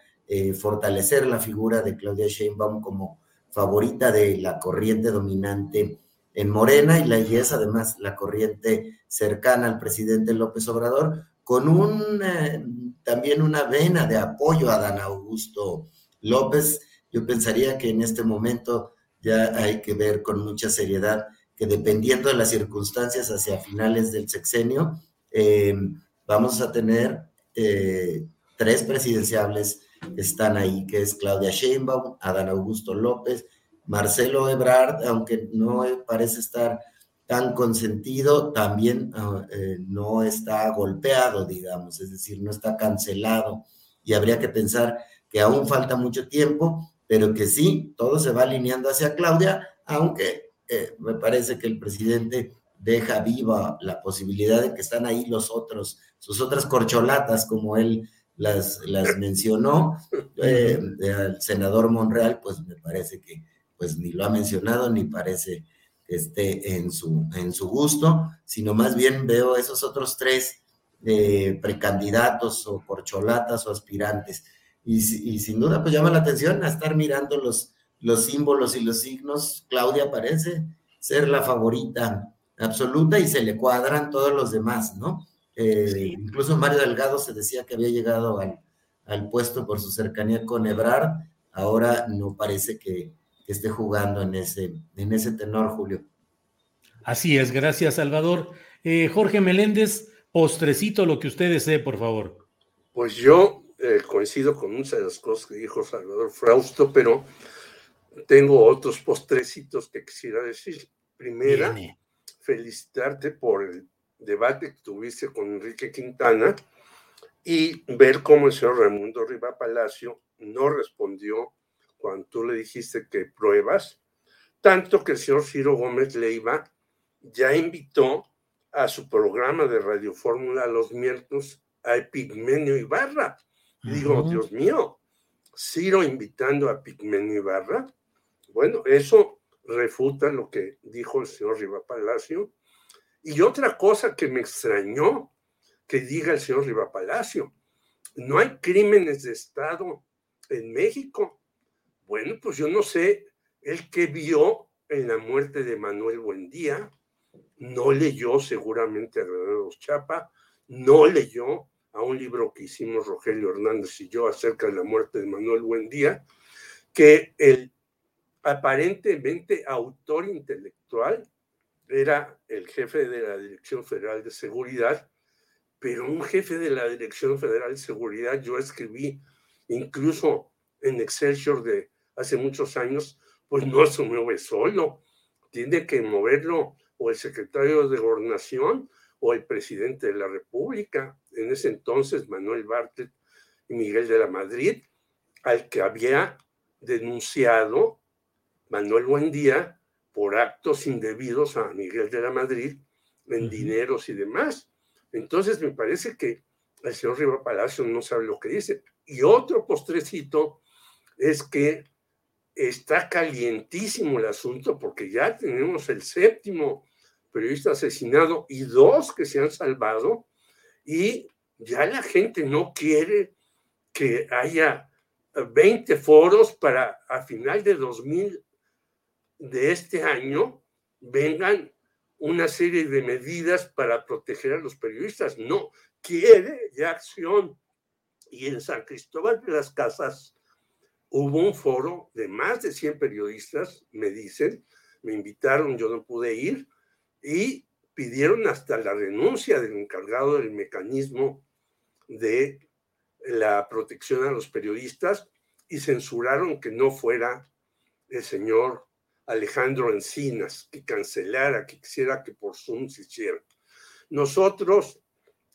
fortalecer la figura de Claudia Sheinbaum como favorita de la corriente dominante en Morena y la y es además la corriente cercana al presidente López Obrador, con un, eh, también una vena de apoyo a Dan Augusto López. Yo pensaría que en este momento ya hay que ver con mucha seriedad que dependiendo de las circunstancias hacia finales del sexenio, eh, vamos a tener eh, tres presidenciables que están ahí, que es Claudia Sheinbaum, Adán Augusto López Marcelo Ebrard, aunque no parece estar tan consentido, también ah, eh, no está golpeado, digamos, es decir, no está cancelado. Y habría que pensar que aún falta mucho tiempo, pero que sí, todo se va alineando hacia Claudia, aunque eh, me parece que el presidente deja viva la posibilidad de que están ahí los otros, sus otras corcholatas, como él las, las mencionó. Eh, el senador Monreal, pues me parece que pues ni lo ha mencionado ni parece que esté en su, en su gusto, sino más bien veo esos otros tres eh, precandidatos o porcholatas o aspirantes. Y, sin duda, pues llama la atención a estar mirando los, los símbolos y los signos. Claudia parece ser la favorita absoluta y se le cuadran todos los demás, ¿no? Eh, incluso Mario Delgado se decía que había llegado al, al, puesto por su cercanía con Ebrard, ahora no parece que, esté jugando en ese, en ese tenor, Julio. Así es, gracias, Salvador. Eh, Jorge Meléndez, postrecito, lo que usted desee, por favor. Pues yo eh, coincido con muchas de las cosas que dijo Salvador Frausto, pero tengo otros postrecitos que quisiera decir. Primera, felicitarte por el debate que tuviste con Enrique Quintana y ver cómo el señor Raimundo Riva Palacio no respondió cuando tú le dijiste que pruebas, tanto que el señor Ciro Gómez Leiva ya invitó a su programa de Radio Fórmula los miércoles a Epigmenio Ibarra. Digo, Dios mío, Ciro invitando a Epigmenio Ibarra. Bueno, eso refuta lo que dijo el señor Riva Palacio. Y otra cosa que me extrañó que diga el señor Riva Palacio, no hay crímenes de Estado en México. Bueno, pues yo no sé, el que vio en la muerte de Manuel Buendía, no leyó seguramente a Granados Chapa, no leyó a un libro que hicimos Rogelio Hernández y yo acerca de la muerte de Manuel Buendía, que el aparentemente autor intelectual era el jefe de la Dirección Federal de Seguridad, pero un jefe de la Dirección Federal de Seguridad, yo escribí incluso en Excelsior de hace muchos años, pues no se mueve solo, tiene que moverlo o el secretario de Gobernación o el presidente de la República, en ese entonces Manuel Bartlett y Miguel de la Madrid, al que había denunciado Manuel Buendía por actos indebidos a Miguel de la Madrid en dineros y demás. Entonces me parece que el señor Riva Palacio no sabe lo que dice. Y otro postrecito es que está calientísimo el asunto porque ya tenemos el séptimo periodista asesinado y dos que se han salvado y ya la gente no quiere que haya 20 foros para a final de 2000 de este año vengan una serie de medidas para proteger a los periodistas. No, quiere ya acción. Y en San Cristóbal de las Casas hubo un foro de más de 100 periodistas, me dicen, me invitaron, yo no pude ir, y pidieron hasta la renuncia del encargado del mecanismo de la protección a los periodistas y censuraron que no fuera el señor Alejandro Encinas, que cancelara, que quisiera que por Zoom se hiciera. Nosotros,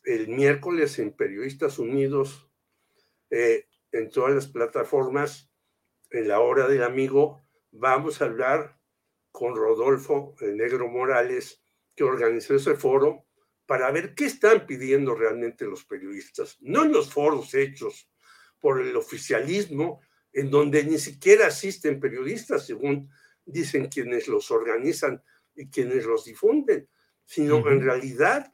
el miércoles en Periodistas Unidos, eh, en todas las plataformas, en la hora del amigo, vamos a hablar con Rodolfo el Negro Morales, que organizó ese foro, para ver qué están pidiendo realmente los periodistas, no en los foros hechos por el oficialismo, en donde ni siquiera asisten periodistas, según dicen quienes los organizan y quienes los difunden, sino en realidad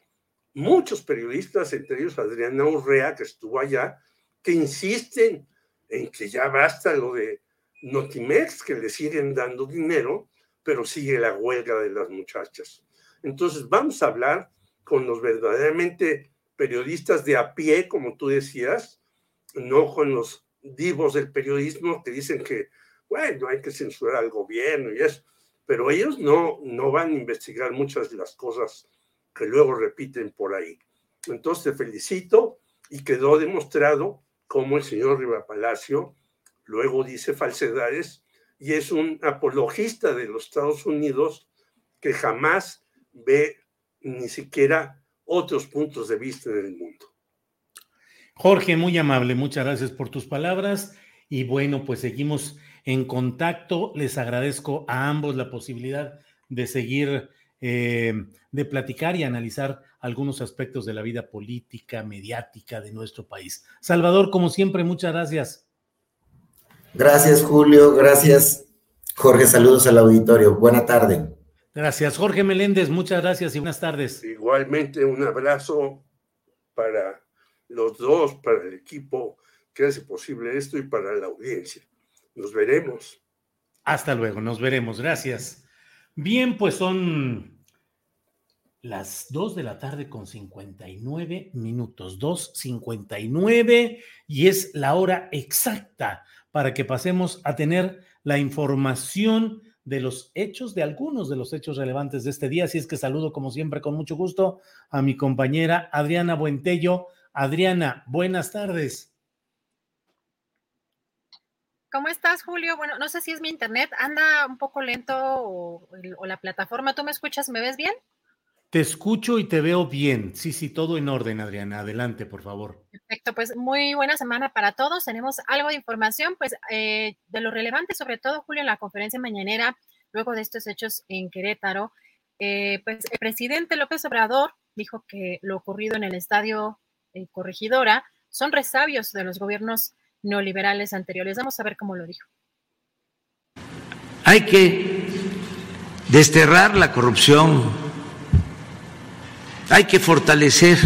muchos periodistas, entre ellos Adriana Urrea, que estuvo allá, que insisten en que ya basta lo de Notimex, que le siguen dando dinero, pero sigue la huelga de las muchachas. Entonces, vamos a hablar con los verdaderamente periodistas de a pie, como tú decías, no con los divos del periodismo que dicen que, bueno, hay que censurar al gobierno y eso, pero ellos no, no van a investigar muchas de las cosas que luego repiten por ahí. Entonces, te felicito y quedó demostrado cómo el señor Riva Palacio luego dice falsedades y es un apologista de los Estados Unidos que jamás ve ni siquiera otros puntos de vista del mundo. Jorge, muy amable, muchas gracias por tus palabras y bueno, pues seguimos en contacto. Les agradezco a ambos la posibilidad de seguir, eh, de platicar y analizar algunos aspectos de la vida política, mediática de nuestro país. Salvador, como siempre, muchas gracias. Gracias, Julio. Gracias, Jorge. Saludos al auditorio. Buena tarde. Gracias, Jorge Meléndez. Muchas gracias y buenas tardes. Igualmente, un abrazo para los dos, para el equipo que hace posible esto y para la audiencia. Nos veremos. Hasta luego, nos veremos. Gracias. Bien, pues son las 2 de la tarde con 59 minutos, 2.59 y es la hora exacta para que pasemos a tener la información de los hechos, de algunos de los hechos relevantes de este día. Así es que saludo como siempre con mucho gusto a mi compañera Adriana Buentello. Adriana, buenas tardes. ¿Cómo estás, Julio? Bueno, no sé si es mi internet, anda un poco lento o, o la plataforma. ¿Tú me escuchas? ¿Me ves bien? Te escucho y te veo bien. Sí, sí, todo en orden, Adriana. Adelante, por favor. Perfecto, pues muy buena semana para todos. Tenemos algo de información, pues eh, de lo relevante, sobre todo, Julio, en la conferencia mañanera, luego de estos hechos en Querétaro. Eh, pues el presidente López Obrador dijo que lo ocurrido en el estadio eh, Corregidora son resabios de los gobiernos neoliberales anteriores. Vamos a ver cómo lo dijo. Hay que desterrar la corrupción hay que fortalecer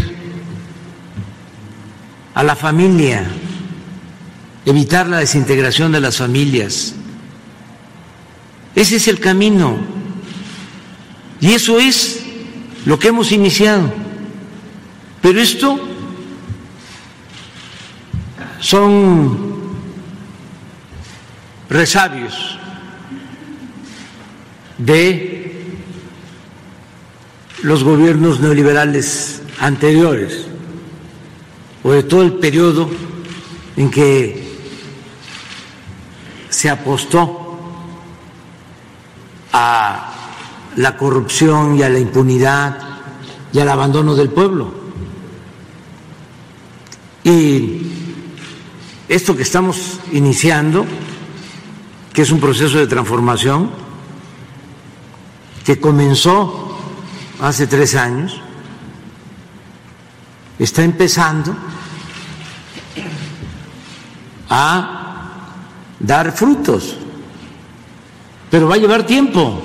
a la familia, evitar la desintegración de las familias. Ese es el camino. Y eso es lo que hemos iniciado. Pero esto son resabios de los gobiernos neoliberales anteriores o de todo el periodo en que se apostó a la corrupción y a la impunidad y al abandono del pueblo. Y esto que estamos iniciando, que es un proceso de transformación, que comenzó hace tres años, está empezando a dar frutos, pero va a llevar tiempo.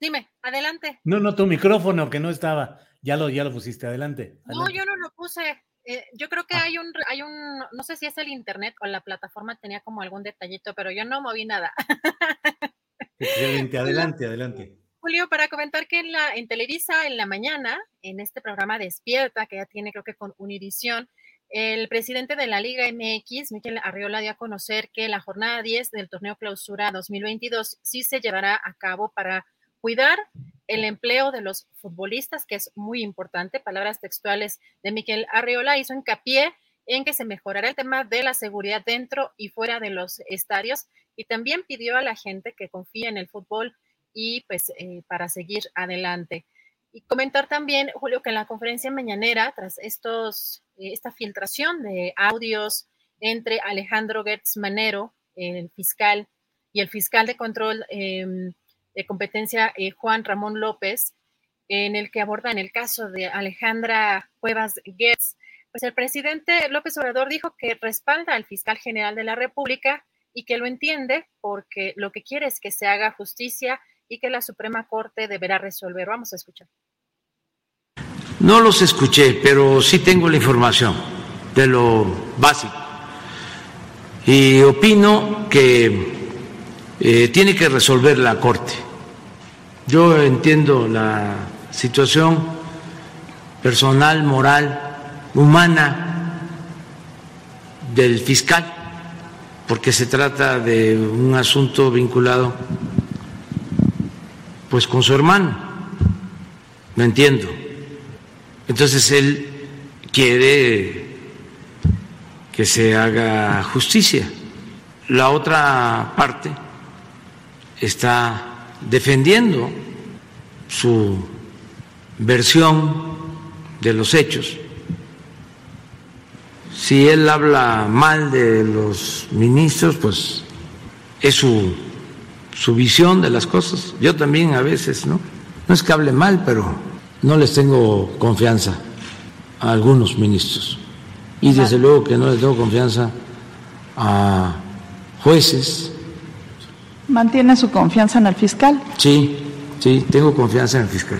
Dime, adelante. No, no, tu micrófono que no estaba. Ya lo, ya lo pusiste, adelante. No, yo no lo puse. Eh, yo creo que ah. hay un, hay un, no sé si es el internet o la plataforma tenía como algún detallito, pero yo no moví nada. Excelente, adelante, adelante. Julio, para comentar que en, la, en Televisa, en la mañana, en este programa Despierta, que ya tiene creo que con Univisión, el presidente de la Liga MX, Miquel Arriola, dio a conocer que la jornada 10 del torneo clausura 2022 sí se llevará a cabo para cuidar el empleo de los futbolistas, que es muy importante. Palabras textuales de Miquel Arriola hizo hincapié en que se mejorará el tema de la seguridad dentro y fuera de los estadios y también pidió a la gente que confíe en el fútbol y pues eh, para seguir adelante. Y comentar también, Julio, que en la conferencia mañanera, tras estos, eh, esta filtración de audios entre Alejandro Gertz Manero, el fiscal, y el fiscal de control em, de competencia, eh, Juan Ramón López, en el que abordan el caso de Alejandra Cuevas Gertz, pues el presidente López Obrador dijo que respalda al fiscal general de la República y que lo entiende porque lo que quiere es que se haga justicia y que la Suprema Corte deberá resolver. Vamos a escuchar. No los escuché, pero sí tengo la información de lo básico. Y opino que eh, tiene que resolver la Corte. Yo entiendo la situación personal, moral, humana del fiscal, porque se trata de un asunto vinculado pues con su hermano, ¿me entiendo? Entonces él quiere que se haga justicia. La otra parte está defendiendo su versión de los hechos. Si él habla mal de los ministros, pues es su su visión de las cosas. Yo también a veces, ¿no? No es que hable mal, pero no les tengo confianza a algunos ministros. Y desde luego que no les tengo confianza a jueces. ¿Mantiene su confianza en el fiscal? Sí, sí, tengo confianza en el fiscal.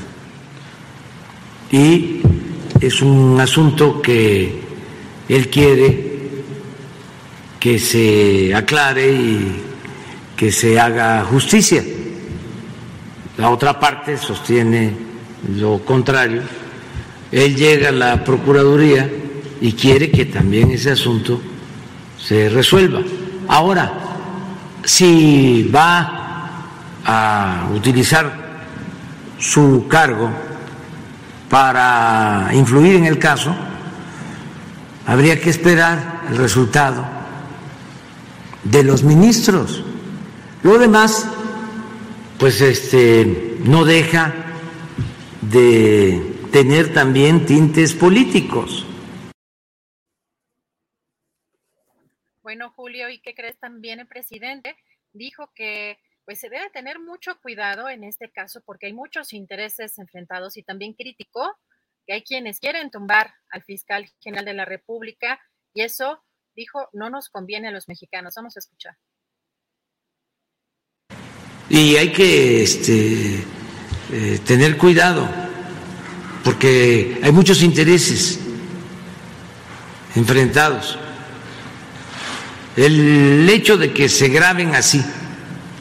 Y es un asunto que él quiere que se aclare y que se haga justicia. La otra parte sostiene lo contrario. Él llega a la Procuraduría y quiere que también ese asunto se resuelva. Ahora, si va a utilizar su cargo para influir en el caso, habría que esperar el resultado de los ministros. Lo demás, pues este, no deja de tener también tintes políticos. Bueno, Julio, ¿y qué crees también el presidente? Dijo que pues se debe tener mucho cuidado en este caso porque hay muchos intereses enfrentados y también criticó que hay quienes quieren tumbar al fiscal general de la República y eso, dijo, no nos conviene a los mexicanos. Vamos a escuchar. Y hay que este, eh, tener cuidado, porque hay muchos intereses enfrentados. El hecho de que se graben así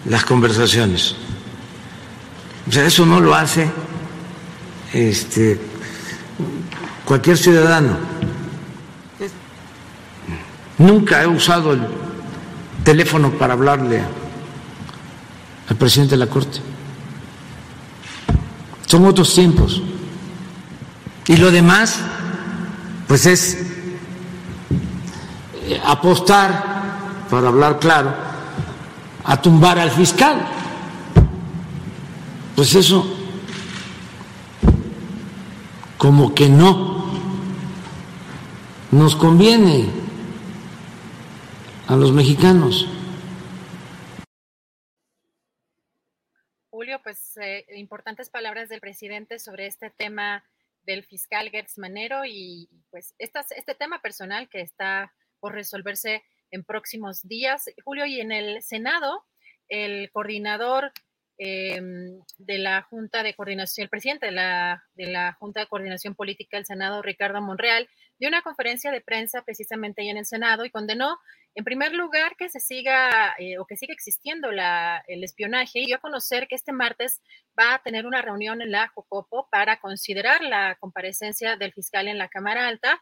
las conversaciones. O sea, eso no lo hace este, cualquier ciudadano. Nunca he usado el teléfono para hablarle al presidente de la Corte. Son otros tiempos. Y lo demás, pues es eh, apostar, para hablar claro, a tumbar al fiscal. Pues eso, como que no nos conviene a los mexicanos. Julio, pues eh, importantes palabras del presidente sobre este tema del fiscal Gertz Manero y pues este tema personal que está por resolverse en próximos días. Julio, y en el Senado, el coordinador em, de la Junta de Coordinación, el presidente de la, de la Junta de Coordinación Política del Senado, Ricardo Monreal, dio una conferencia de prensa precisamente ahí en el Senado y condenó, en primer lugar, que se siga eh, o que siga existiendo la, el espionaje y dio a conocer que este martes va a tener una reunión en la Jocopo para considerar la comparecencia del fiscal en la Cámara Alta.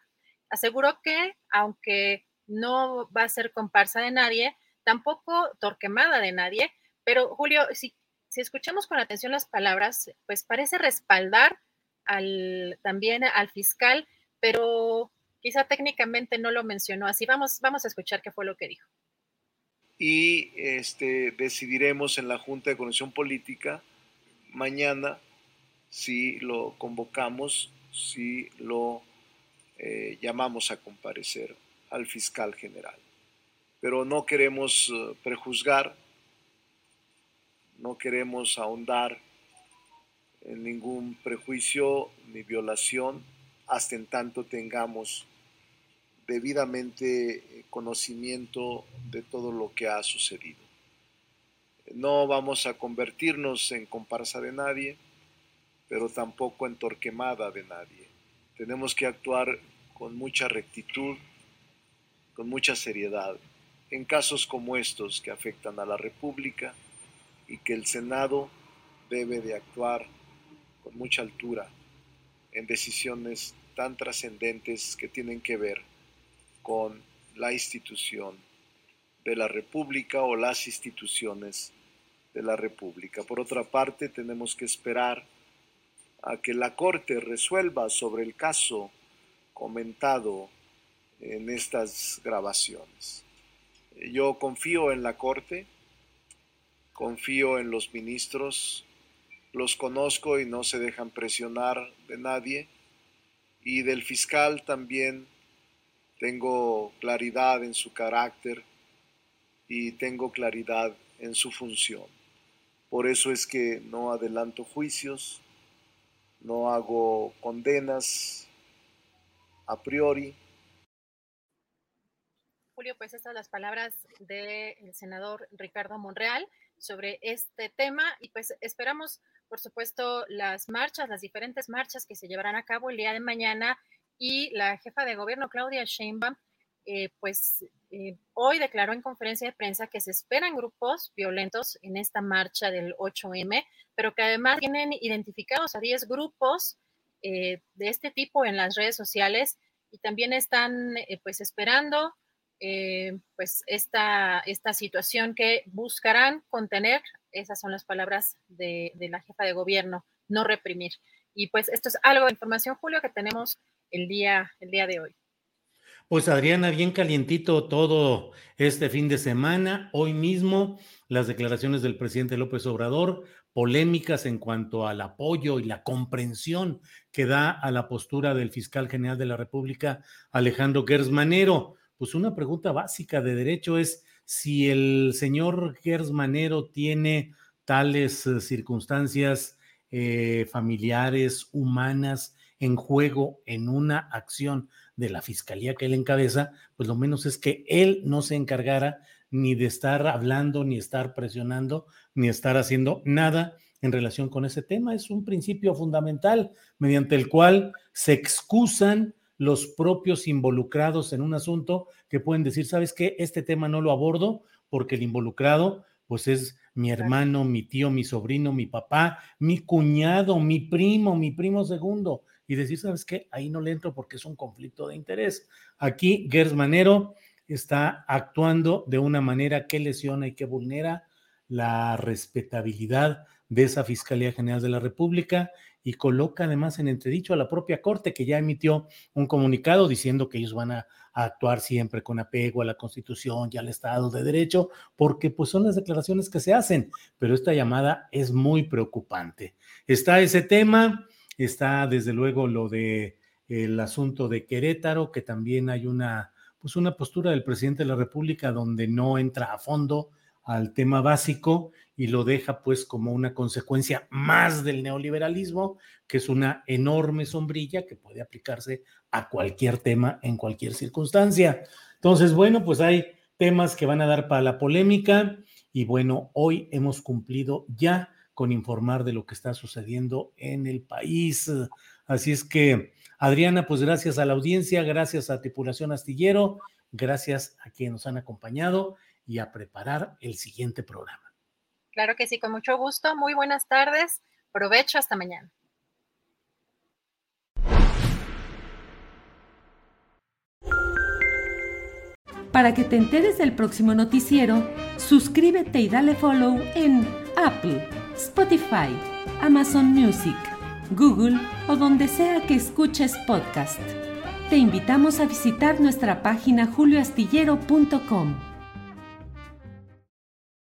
Aseguró que, aunque no va a ser comparsa de nadie, tampoco torquemada de nadie, pero Julio, si, si escuchamos con atención las palabras, pues parece respaldar al, también al fiscal pero quizá técnicamente no lo mencionó así. Vamos, vamos a escuchar qué fue lo que dijo. Y este, decidiremos en la Junta de Conexión Política mañana si lo convocamos, si lo eh, llamamos a comparecer al fiscal general. Pero no queremos eh, prejuzgar, no queremos ahondar en ningún prejuicio ni violación hasta en tanto tengamos debidamente eh, conocimiento de todo lo que ha sucedido. No vamos a convertirnos en comparsa de nadie, pero tampoco en torquemada de nadie. Tenemos que actuar con mucha rectitud, con mucha seriedad, en casos como estos que afectan a la República y que el Senado debe de actuar con mucha altura en decisiones tan trascendentes que tienen que ver con la institución de la República o las instituciones de la República. Por otra parte, tenemos que esperar a que la Corte resuelva sobre el caso comentado en estas grabaciones. Yo confío en la Corte, confío en los ministros, los conozco y no se dejan presionar de nadie y del fiscal también tengo claridad en su carácter y tengo claridad en su función. Por eso es que no adelanto juicios, no hago condenas a priori. Julio, pues estas son las palabras del senador Ricardo Monreal sobre este tema y pues esperamos por supuesto, las marchas, las diferentes marchas que se llevarán a cabo el día de mañana y la jefa de gobierno, Claudia Sheinbaum, eh, pues eh, hoy declaró en conferencia de prensa que se esperan grupos violentos en esta marcha del 8M, pero que además tienen identificados a 10 grupos eh, de este tipo en las redes sociales y también están pues esperando pues esta, esta situación que buscarán contener esas son las palabras de, la jefa de gobierno, no reprimir. Y pues esto es algo de información, Julio, que tenemos el día, el día de hoy. Pues Adriana, bien calientito todo este fin de semana. Hoy mismo las declaraciones del presidente López Obrador, polémicas en cuanto al apoyo y la comprensión que da a la postura del fiscal general de la República, Alejandro Gersmanero. Pues una pregunta básica de derecho es, si el señor Gersmanero tiene tales eh, circunstancias eh, familiares, humanas, en juego en una acción de la fiscalía que él encabeza, pues lo menos es que él no se encargara ni de estar hablando, ni estar presionando, ni estar haciendo nada en relación con ese tema. Es un principio fundamental mediante el cual se excusan los propios involucrados en un asunto que pueden decir, ¿sabes qué? Este tema no lo abordo porque el involucrado pues es mi hermano, mi tío, mi sobrino, mi papá, mi cuñado, mi primo, mi primo segundo, y decir, ¿sabes qué? Ahí no le entro porque es un conflicto de interés. Aquí Gers Manero está actuando de una manera que lesiona y que vulnera la respetabilidad de esa Fiscalía General de la República y coloca además en entredicho a la propia Corte que ya emitió un comunicado diciendo que ellos van a, actuar siempre con apego a la Constitución y al Estado de Derecho, porque pues son las declaraciones que se hacen, pero esta llamada es muy preocupante. Está ese tema, está desde luego lo de el asunto de Querétaro, que también hay una pues una postura del presidente de la República donde no entra a fondo al tema básico y lo deja pues como una consecuencia más del neoliberalismo, que es una enorme sombrilla que puede aplicarse a cualquier tema en cualquier circunstancia. Entonces, bueno, pues hay temas que van a dar para la polémica y bueno, hoy hemos cumplido ya con informar de lo que está sucediendo en el país. Así es que, Adriana, pues gracias a la audiencia, gracias a Tripulación Astillero, gracias a quienes nos han acompañado y a preparar el siguiente programa. Claro que sí, con mucho gusto. Muy buenas tardes. Provecho hasta mañana. Para que te enteres del próximo noticiero, suscríbete y dale follow en Apple, Spotify, Amazon Music, Google o donde sea que escuches podcast. Te invitamos a visitar nuestra página julioastillero.com.